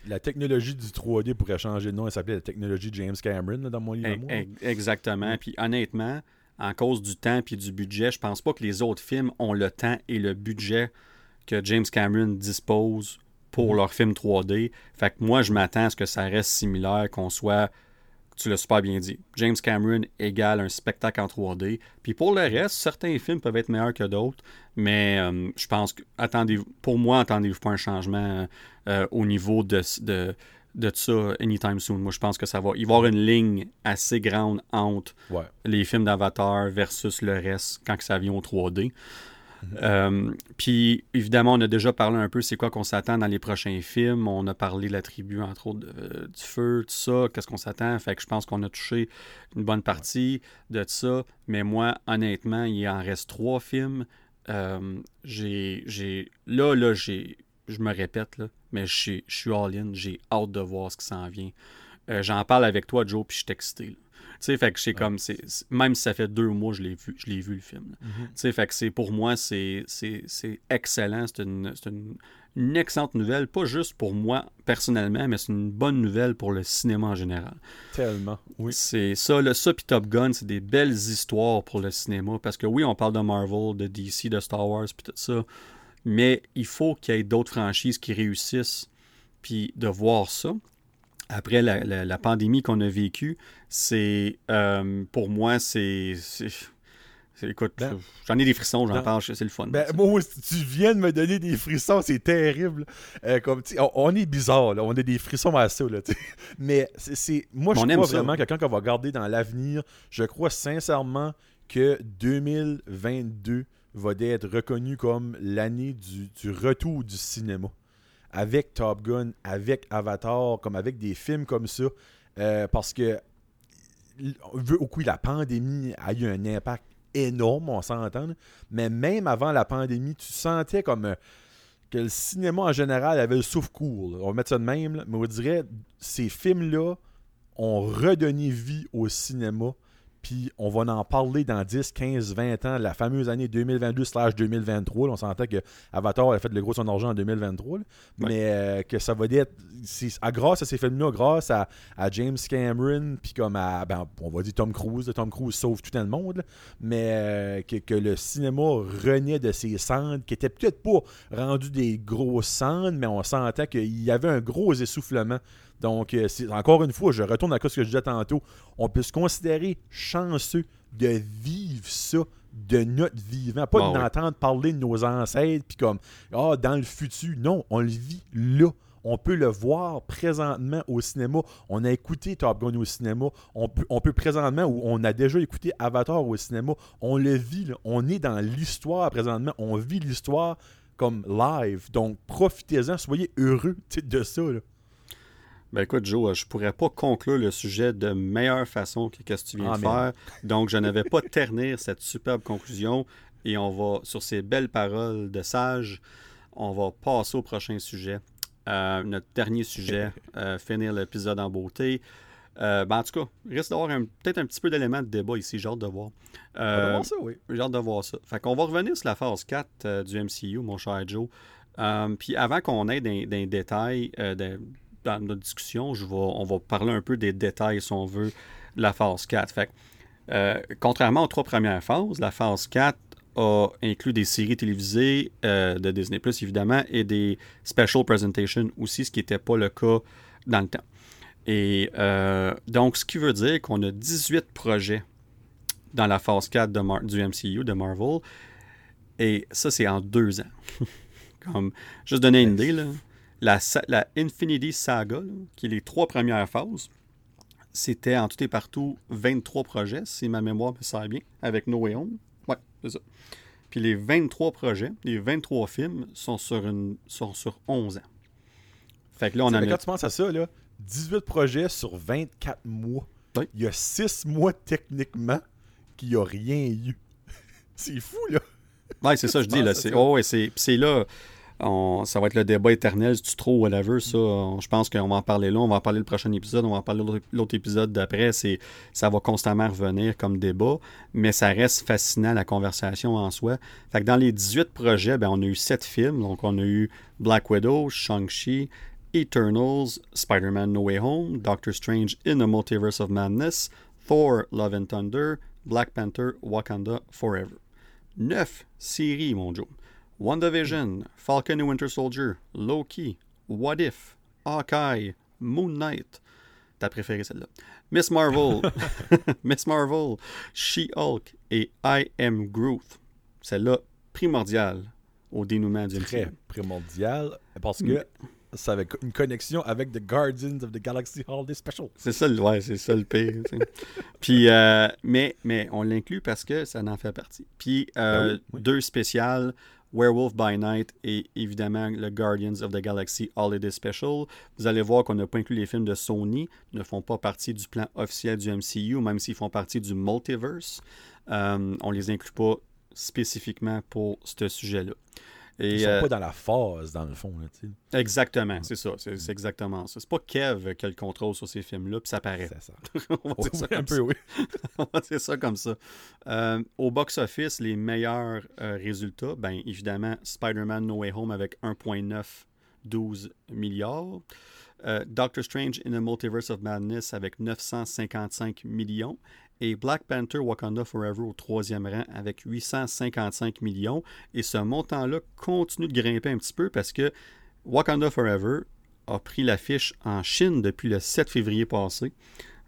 la technologie du 3D pourrait changer de nom. Elle s'appelait la technologie James Cameron dans mon livre. Exactement. Puis honnêtement, en cause du temps et du budget, je pense pas que les autres films ont le temps et le budget que James Cameron dispose pour mhm. leur film 3D. Fait que moi, je m'attends à ce que ça reste similaire, qu'on soit, tu l'as super bien dit, James Cameron égale un spectacle en 3D. Puis pour le reste, certains films peuvent être meilleurs que d'autres, mais euh, je pense que, attendez pour moi, attendez-vous pas un changement euh, au niveau de, de, de ça anytime soon. Moi, je pense que ça va. Il va y avoir une ligne assez grande entre les films d'Avatar versus le reste quand ça vient au 3D. Euh, puis, évidemment, on a déjà parlé un peu c'est quoi qu'on s'attend dans les prochains films. On a parlé de la tribu, entre autres, euh, du feu, tout ça, qu'est-ce qu'on s'attend? Fait que je pense qu'on a touché une bonne partie de ça. Mais moi, honnêtement, il en reste trois films. Euh, j'ai, là, là, j'ai, je me répète, là, mais je suis all-in. J'ai hâte de voir ce qui s'en vient. j'en parle avec toi, Joe, puis je suis sais, fait que c'est comme, c'est, même si ça fait deux mois, je l'ai vu, je l'ai vu le film. Mhm. Tu sais, fait que c'est, pour moi, c'est, c'est, excellent. C'est, une, une, excellente nouvelle, pas juste pour moi personnellement, mais c'est une bonne nouvelle pour le cinéma en général. Tellement, oui. C'est ça, le, ça puis Top Gun, c'est des belles histoires pour le cinéma, parce que oui, on parle de Marvel, de DC, de Star Wars, puis tout ça, mais il faut qu'il y ait d'autres franchises qui réussissent, puis de voir ça après la, pandémie qu'on a vécue, c'est euh, pour moi, c'est. Écoute, ben, j'en ai des frissons, j'en ben, parle, c'est le fun. Ben, moi, tu viens de me donner des frissons, c'est terrible. Euh, comme, on, est bizarre, on a des frissons à ça. Là, Mais c'est moi, je crois vraiment que quand on va regarder dans l'avenir, je crois sincèrement que 2022 va être reconnu comme l'année du, du retour du cinéma avec Top Gun, avec Avatar, comme avec des films comme ça. Euh, parce que, au coup, la pandémie a eu un impact énorme, on s'entend. Mais même avant la pandémie, tu sentais comme euh, que le cinéma en général avait le souffle court. On va mettre ça de même, mais on dirait ces films-là ont redonné vie au cinéma puis on va en parler dans 10, 15, 20 ans, la fameuse année 2022/2023. On s'entend que Avatar a fait le gros son argent en 2023, mais euh, que ça va être, à, grâce à ces films-là, grâce à, James Cameron, puis comme à, ben, on va dire Tom Cruise, Tom Cruise sauve tout le monde, mais euh, que, le cinéma renaît de ses cendres, qui étaient peut-être pas rendus des gros cendres, mais on sentait qu'il y avait un gros essoufflement donc, euh, encore une fois, je retourne à ce que je disais tantôt. On peut se considérer chanceux de vivre ça de notre vivant, pas d'entendre parler de nos ancêtres, puis comme, ah, dans le futur. Non, on le vit là. On peut le voir présentement au cinéma. On a écouté Top Gun au cinéma. On peut, on peut présentement, ou on a déjà écouté Avatar au cinéma. On le vit. On est dans l'histoire présentement. On vit l'histoire comme live. Donc, profitez-en. Soyez heureux de ça. Là. Ben écoute, Joe, je pourrais pas conclure le sujet de meilleure façon que ce que tu viens de faire. Donc, je n'avais pas ternir cette superbe conclusion. Et on va, sur ces belles paroles de sage, on va passer au prochain sujet. Euh, notre dernier sujet, euh, finir l'épisode en beauté. Euh, ben, en tout cas, il risque d'avoir peut-être un petit peu d'éléments de débat ici, j'ai hâte de voir. Euh, voir ça, oui. J'ai hâte de voir ça. Fait qu'on va revenir sur la phase 4 du MCU, mon cher Joe. puis avant qu'on ait des, des détails, dans notre discussion, je vais, on va parler un peu des détails, si on veut, de la phase 4. Fait euh, contrairement aux trois premières phases, la phase 4 a inclus des séries télévisées euh, de Disney Plus, évidemment, et des special presentations aussi, ce qui n'était pas le cas dans le temps. Et euh, donc, ce qui veut dire qu'on a 18 projets dans la phase 4 de du MCU, de Marvel. Et ça, c'est en deux ans. Comme, juste donner une idée, là la, Infinity Saga, qui est les trois premières phases, c'était en tout et partout 23 projets, si ma mémoire me sert bien, avec No Way Home. Ouais, c'est ça. Puis les 23 projets, les 23 films sont sur, une, sont sur 11 ans. Fait que là, on a. Quand tu penses à ça, là, 18 projets sur 24 mois. Il y a 6 mois techniquement qu'il n'y a rien eu. c'est fou, là. Ouais, c'est ça, je dis. là. C'est, oh, ouais, c'est là ça va être le débat éternel, si tu trouves whatever. Ça, je pense qu'on va en parler là. On va en parler le prochain épisode. On va en parler l'autre épisode d'après. C'est, ça va constamment revenir comme débat, mais ça reste fascinant la conversation en soi. Fait que dans les 18 projets, ben, on a eu 7 films. Donc, on a eu Black Widow, Shang-Chi, Eternals, Spider-Man No Way Home, Doctor Strange in the Multiverse of Madness, Thor, Love and Thunder, Black Panther, Wakanda Forever. 9 séries, mon Joe. WandaVision, Falcon and Winter Soldier, Loki, What If, Hawkeye, Moon Knight. T'as préféré celle-là. Miss Marvel, Miss Marvel, She-Hulk et I Am Groot. Celle-là, primordiale au dénouement du Très primordial parce que ça avait une connexion avec The Guardians of the Galaxy Holiday Special. C'est ça, le- ouais, c'est ça le pire. Puis, euh, mais, mais on l'inclut parce que ça en fait partie. Puis, euh, Ben oui, oui. deux spéciales, Werewolf by Night et évidemment le Guardians of the Galaxy Holiday Special. Vous allez voir qu'on n'a pas inclus les films de Sony, ne font pas partie du plan officiel du MCU, même s'ils font partie du multiverse. Euh, on les inclut pas spécifiquement pour ce sujet-là. Et, Ils sont euh, pas dans la phase, dans le fond. Là. Exactement, c'est ça. C'est c'est exactement ça. C'est pas Kev qui a le contrôle sur ces films-là, puis ça paraît. C'est ça. On va dire ça Oui, un comme peu, ça. oui. Dire ça comme ça. Euh, au box-office, les meilleurs euh, résultats, ben évidemment, Spider-Man No Way Home avec 1,912 milliards. Euh, Doctor Strange in the Multiverse of Madness avec 955 millions. Et Black Panther Wakanda Forever au troisième rang avec 855 millions. Et ce montant-là continue de grimper un petit peu parce que Wakanda Forever a pris l'affiche en Chine depuis le 7 février passé.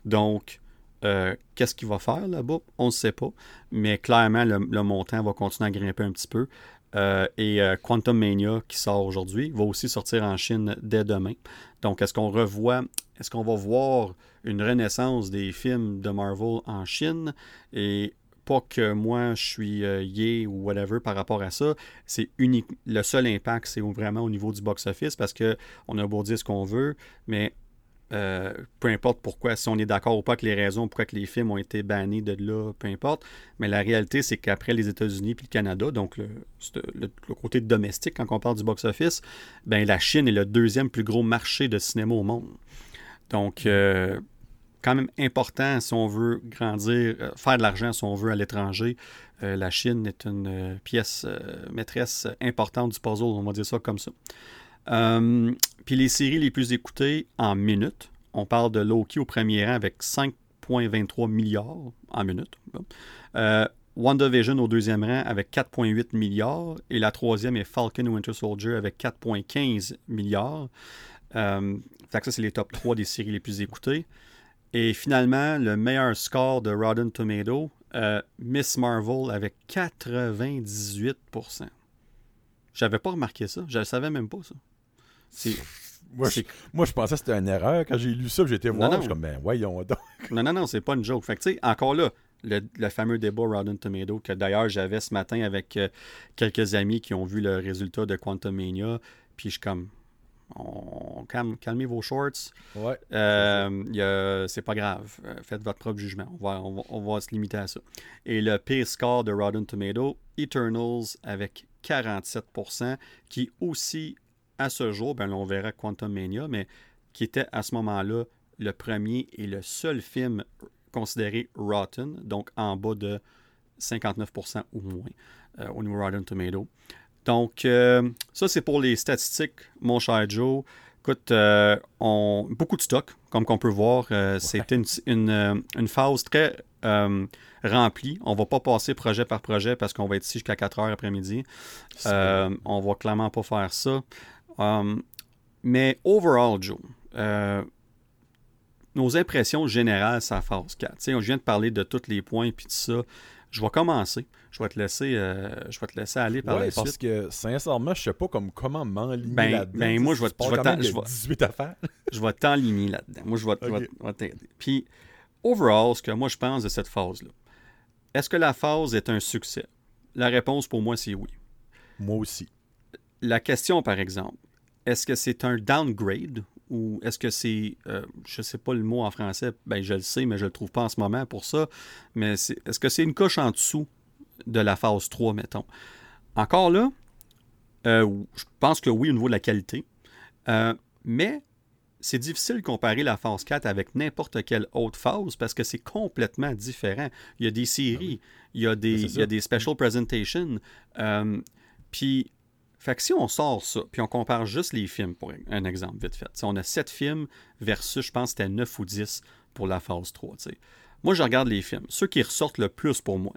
Donc, euh, qu'est-ce qu'il va faire là-bas? On ne sait pas. Mais clairement, le, le montant va continuer à grimper un petit peu. Euh, et euh, Quantum Mania, qui sort aujourd'hui, va aussi sortir en Chine dès demain. Donc, est-ce qu'on revoit, est-ce qu'on va voir une renaissance des films de Marvel en Chine? Et pas que moi, je suis euh, yay ou whatever par rapport à ça. C'est unique. Le seul impact, c'est vraiment au niveau du box-office parce que on a beau dire ce qu'on veut, mais euh, peu importe pourquoi, si on est d'accord ou pas avec les raisons pourquoi que les films ont été bannis de là, peu importe. Mais la réalité, c'est qu'après les États-Unis puis le Canada, donc le, côté domestique quand on parle du box-office, ben la Chine est le deuxième plus gros marché de cinéma au monde. Donc, euh, quand même important si on veut grandir, euh, faire de l'argent si on veut à l'étranger. La Chine est une pièce maîtresse importante du puzzle, on va dire ça comme ça. Euh, Puis les séries les plus écoutées en minutes, on parle de Loki au premier rang avec 5,23 milliards en minutes. Euh, WandaVision au deuxième rang avec 4,8 milliards. Et la troisième est Falcon Winter Soldier avec 4,15 milliards. Euh, fait que ça, c'est les top 3 des séries les plus écoutées. Et finalement, le meilleur score de Rotten Tomato, euh, Miss Marvel avec 98%. J'avais pas remarqué ça. Je le savais même pas, ça. C'est- Moi, je, c'est- moi, je pensais que c'était une erreur. Quand j'ai lu ça, j'étais Non, voir. non. Je suis comme, ben, voyons donc. Non, non, non, c'est pas une joke. Fait que, tu sais, encore là, le, le fameux débat Rotten Tomato, que d'ailleurs j'avais ce matin avec euh, quelques amis qui ont vu le résultat de Quantum Mania, puis je suis comme, on, calme- calmez vos shorts, Ouais. Euh, c'est pas grave. Euh, faites votre propre jugement. On va, on, va, on va se limiter à ça. Et le pire score de Rotten Tomato, Eternals avec 47%, qui aussi, à ce jour, ben on verra Quantum Mania, mais qui était à ce moment-là le premier et le seul film considéré Rotten, donc en bas de 59% ou moins euh, au niveau Rotten Tomato. Donc, euh, ça, c'est pour les statistiques, mon cher Joe. Écoute, euh, on, beaucoup de stock, comme qu'on peut voir. Euh, C'était une, une, une phase très euh, remplie. On va pas passer projet par projet parce qu'on va être ici jusqu'à 4 heures après-midi. On va clairement pas faire ça. Um, mais overall, Joe, euh, nos impressions générales sur la phase 4. Tu sais, je viens de parler de tous les points puis tout ça. Je vais commencer. Je vais te laisser, euh, je vais te laisser aller par Ouais, la parce suite. que sincèrement, je sais pas comme, comment m'enligner Ben- là-dedans. ben, moi, je vais- je vais je vais- 18 affaires. je vais t'enligner là-dedans. Moi, je vais, je vais- Ok. je vais t'aider. Puis, overall, ce que moi je pense de cette phase-là, est-ce que la phase est un succès? La réponse pour moi, c'est oui. Moi aussi. La question, par exemple, est-ce que c'est un downgrade ou est-ce que c'est, euh, je sais pas le mot en français, ben je le sais, mais je le trouve pas en ce moment pour ça, mais c'est- est-ce que c'est une coche en dessous de la phase 3, mettons? Encore là, euh, je pense que oui au niveau de la qualité, Euh, mais c'est difficile de comparer la phase 4 avec n'importe quelle autre phase parce que c'est complètement différent. Il y a des séries, il y a des, Ben il y a des special presentations. euh, puis, fait que si on sort ça, puis on compare juste les films, pour un exemple vite fait. On a 7 films versus, je pense, c'était 9 ou 10 pour la phase 3. tu sais. Moi, je regarde les films. Ceux qui ressortent le plus pour moi,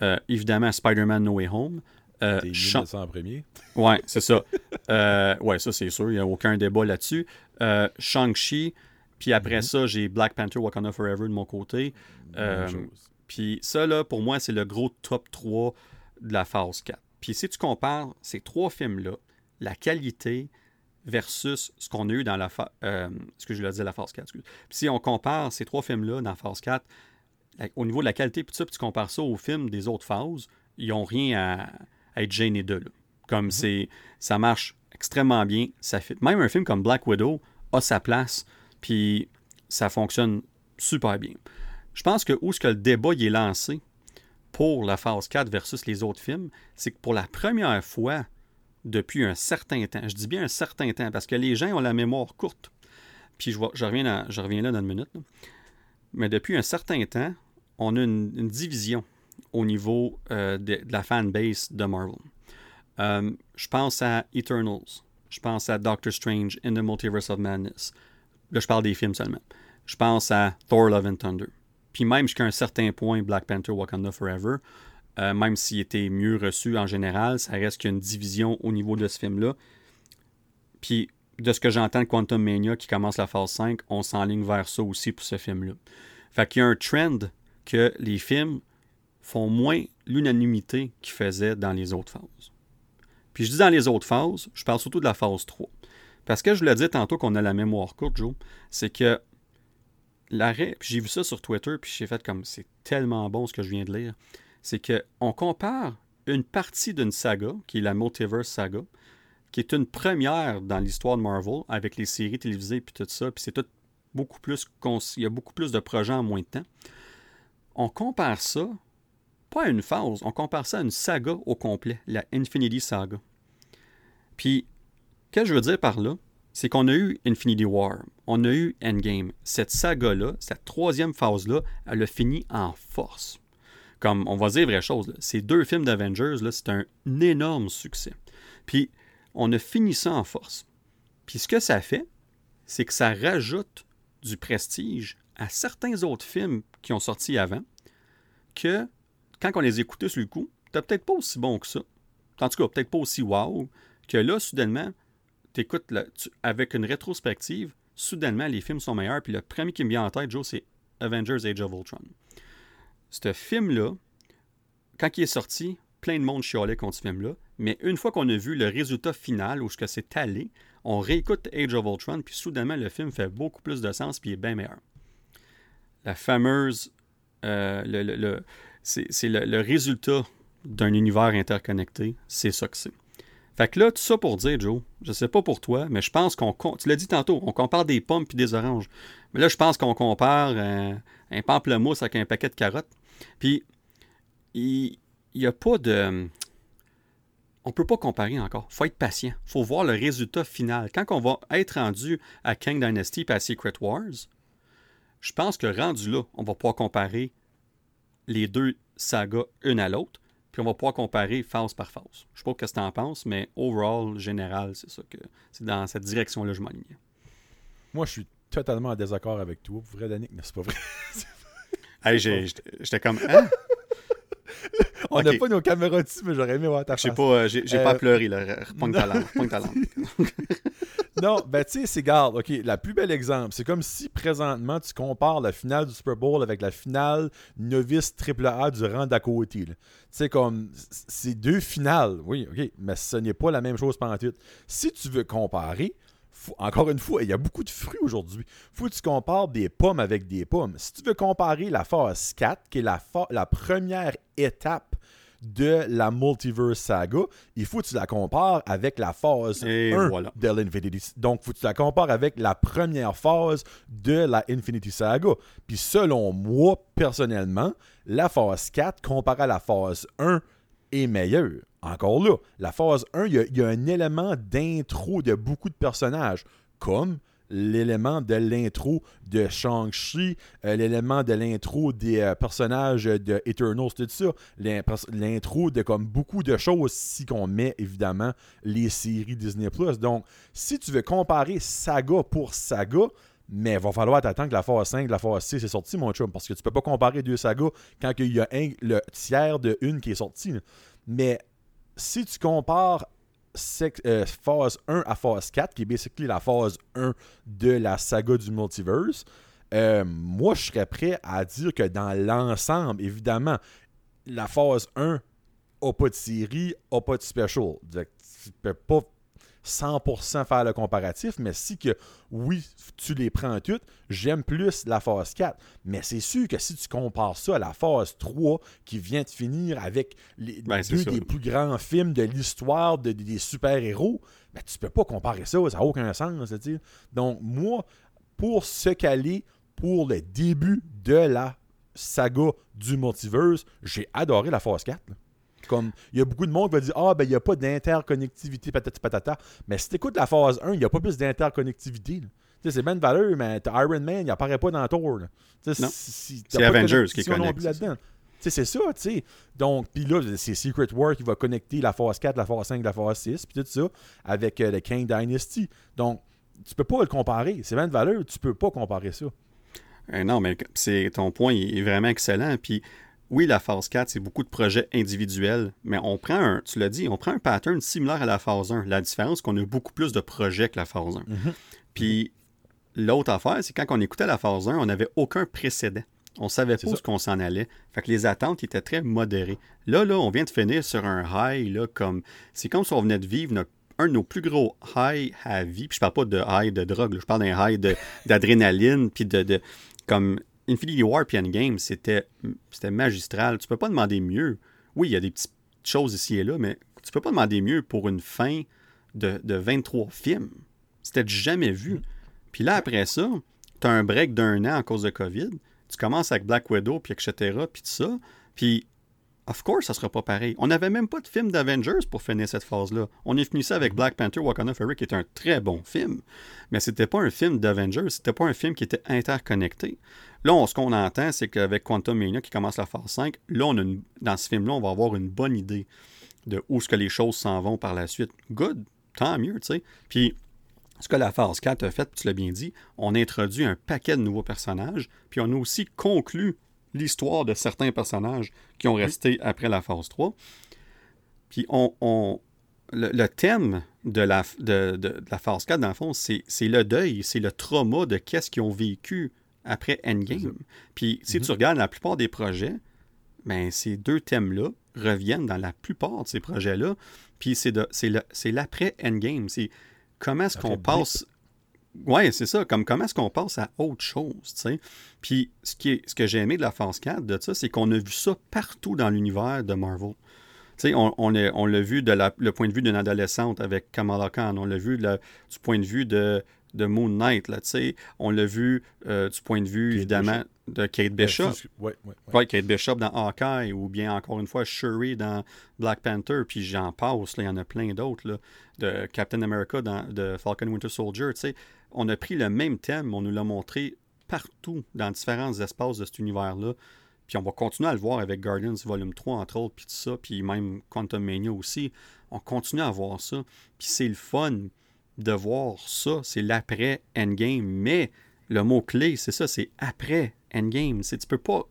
euh, évidemment, Spider-Man No Way Home. euh, Chan- 1900 en premier? Ouais, c'est ça. Euh, ouais, ça c'est sûr, il n'y a aucun débat là-dessus. Euh, Shang-Chi, puis après ça, j'ai Black Panther Wakanda Forever de mon côté. Euh. Puis ça, là, pour moi, c'est le gros top 3 de la phase 4. Puis si tu compares ces trois films-là, la qualité, versus ce qu'on a eu dans la phase. ce que je l'ai dit, la phase 4. Puis si on compare ces trois films-là dans phase 4, au niveau de la qualité, puis ça, puis tu compares ça aux films des autres phases, ils n'ont rien à, être gênés de. Là. Comme mhm. c'est, ça marche extrêmement bien, ça fait. Même un film comme Black Widow a sa place, puis ça fonctionne super bien. Je pense que où ce que le débat est lancé pour la phase 4 versus les autres films, c'est que pour la première fois depuis un certain temps, je dis bien un certain temps, parce que les gens ont la mémoire courte. Puis je, reviens, je reviens là dans une minute. Mais depuis un certain temps, on a une, division au niveau euh, de, la fanbase de Marvel. Euh, je pense à Eternals. Je pense à Doctor Strange in the Multiverse of Madness. Là, je parle des films seulement. Je pense à Thor Love and Thunder. Puis même jusqu'à un certain point, Black Panther Wakanda Forever, euh, même s'il était mieux reçu en général, ça reste qu'il y a une division au niveau de ce film-là. Puis de ce que j'entends de Quantum Mania qui commence la phase 5, on s'enligne vers ça aussi pour ce film-là. Fait qu'il y a un trend que les films font moins l'unanimité qu'ils faisaient dans les autres phases. Puis je dis dans les autres phases, je parle surtout de la phase 3. Parce que je vous l'ai dit tantôt qu'on a la mémoire courte, Joe, c'est que l'arrêt, puis j'ai vu ça sur Twitter, puis j'ai fait comme c'est tellement bon ce que je viens de lire, c'est qu'on compare une partie d'une saga, qui est la Multiverse Saga, qui est une première dans l'histoire de Marvel, avec les séries télévisées puis tout ça, puis c'est tout beaucoup plus, il y a beaucoup plus de projets en moins de temps. On compare ça, pas à une phase, on compare ça à une saga au complet, la Infinity Saga. Puis, qu'est-ce que je veux dire par là? C'est qu'on a eu Infinity War, on a eu Endgame. Cette saga-là, cette troisième phase-là, elle a fini en force. Comme on va dire vraie chose, ces deux films d'Avengers, c'est un énorme succès. Puis, on a fini ça en force. Puis ce que ça fait, c'est que ça rajoute du prestige à certains autres films qui ont sorti avant, que quand on les écoutait sur le coup, t'es peut-être pas aussi bon que ça. En tout cas, peut-être pas aussi wow, que là, soudainement, t'écoutes avec une rétrospective, soudainement, les films sont meilleurs. Puis le premier qui me vient en tête, Joe, c'est Avengers Age of Ultron. Ce film-là, quand il est sorti, plein de monde chialait contre ce film-là. Mais une fois qu'on a vu le résultat final, où ce que c'est allé, on réécoute Age of Ultron, puis soudainement, le film fait beaucoup plus de sens, puis est bien meilleur. La fameuse. Euh, le, c'est le, résultat d'un univers interconnecté. C'est ça que c'est. Fait que là, tout ça pour dire, Joe, je sais pas pour toi, mais je pense qu'on. Tu l'as dit tantôt, on compare des pommes puis des oranges. Mais là, je pense qu'on compare un, un pamplemousse avec un paquet de carottes. Puis, il n'y a pas de on ne peut pas comparer encore. Faut être patient. Faut voir le résultat final. Quand on va être rendu à King Dynasty et à Secret Wars, je pense que rendu là, on va pouvoir comparer les deux sagas une à l'autre, puis on va pouvoir comparer phase par phase. Je ne sais pas ce que tu en penses, mais overall, général, c'est ça que c'est dans cette direction-là que je m'aligne. Moi, je suis totalement en désaccord avec toi. Vrai, Danick, mais c'est pas vrai. hey, j'étais comme. Hein? On n'a pas nos caméras dessus, mais j'aurais aimé voir ta face. Pas, euh, j'ai pas euh, pleuré, là. Repogne ta langue. ta langue. non, ben tu sais, c'est garde. OK, la plus belle exemple, c'est comme si présentement tu compares la finale du Super Bowl avec la finale novice AAA du rang d'à côté. Tu sais, comme, c'est deux finales, oui, OK, mais ce n'est pas la même chose pendant tout. Si tu veux comparer, encore une fois, il y a beaucoup de fruits aujourd'hui. faut que tu compares des pommes avec des pommes. Si tu veux comparer la phase 4, qui est la, la première étape de la Multiverse Saga, il faut que tu la compares avec la phase 1 de l'Infinity. Donc, il faut que tu la compares avec la première phase de la Infinity Saga. Puis selon moi, personnellement, la phase 4 comparée à la phase 1 est meilleure encore là, la phase 1, il y, a un élément d'intro de beaucoup de personnages, comme l'élément de l'intro de Shang-Chi, euh, l'élément de l'intro des euh, personnages de Eternals, tout ça, l'intro de comme beaucoup de choses si qu'on met évidemment les séries Disney+. Donc, si tu veux comparer saga pour saga, mais il va falloir t'attendre que la phase 5, la phase 6 est sortie, mon chum, parce que tu peux pas comparer deux sagas quand il y a le tiers de une qui est sortie. Mais si tu compares euh, phase 1 à phase 4, qui est basically la phase 1 de la saga du multiverse, euh, moi, je serais prêt à dire que dans l'ensemble, évidemment, la phase 1 n'a pas de série, n'a pas de special. Tu peux pas 100% faire le comparatif, mais si que, oui, tu les prends toutes, j'aime plus la phase 4. Mais c'est sûr que si tu compares ça à la phase 3 qui vient de finir avec les Ben, deux des plus grands films de l'histoire de- des super-héros, ben, tu peux pas comparer ça, ça n'a aucun sens. sais. Donc, moi, pour se caler pour le début de la saga du multiverse, j'ai adoré la phase 4. là. Comme, il y a beaucoup de monde qui va dire Ah, ben, il n'y a pas d'interconnectivité, patati patata. Mais si tu écoutes la phase 1, il n'y a pas plus d'interconnectivité. là. Tu sais, C'est Ben Valeur, mais t'as Iron Man, il n'apparaît pas dans si- si- C'est Avengers qui connecte, plus c'est ça. là-dedans. Tu sais, c'est ça, tu sais. Donc, puis là, c'est Secret War qui va connecter la phase 4, la phase 5, la phase 6, puis tout ça, avec euh, le King Dynasty. Donc, tu peux pas le comparer. C'est même de valeur, tu peux pas comparer ça. Euh, non, mais c'est ton point il est vraiment excellent. Puis oui, la phase 4, c'est beaucoup de projets individuels, mais on prend un, tu l'as dit, on prend un pattern similaire à la phase 1. La différence, c'est qu'on a beaucoup plus de projets que la phase 1. Puis l'autre affaire, c'est quand on écoutait la phase 1, on n'avait aucun précédent. On savait pas où qu'on s'en allait. Fait que les attentes étaient très modérées. Là, là, on vient de finir sur un high, là, comme. C'est comme si on venait de vivre notre- un de nos plus gros highs à vie. Puis je parle pas de high de drogue, là. je parle d'un high d'adrénaline, puis de, de. Comme Infinity War puis Endgame, c'était c'était magistral. Tu peux pas demander mieux. Oui, il y a des petites choses ici et là, mais tu peux pas demander mieux pour une fin de, de 23 films. C'était jamais vu. Puis là, après ça, tu as un break d'un an à cause de COVID. Tu commences avec Black Widow, puis etc., puis tout ça. Puis, of course, ça sera pas pareil. On n'avait même pas de film d'Avengers pour finir cette phase-là. On est fini ça avec Black Panther Wakanda Forever, qui est un très bon film. Mais c'était pas un film d'Avengers, c'était pas un film qui était interconnecté. Là, on- ce qu'on entend, c'est qu'avec Quantum Mania qui commence la phase 5, là, on a une- dans ce film-là, on va avoir une bonne idée de où ce que les choses s'en vont par la suite. Good, tant mieux, tu sais. Puis, ce que la phase 4 a fait, tu l'as bien dit, on a introduit un paquet de nouveaux personnages, puis on a aussi conclu l'histoire de certains personnages qui ont resté après la phase 3. Puis on, on- le, le thème de la, de, de- de la phase 4, dans le fond, c'est c'est le deuil, c'est le trauma de qu'est-ce qu'ils ont vécu après. Endgame. Puis si tu regardes la plupart des projets, ben, ces deux thèmes-là reviennent dans la plupart de ces projets-là. Puis c'est de- c'est le- c'est l'après Endgame. C'est comment est-ce qu'on passe. Ouais, c'est ça. Comme comment est-ce qu'on passe à autre chose, tu sais. Puis ce, qui est, ce que j'ai aimé de la phase 4 de ça, c'est qu'on a vu ça partout dans l'univers de Marvel. Tu sais, on, on, est- on l'a vu de la- le point de vue d'une adolescente avec Kamala Khan. On l'a vu la- du point de vue de, de Moon Knight, là. On l'a vu euh, du point de vue, Kate évidemment, de Kate Bishop. Euh, excuse- ouais, ouais, ouais. Ouais, Kate Bishop dans Hawkeye, ou bien encore une fois Shuri dans Black Panther, puis j'en passe, il y en a plein d'autres, de Captain America dans de Falcon Winter Soldier. On a pris le même thème, on nous l'a montré partout, dans différents espaces de cet univers-là. Puis on va continuer à le voir avec Guardians Volume 3, entre autres, puis tout ça, puis même Quantum Mania aussi. On continue à voir ça. Puis c'est le fun de voir ça, c'est l'après Endgame. Mais le mot-clé, c'est ça, c'est après Endgame. C'est, tu peux pas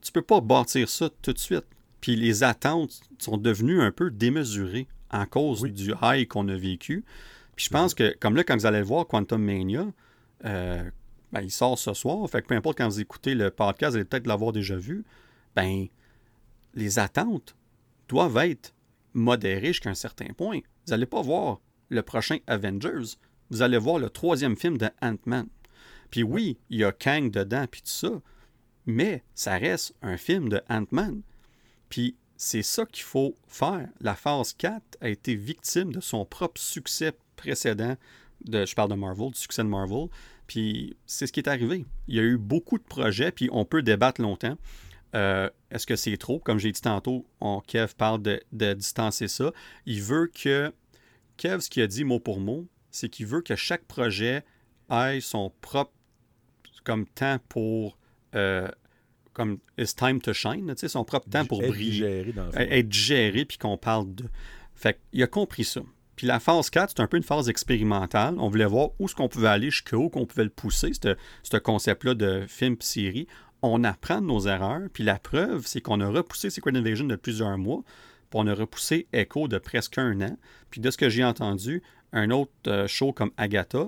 tu peux pas bâtir ça tout de suite. Puis les attentes sont devenues un peu démesurées en cause Oui. du high qu'on a vécu. Puis je pense que, comme là, quand vous allez le voir, Quantum Mania, euh, ben, il sort ce soir. Fait que peu importe quand vous écoutez le podcast, vous allez peut-être l'avoir déjà vu. Ben, les attentes doivent être modérées jusqu'à un certain point. Vous n'allez pas voir le prochain Avengers. Vous allez voir le troisième film de Ant-Man. Puis oui, il y a Kang dedans, puis tout ça. Mais ça reste un film de Ant-Man. Puis c'est ça qu'il faut faire. La phase 4 a été victime de son propre succès précédent. De, je parle de Marvel, du succès de Marvel. Puis c'est ce qui est arrivé. Il y a eu beaucoup de projets, puis on peut débattre longtemps. Euh, Est-ce que c'est trop? Comme j'ai dit tantôt, on, Kev parle de, de distancer ça. Il veut que. Kev, ce qu'il a dit mot pour mot, c'est qu'il veut que chaque projet ait son propre comme temps pour. euh, comme It's time to shine, tu sais, son propre temps pour Être briller digéré dans le fond. être géré puis qu'on parle de. Fait qu'il a compris ça. Puis la phase 4, c'est un peu une phase expérimentale. On voulait voir où est-ce qu'on pouvait aller, jusqu'où qu'on pouvait le pousser, ce ce concept-là de film puis série. On apprend de nos erreurs, puis la preuve, c'est qu'on a repoussé Secret Invasion de plusieurs mois, on a repoussé Echo de presque un an. Puis de ce que j'ai entendu, un autre euh, show comme Agatha,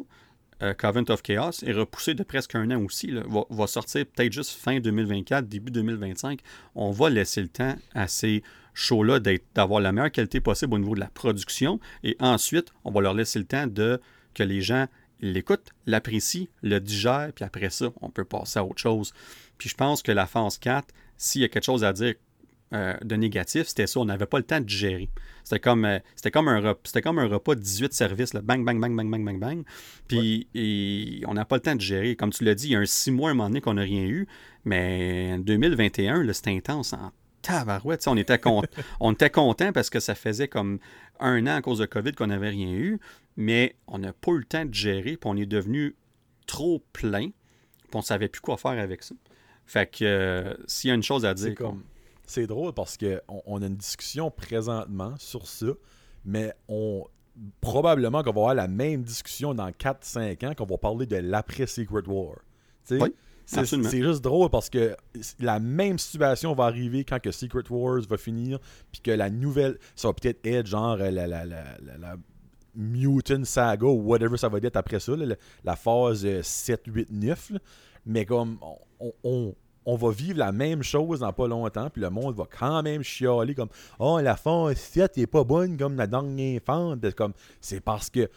euh, Covenant of Chaos est repoussé de presque un an aussi. Là. Va, va sortir peut-être juste fin 2024, début 2025. On va laisser le temps à ces shows-là d'avoir la meilleure qualité possible au niveau de la production. Et ensuite, on va leur laisser le temps de que les gens l'écoutent, l'apprécient, le digèrent, puis après ça, on peut passer à autre chose. Puis je pense que la phase 4, s'il y a quelque chose à dire euh, de négatif, c'était ça. On n'avait pas le temps de gérer. C'était comme, euh, c'était comme, un, c'était comme un repas de 18 services. là. Bang, bang, bang, bang, bang, bang, bang. Puis et on n'a pas le temps de gérer. Comme tu l'as dit, il y a un six mois, un moment donné, qu'on n'a rien eu. Mais en 2021, là, c'était intense en tabarouette. On était, con- on était content parce que ça faisait comme un an à cause de COVID qu'on n'avait rien eu. Mais on n'a pas eu le temps de gérer. Puis on est devenu trop plein. Puis on ne savait plus quoi faire avec ça. Fait que euh, s'il y a une chose à dire, C'est comme. C'est drôle parce que on, on a une discussion présentement sur ça, mais on probablement qu'on va avoir la même discussion dans 4-5 ans qu'on va parler de l'après Secret War. Oui, c'est, juste drôle parce que la même situation va arriver quand que Secret Wars va finir, puis que la nouvelle, ça va peut-être être genre la, la, la, la, Mutant Saga ou whatever ça va être après ça, là, la, phase euh, 7, 8, 9. là. Mais comme on, on, on va vivre la même chose dans pas longtemps, puis le monde va quand même chialer comme Oh, la phase 7 est pas bonne comme la dernière phase. Comme, c'est parce que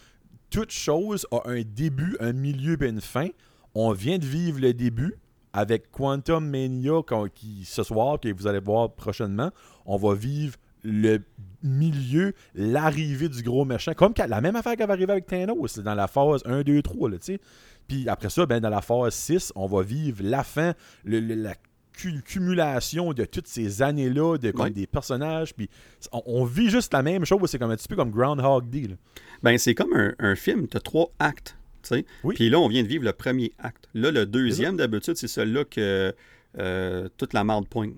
toute chose a un début, un milieu et une fin. On vient de vivre le début avec Quantum Mania qui, ce soir, que vous allez voir prochainement. On va vivre le milieu, l'arrivée du gros méchant. Comme la même affaire qui va arriver avec Thanos dans la phase 1, 2, 3. Là, tu sais. Puis après ça, ben, dans la phase 6, on va vivre la fin, le- le- la cu- cumulation de toutes ces années-là, de des personnages. Puis on, on vit juste la même chose. C'est comme un petit peu comme Groundhog Day. là. Ben, c'est comme un, un film, tu as trois actes. tu sais. Oui. Puis là, on vient de vivre le premier acte. Là, le deuxième, d'habitude, c'est celui-là que euh, toute la marde pointe.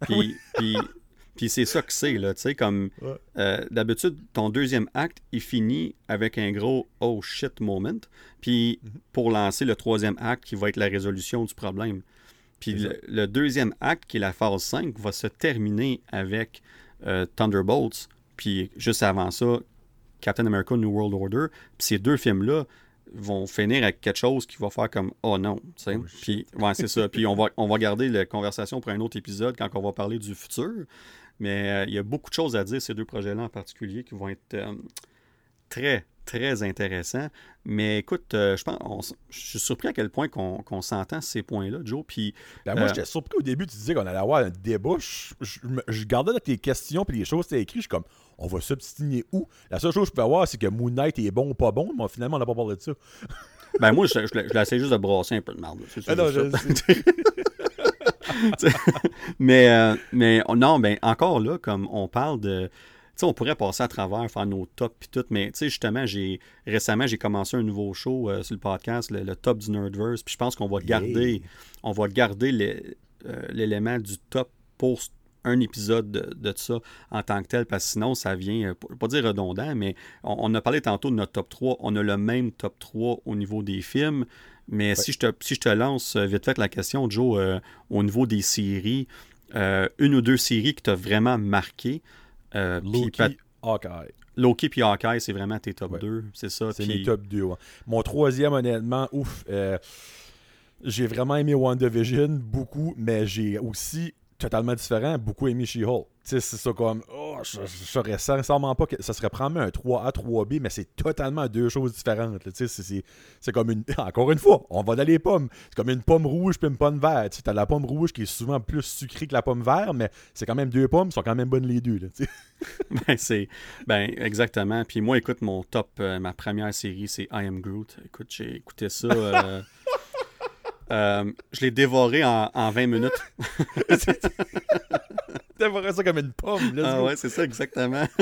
Puis, puis, c'est ça que c'est, là. Tu sais, comme Ouais. euh, d'habitude, ton deuxième acte, il finit avec un gros oh shit moment. Puis Mhm. pour lancer le troisième acte qui va être la résolution du problème. Puis le deuxième acte, qui est la phase 5, va se terminer avec euh, Thunderbolts. Puis juste avant ça, Captain America New World Order. Puis ces deux films-là vont finir avec quelque chose qui va faire comme oh non, tu sais. Oh, Puis ouais, c'est ça. Puis on va on va garder la conversation pour un autre épisode quand on va parler du futur. Mais euh, il y a beaucoup de choses à dire ces deux projets-là en particulier qui vont être euh, très très intéressants. Mais écoute, euh, je pense on je suis surpris à quel point qu'on qu'on s'entend ces points-là, Joe. Puis Ben, moi, Euh, j'étais surpris au début, tu disais qu'on allait avoir un débat. Je, je- me- je gardais tes questions puis les choses écrites. Je suis comme, on va s'obstiner où? La seule chose que je peux avoir, c'est que Moon Knight est bon ou pas bon, mais finalement, on n'a pas parlé de ça. ben moi, je, je, je l'essaie juste de brasser un peu de merde. là. C'est Ah mais, euh, mais oh, non, ben encore là, comme on parle de. Tu sais, on pourrait passer à travers, faire nos tops puis tout, mais tu sais, justement, j'ai récemment, j'ai commencé un nouveau show euh, sur le podcast, le, le top du Nerdverse, puis je pense qu'on va garder, on va garder euh, l'élément du top pour un épisode de, de ça en tant que tel, parce que sinon, ça vient, pas- pas dire redondant, mais on, on a parlé tantôt de notre top 3. On a le même top 3 au niveau des films, mais si, je te, si je te lance euh, vite fait la question, Joe, euh, au niveau des séries, euh, une ou deux séries qui t'ont vraiment marqué, euh, Loki, Pat- Hawkeye. Loki puis Hawkeye, c'est vraiment tes top Ouais. 2, c'est ça. C'est puis- mes top 2. ouais. Mon troisième, honnêtement, ouf. j'ai vraiment aimé WandaVision, beaucoup, mais j'ai aussi, totalement différent, beaucoup aimé She-Hulk. Tu sais, c'est ça comme, oh, je, je saurais sincèrement pas que ça serait probablement un 3A, 3B, mais c'est totalement deux choses différentes. là. Tu sais, c'est- comme une. Encore une fois, on va dans les pommes. C'est comme une pomme rouge puis une pomme verte. Tu t'as la pomme rouge qui est souvent plus sucrée que la pomme verte, mais c'est quand même deux pommes, sont quand même bonnes les deux. Là. Ben, c'est ben exactement. Puis moi, écoute, mon top, euh, ma première série, c'est I Am Groot. Écoute, j'ai écouté ça. euh, euh, je l'ai dévoré en, en 20 minutes. Vraiment ça comme une pomme. Let's Ah ouais, c'est ça, exactement.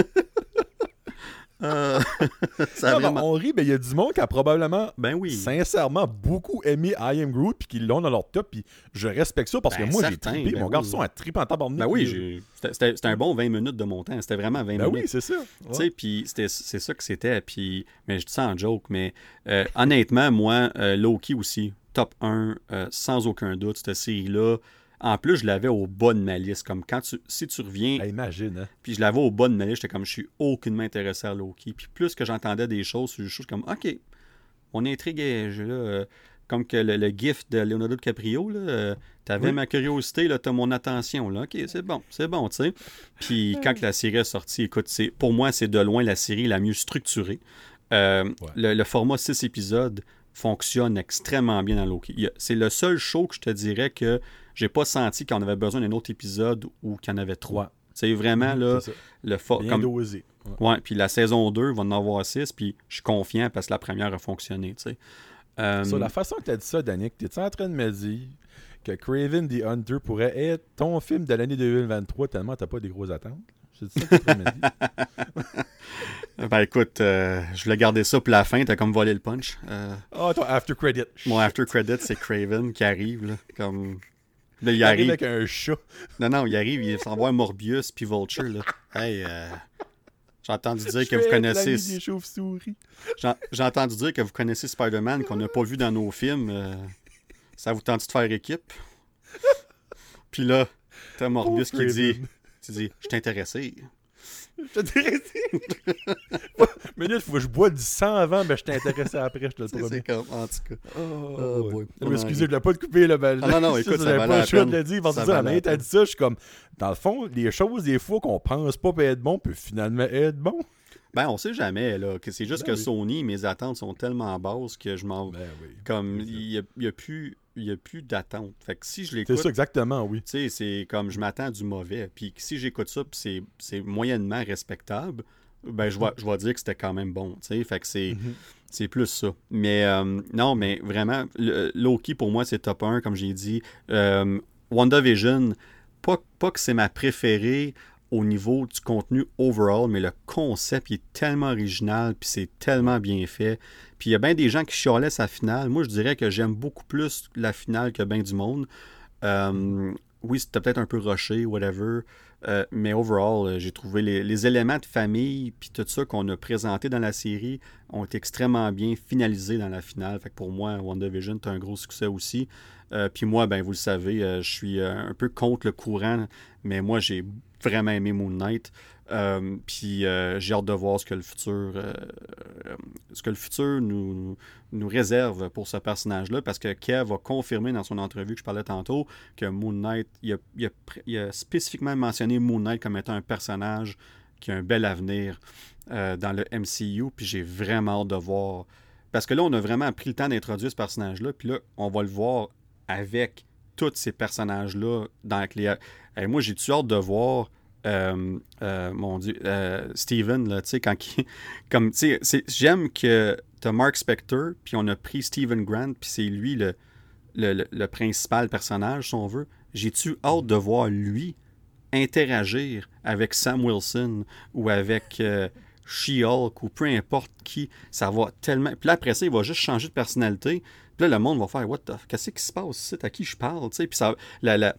Euh, ça Non, vraiment- on rit, mais il y a du monde qui a probablement Ben oui. sincèrement beaucoup aimé I Am Groot puis qu'ils l'ont dans leur top puis je respecte ça parce Ben, que moi j'ai trippé ben mon oui. garçon a trippé en tabarnak Ben oui, c'était- un bon 20 minutes de mon temps. C'était vraiment 20 ben minutes. oui c'est ça Tu sais, puis c'était- c'est ça que c'était. Puis, mais je dis ça en joke, mais euh, honnêtement, moi, euh, Loki aussi, top 1, euh, sans aucun doute, cette série-là. En plus, je l'avais au bas de ma liste. Comme quand tu, si tu reviens, Ben, imagine hein. puis je l'avais au bas de ma liste, j'étais comme, je suis aucunement intéressé à Loki. Puis plus que j'entendais des choses sur les choses, comme, OK, mon intrigue est. je- là, euh, comme que le, le gif de Leonardo DiCaprio, là, euh, t'avais Oui. ma curiosité, là, t'as mon attention, là. Ok, c'est bon, c'est bon, tu sais. Puis quand que la série est sortie, écoute, c'est, pour moi, c'est de loin la série la mieux structurée. Euh, Ouais. le, le format 6 épisodes fonctionne extrêmement bien dans Loki. C'est le seul show que je te dirais que j'ai pas senti qu'on avait besoin d'un autre épisode ou qu'il y en avait trois. Ouais. C'est vraiment là, le for- Bien comme dosé. Ouais. Ouais, puis la saison 2 va en avoir 6, puis je suis confiant parce que la première a fonctionné, tu sais. Euh, Sur la façon que tu as dit ça, Danick, t'es en train de me dire que Craven the Hunter pourrait être ton film de l'année 2023 tellement t'as pas des grosses attentes? Ça? Ben écoute, euh, je voulais garder ça pour la fin, t'as comme volé le punch. Euh, Ah, ton after credit. mon after credit, c'est Craven qui arrive, là, comme... Là, il Il arrive arrive... avec un chat. Non, non, il arrive, il s'envoie Morbius puis Vulture, là. Hey, euh, j'ai entendu dire que vous connaissez... J'ai entendu dire que vous connaissez Spider-Man qu'on n'a pas vu dans nos films. euh, ça vous tente de faire équipe? Puis là, t'as Morbius qui dit... Tu dis, je intéressé. Je te dirais Mais là, il faut que je bois du sang avant, ben je t'ai intéressé après, je te le promets. c'est comme, en tout cas. Oh, Oh, boy. Mais excusez, je voulais pas te couper là. Ben, Ah non, non, écoute, ça j'avais valait pas la le choix de le dire. Ça ça, la valait la manière t'as dit ça, je suis comme, dans le fond, les choses, des fois, qu'on pense pas peut être bon, peut finalement être bon. Ben, on sait jamais, là. C'est juste Ben que oui. Sony, mes attentes sont tellement basses que je m'en. Ben oui. Comme, il n'y a, y a plus, il y a plus d'attente. Fait que si je C'est l'écoute, ça, exactement, oui. tu sais, c'est comme je m'attends à du mauvais. Puis si j'écoute ça, puis c'est- c'est moyennement respectable, ben, je vais, je vais dire que c'était quand même bon, tu sais. Fait que c'est. Mhm. C'est plus ça. Mais euh, non, mais vraiment, le- Loki, pour moi, c'est top 1, comme j'ai dit. Euh, WandaVision, pas, pas que c'est ma préférée au niveau du contenu overall, mais le concept est tellement original, puis c'est tellement bien fait. Puis il y a bien des gens qui chialaient sa finale. Moi, je dirais que j'aime beaucoup plus la finale que bien du monde. Euh, oui, c'était peut-être un peu rushé, whatever. Euh, mais overall, euh, j'ai trouvé les, éléments de famille puis tout ça qu'on a présenté dans la série ont été extrêmement bien finalisés dans la finale. Fait que pour moi, WandaVision est un gros succès aussi. Puis moi, ben vous le savez, je suis un peu contre le courant, mais moi j'ai vraiment aimé Moon Knight. Euh, puis euh, j'ai hâte de voir ce que le futur, euh, nous, réserve pour ce personnage-là, parce que Kev a confirmé dans son entrevue que je parlais tantôt que Moon Knight, il a, spécifiquement mentionné Moon Knight comme étant un personnage qui a un bel avenir dans le MCU, puis j'ai vraiment hâte de voir. Parce que là, on a vraiment pris le temps d'introduire ce personnage-là, puis là, on va le voir avec tous ces personnages-là dans les. Moi, j'ai-tu hâte de voir. euh, euh, mon Dieu, euh, Steven, là, tu sais, quand il- comme, tu sais, c'est- j'aime que t'as Mark Spector, puis on a pris Steven Grant, puis c'est lui le, le, le- principal personnage, si on veut. J'ai-tu hâte de voir lui interagir avec Sam Wilson ou avec She-Hulk ou peu importe qui? Ça va tellement. Puis après ça, il va juste changer de personnalité. Puis là, le monde va faire What the. Qu'est-ce qui se passe ici? À qui je parle tu sais? Puis ça. La,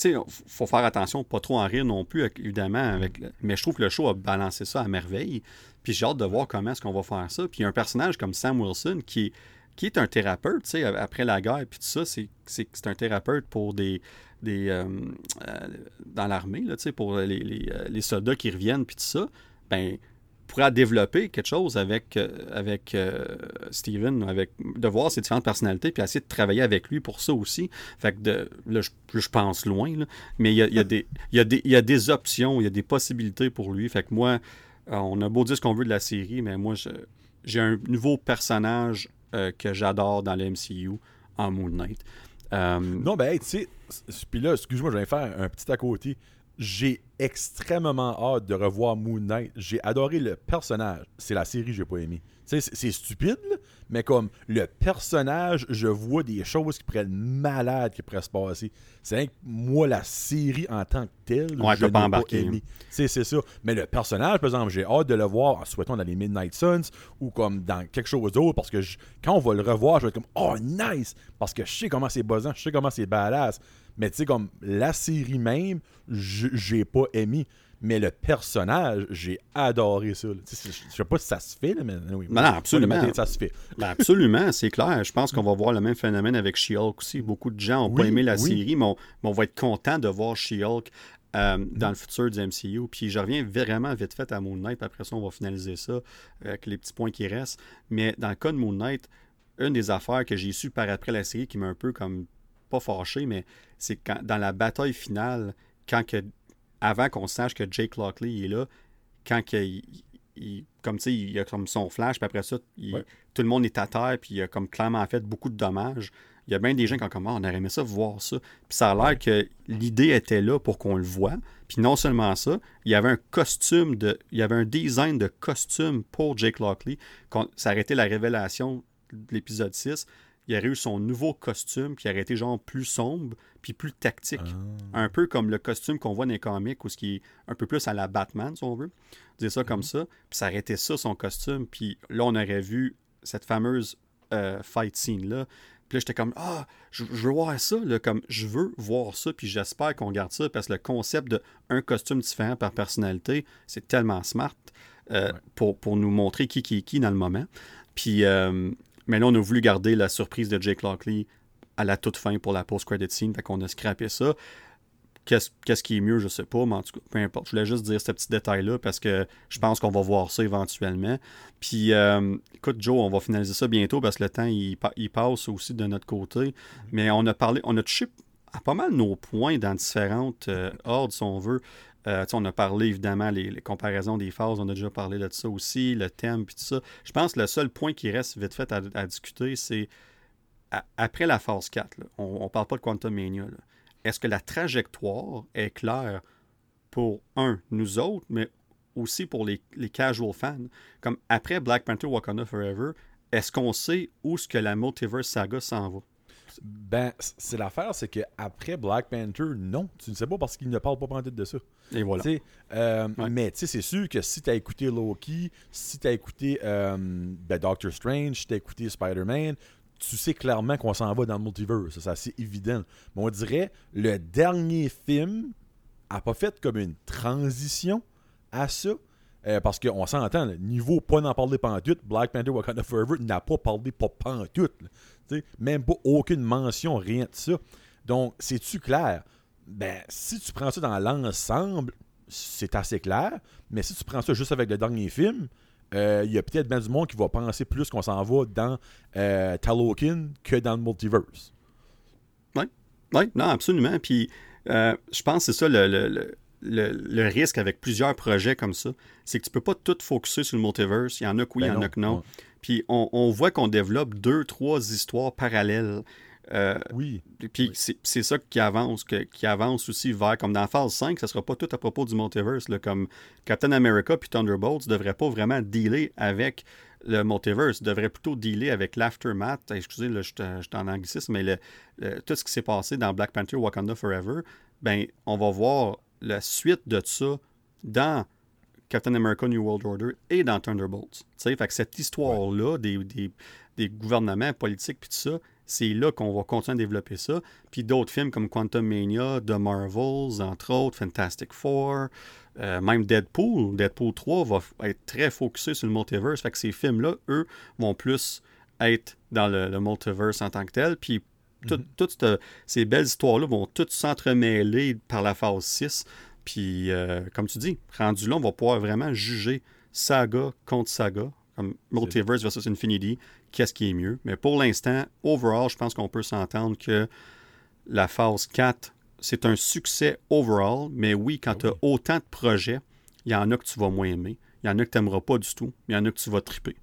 sais, faut faire attention, pas trop en rire non plus, évidemment. Avec, mais je trouve que le show a balancé ça à merveille. Puis j'ai hâte de voir comment est-ce qu'on va faire ça. Puis un personnage comme Sam Wilson qui qui est un thérapeute, tu sais, après la guerre, puis tout ça, c'est, c'est, c'est un thérapeute pour des, des euh, euh, dans l'armée, là, tu sais, pour les, les, euh, les soldats qui reviennent, puis tout ça, ben, pourra développer quelque chose avec, euh, avec euh, Steven, avec, de voir ses différentes personnalités, puis essayer de travailler avec lui pour ça aussi. Fait que là, je, je pense loin, mais il y a, des- options, il y a des possibilités pour lui. Fait que moi, euh, on a beau dire ce qu'on veut de la série, mais moi, j'ai un nouveau personnage que j'adore dans le MCU en Moon Knight. Non, ben, tu sais, puis là, excuse-moi, je vais faire un petit à côté. J'ai extrêmement hâte de revoir Moon Knight. J'ai adoré le personnage. C'est la série que j'ai pas aimé. C'est- stupide, là, mais comme le personnage, je vois des choses qui pourraient être malades qui pourraient se passer. C'est moi, la série en tant que telle, Ouais, je n'ai pas aimé. C'est c'est ça. Mais le personnage, par exemple, j'ai hâte de le voir, en souhaitant dans les Midnight Suns ou comme dans quelque chose d'autre, parce que je- quand on va le revoir, je vais être comme « Oh, nice! » Parce que je sais comment c'est buzzant, je sais comment c'est badass. Mais tu sais, comme la série même, je- j'ai pas aimé. Mais le personnage, j'ai adoré ça. Je sais pas si ça se fait, là, mais oui. Non, non, absolument. Ça se fait. Ben absolument, c'est clair. Je pense qu'on va voir le même phénomène avec She-Hulk aussi. Beaucoup de gens n'ont pas aimé la oui. série, mais on, mais on va être content de voir She-Hulk euh, dans le futur du MCU. Puis je reviens vraiment vite fait à Moon Knight, après ça, on va finaliser ça avec les petits points qui restent. Mais dans le cas de Moon Knight, une des affaires que j'ai su par après la série qui m'a un peu comme pas fâché, mais c'est quand dans la bataille finale, quand que, avant qu'on sache que Jake Lockley est là, quand que, il, comme tu sais, il a comme son flash, puis après ça, tout le monde est à terre, puis il a comme clairement fait beaucoup de dommages. Il y a bien des gens qui ont comme, ah, on aurait aimé ça voir ça. Puis ça a l'air que l'idée était là pour qu'on le voit. Puis non seulement ça, il y avait un costume de. Il y avait un design de costume pour Jake Lockley. Ça aurait été la révélation de l'épisode 6. Il aurait eu son nouveau costume qui aurait été genre plus sombre puis plus tactique. Ah. Un peu comme le costume qu'on voit dans les comics ou ce qui est un peu plus à la Batman, si on veut. Dire ça comme mhm. ça. Puis ça aurait été ça son costume. Puis là, on aurait vu cette fameuse euh, fight scene-là. Puis là, j'étais comme, ah, je, veux voir ça, comme, je veux voir ça, puis j'espère qu'on garde ça, parce que le concept de un costume différent par personnalité, c'est tellement smart euh, pour, pour, nous montrer qui, qui est qui dans le moment. Puis, euh, mais là, on a voulu garder la surprise de Jake Lockley à la toute fin pour la post-credit scene, fait qu'on a scrappé ça. Qu'est-ce qui est mieux, je sais pas, mais en tout cas, peu importe. Je voulais juste dire ce petit détail-là parce que je pense qu'on va voir ça éventuellement. Puis, euh, écoute, Joe, on va finaliser ça bientôt parce que le temps, il, passe aussi de notre côté. Mais on a parlé, on a touché à pas mal nos points dans différentes euh, ordres, si on veut. Euh, on a parlé évidemment les, comparaisons des phases, on a déjà parlé de ça aussi, le thème, puis tout ça. Je pense que le seul point qui reste vite fait à, discuter, c'est après la phase 4, on ne parle pas de Quantum Mania. Est-ce que la trajectoire est claire pour, un, nous autres, mais aussi pour les, casual fans? Comme après Black Panther Wakanda Forever, est-ce qu'on sait où ce que la Multiverse Saga s'en va? Ben, c'est l'affaire, c'est que après Black Panther, non, tu ne sais pas parce qu'il ne parle pas pendant de ça. Et voilà. Euh, mais tu sais, c'est sûr que si tu as écouté Loki, si tu as écouté euh, ben, Doctor Strange, si tu as écouté Spider-Man, tu sais clairement qu'on s'en va dans le multiverse. C'est assez évident. Mais on dirait le dernier film a pas fait comme une transition à ça. Euh, parce qu'on s'entend, niveau pas n'en parler pantoute, Black Panther Wakanda Forever n'a pas parlé pas pantoute. Même pas aucune mention, rien de ça. Donc, c'est-tu clair? Ben, si tu prends ça dans l'ensemble, c'est assez clair. Mais si tu prends ça juste avec le dernier film, euh, il y a peut-être bien du monde qui va penser plus qu'on s'en va dans euh, Talokin que dans le multiverse. Oui, oui, non, absolument. Puis euh, je pense que c'est ça le, risque avec plusieurs projets comme ça. C'est que tu peux pas tout focuser sur le multiverse. Il y en a que oui, il y en a ben que non. Puis on, on voit qu'on développe deux, trois histoires parallèles. Euh, oui. Puis c'est ça qui avance, qui avance aussi vers, comme dans phase 5, ça sera pas tout à propos du multiverse. comme Captain America puis Thunderbolts ne devraient pas vraiment dealer avec le multiverse, devraient plutôt dealer avec l'aftermath. Excusez, là, je suis en anglicisme, mais le, tout ce qui s'est passé dans Black Panther Wakanda Forever, ben, on va voir la suite de ça dans Captain America New World Order et dans Thunderbolts. Fait que cette histoire-là des, des, des, gouvernements politiques puis tout ça, c'est là qu'on va continuer à développer ça. Puis d'autres films comme Quantum Mania, The Marvels, entre autres, Fantastic Four, euh, même Deadpool, Deadpool 3 va être très focusé sur le multiverse. Fait que ces films-là, eux, vont plus être dans le, multiverse en tant que tel. Puis toutes ces belles histoires-là vont toutes s'entremêler par la phase 6. Puis, euh, comme tu dis, rendu là, on va pouvoir vraiment juger saga contre saga, comme Multiverse versus Infinity, qu'est-ce qui est mieux? Mais pour l'instant, overall, je pense qu'on peut s'entendre que la phase 4, c'est un succès overall. Mais oui, quand tu as autant de projets, il y en a que tu vas moins aimer. Il y en a que tu n'aimeras pas du tout. Il y en a que tu vas triper.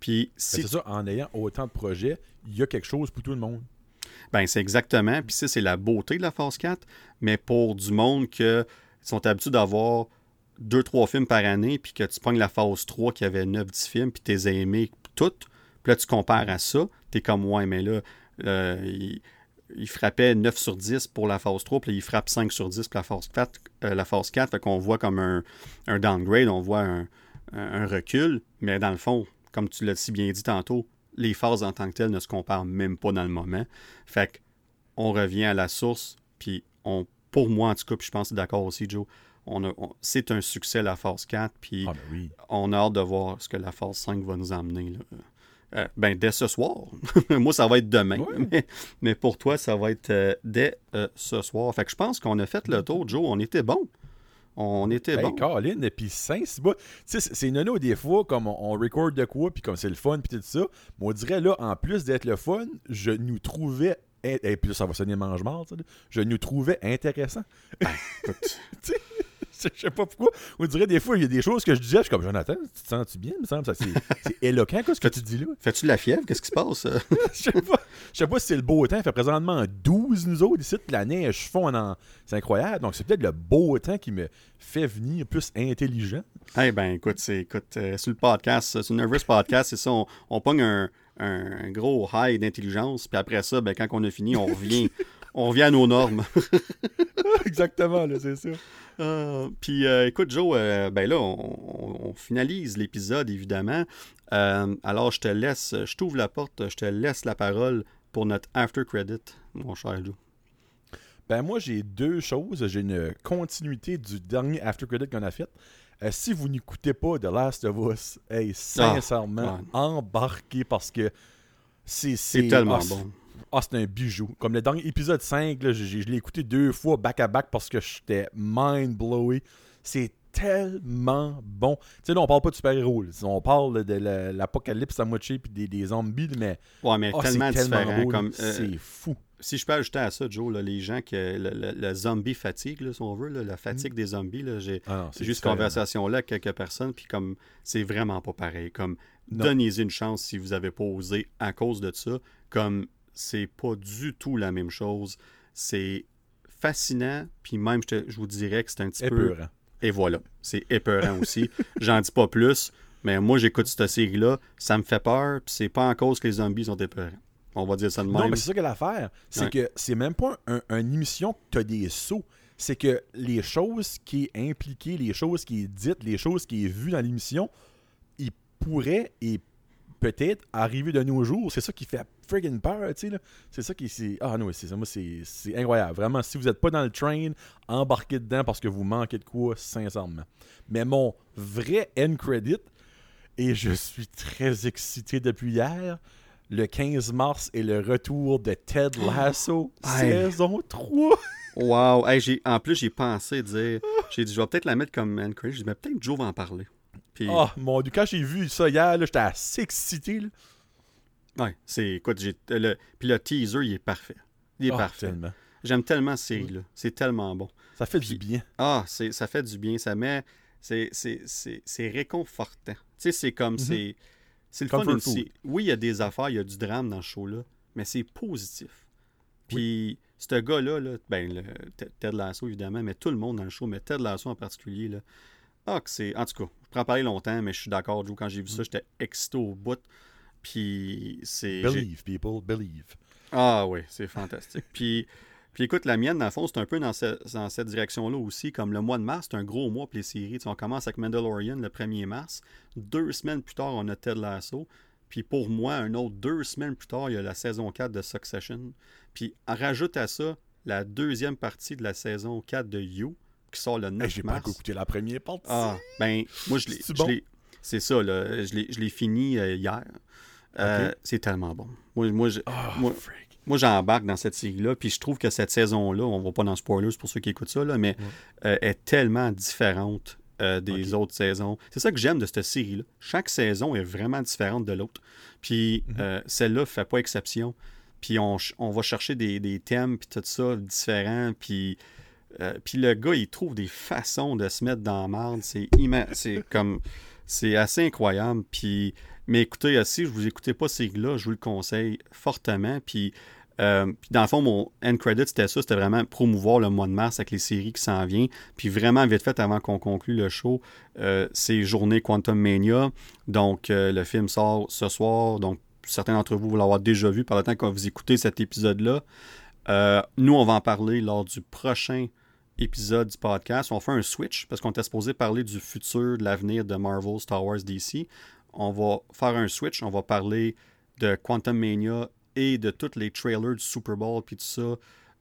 Puis ben, C'est ça, en ayant autant de projets, il y a quelque chose pour tout le monde. Ben, c'est exactement. Puis ça, c'est la beauté de la phase 4. Mais pour du monde qui sont habitués d'avoir deux, trois films par année, puis que tu prends la phase 3 qui avait 9-10 films, puis as aimés toutes, puis là, tu compares à ça, tu es comme, ouais, mais là, euh, il, frappait 9 sur 10 pour la phase 3, puis il frappe 5 sur 10 pour la phase 4. Euh, la phase 4 fait qu'on voit comme un, downgrade, on voit un, recul, mais dans le fond, comme tu l'as si bien dit tantôt, les phases en tant que telles ne se comparent même pas dans le moment. Fait qu'on revient à la source, puis on, pour moi en tout cas, puis je pense que d'accord aussi, Joe, on, c'est un succès la phase 4, puis ah, ben on a hâte de voir ce que la phase 5 va nous amener. Là. Euh, ben, dès ce soir. Moi, ça va être demain. Mais, pour toi, ça va être euh, dès euh, ce soir. Fait que je pense qu'on a fait le tour, Joe. On était bon. On était Hey, bon. Colin, et puis 5, c'est pas. C'est- nono des fois, comme on, on record de quoi, puis comme c'est le fun, puis tout ça. Mais on dirait là, en plus d'être le fun, je nous trouvais. Et puis ça va sonner mange-mort. Je nous trouvais intéressant. Écoute, Je sais pas pourquoi. On dirait des fois, il y a des choses que je disais, je suis comme Jonathan, tu te sens-tu bien, il me semble, c'est éloquent, quoi, ce que tu dis là. Fais-tu de la fièvre? Qu'est-ce qui se passe? Je sais pas. Je sais pas si c'est le beau temps. Il fait présentement 12 nous autres ici. puis La neige fond en. C'est incroyable. Donc c'est peut-être le beau temps qui me fait venir plus intelligent. Eh ben écoute, c'est écoute, euh, sur le podcast, euh, sur le Nervous Podcast, c'est ça, on, on pogne un, un gros high d'intelligence, puis après ça, ben, quand on a fini, on revient, on revient à nos normes. Exactement, là, c'est ça. Euh, puis euh, écoute, Joe, euh, ben là, on, finalise l'épisode, évidemment. Euh, alors, je te laisse, je t'ouvre la porte, je te laisse la parole pour notre after credit, mon cher Joe. Ben moi, j'ai deux choses. J'ai une continuité du dernier After Credit qu'on a fait. Si vous n'écoutez pas The Last of Us, hey, sincèrement, ouais. embarquez parce que c'est C'est tellement ah, bon. Ah, c'est un bijou. Comme le dernier épisode 5, là, j'ai- je l'ai écouté deux fois back à back parce que j'étais mind blowé. C'est tellement bon. Tu sais, là, on parle pas de super-héros. On parle de la- l'apocalypse à moitié puis des, des zombies, mais Ouais, mais ah, tellement différent. euh, c'est fou. si je peux ajouter à ça, Joe, là, les gens que le, le- le zombie fatigue, là, si on veut, là, la fatigue des zombies, j'ai Ah juste conversation-là avec quelques personnes, puis comme c'est vraiment pas pareil. Comme donnez-y une chance si vous avez pas osé à cause de ça. Comme c'est pas du tout la même chose. C'est fascinant, puis même je, te- je vous dirais que c'est un petit peu. Épeurant. Et voilà, c'est épeurant aussi. J'en dis pas plus, mais moi j'écoute cette série-là, ça me fait peur, puis c'est pas en cause que les zombies sont épeurants. On va dire ça de même. Non, mais c'est ça que l'affaire. C'est Ouais. que c'est même pas un, un- une émission que tu as des sauts. C'est que les choses qui est impliquées, les choses qui est dites, les choses qui est vues dans l'émission, ils pourraient et peut-être arriver de nos jours. C'est ça qui fait friggin' peur, tu sais. C'est ça qui. c'est- Ah non, c'est ça. Moi, c'est incroyable. Vraiment, si vous n'êtes pas dans le train, embarquez dedans parce que vous manquez de quoi, sincèrement. Mais mon vrai end credit, et je suis très excité depuis hier, le 15 mars est le retour de Ted Lasso, Hey. saison 3. Wow! Hey, en plus, j'ai pensé dire. J'ai dit, je vais peut-être la mettre comme man crush. J'ai dit, mais peut-être Joe va en parler. Puis, Ah, mon Dieu, quand j'ai vu ça hier, là, j'étais assez excité. Là. ouais, c'est. Écoute, j'ai. Le, puis le teaser, il est parfait. Il est Ah, parfait. J'aime tellement cette série-là. C'est tellement bon. Ça fait Puis- du bien. Ah, c'est, ça fait du bien. Ça met. C'est, réconfortant. Tu sais, c'est comme. c'est, c'est le fun Mhm. Sé- Oui, il y a des affaires, il y a du drame dans ce show-là, mais c'est positif. Puis, ce gars-là, là, ben, le, Ted- Ted Lasso, évidemment, mais tout le monde dans le show, mais Ted Lasso en particulier, là. Ah, que c'est. En tout cas, je pourrais parler longtemps, mais je suis d'accord, Joe, quand j'ai vu Mm. ça, j'étais excité au bout. Puis, c'est. Believe, people, believe. ah oui, c'est fantastique. puis, puis écoute, la mienne, dans le fond, c'est un peu dans, ce- dans cette direction-là aussi. Comme le mois de mars, c'est un gros mois pour les séries. Tu sais, on commence avec Mandalorian le 1er mars. Deux semaines plus tard, on a Ted Lasso. Puis pour moi, un autre deux semaines plus tard, il y a la saison 4 de Succession. Puis rajoute à ça la deuxième partie de la saison 4 de You, qui sort le 9 Hey, j'ai pas écouté la première partie. Ah, ben, moi, je l'ai. Bon? C'est ça, là. Je l'ai fini euh, hier. Euh. C'est tellement bon. Moi, moi, je- Ah, moi- j'embarque dans cette série-là, puis je trouve que cette saison-là, on va pas dans spoilers pour ceux qui écoutent ça, là, mais euh, est tellement différente euh, des autres saisons. C'est ça que j'aime de cette série-là. Chaque saison est vraiment différente de l'autre. Puis Mhm. euh, celle-là fait pas exception. Puis on, on va chercher des, des thèmes, puis tout ça, différents, puis... euh, puis le gars, il trouve des façons de se mettre dans la merde. C'est. C'est comme... C'est assez incroyable. Puis... Mais écoutez, si je vous écoutez pas ces là je vous le conseille fortement. Puis, euh, puis dans le fond, mon end credit, c'était ça. C'était vraiment promouvoir le mois de mars avec les séries qui s'en viennent. Puis vraiment, vite fait, avant qu'on conclue le show, euh, c'est Journée Quantum Mania. Donc, le film sort ce soir. Donc, certains d'entre vous vont l'avoir déjà vu par le temps que vous écoutez cet épisode-là. Nous, on va en parler lors du prochain épisode du podcast. On fait un switch parce qu'on était supposé parler du futur, de l'avenir de Marvel, Star Wars, DC. On va faire un switch. On va parler de Quantum Mania et de tous les trailers du Super Bowl puis tout ça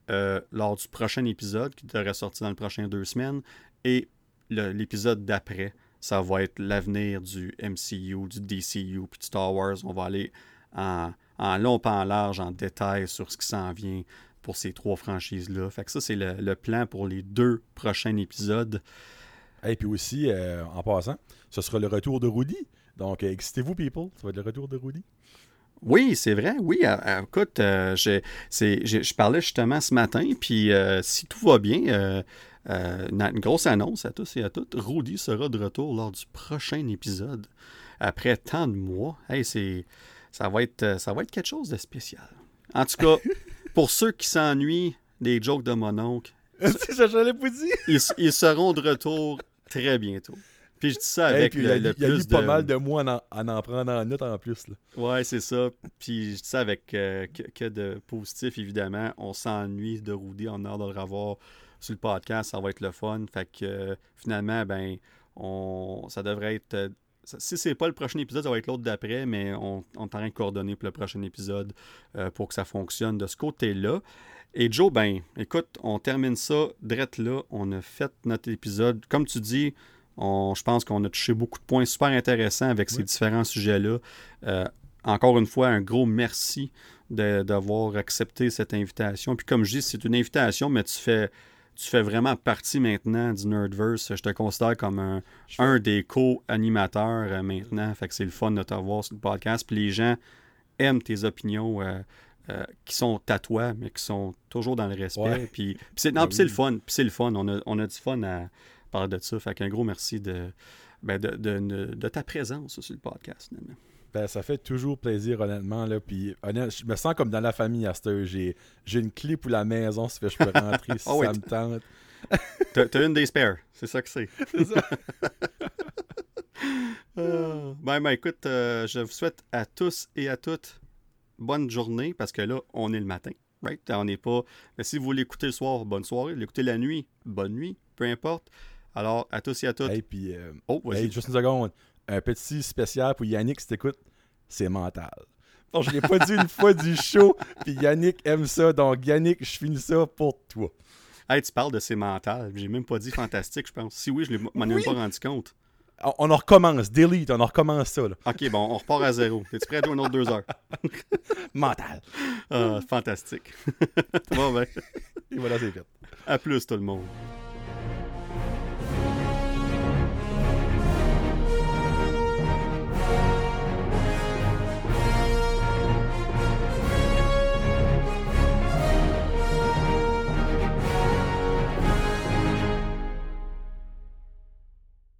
euh, lors du prochain épisode qui devrait sortir dans les prochaines deux semaines. Et l'épisode d'après, ça va être l'avenir du MCU, du DCU puis du Star Wars. On va aller en, en long pas en large, en détail sur ce qui s'en vient pour ces trois franchises-là. Fait que ça, c'est le, le plan pour les deux prochains épisodes. Et puis aussi, euh, en passant, ce sera le retour de Rudy. Donc, euh, excitez-vous, people. Ça va être le retour de Rudy. Oui, c'est vrai. Oui, euh, écoute, euh, j'ai- je parlais justement ce matin, puis euh, si tout va bien, euh, une, grosse annonce à tous et à toutes. Rudy sera de retour lors du prochain épisode. Après tant de mois, hey, c'est, ça, va être, ça va être quelque chose de spécial. En tout cas, pour ceux qui s'ennuient des jokes de mon oncle, ça, ils, ils seront de retour très bientôt. Puis je dis ça avec le, le il a eu plus pas mal de mois en en, en, en prenant en note en plus. Là. Ouais, c'est ça. Puis je dis ça avec euh, que, que de positif, évidemment. On s'ennuie de Rudy. On a hâte de le revoir sur le podcast. Ça va être le fun. Fait que euh, finalement, ben, on, ça devrait être. Ça- si c'est pas le prochain épisode, ça va être l'autre d'après, mais on, on est en train de coordonner pour le prochain épisode euh, pour que ça fonctionne de ce côté-là. Et Joe, ben, écoute, on termine ça drette là. On a fait notre épisode. Comme tu dis, on, je pense qu'on a touché beaucoup de points super intéressants avec ces différents sujets-là. Euh, encore une fois, un gros merci d'avoir accepté cette invitation. Puis comme je dis, c'est une invitation, mais tu fais, tu fais vraiment partie maintenant du Nerdverse. Je te considère comme un, un des co-animateurs euh, maintenant. Fait que c'est le fun de te voir sur le podcast. Puis les gens aiment tes opinions euh, euh, qui sont à toi, mais qui sont toujours dans le respect. Ouais. Puis, puis c'est, non, Ben c'est le fun. Puis c'est le fun. On a, on a du fun à parler de ça. Fait qu'un gros merci de, ben, de, de- de- de ta présence sur le podcast. finalement. Ben, ça fait toujours plaisir, honnêtement. Là. Puis, je me sens comme dans la famille à cette. J'ai, j'ai une clé pour la maison, ça fait que je peux rentrer si Ah oui, ça me tente. T'as, t'as une des spares, c'est ça que c'est. C'est ça. Euh, ben, ben, écoute, euh, je vous souhaite à tous et à toutes bonne journée parce que là, on est le matin. Right? On n'est pas. Mais si vous l'écoutez le soir, bonne soirée. L'écoutez la nuit, bonne nuit, peu importe. Alors, à tous et à toutes. Hey, puis, euh, oh, vas-y. hey, juste une seconde. Un petit spécial pour Yannick, si t'écoutes, c'est mental. Bon, je l'ai pas dit une fois du show, puis Yannick aime ça. Donc, Yannick, je finis ça pour toi. Hey, tu parles de ces mentales. J'ai même pas dit fantastique, je pense. Si oui, je m'en ai même Oui. pas rendu compte. On, on en recommence. Delete, on en recommence ça. Là. Ok, bon, on repart à zéro. Es-tu prêt à jouer une autre deux heures? Mental. Ah, fantastique. bon, ben, Et voilà, c'est fait. à plus tout le monde.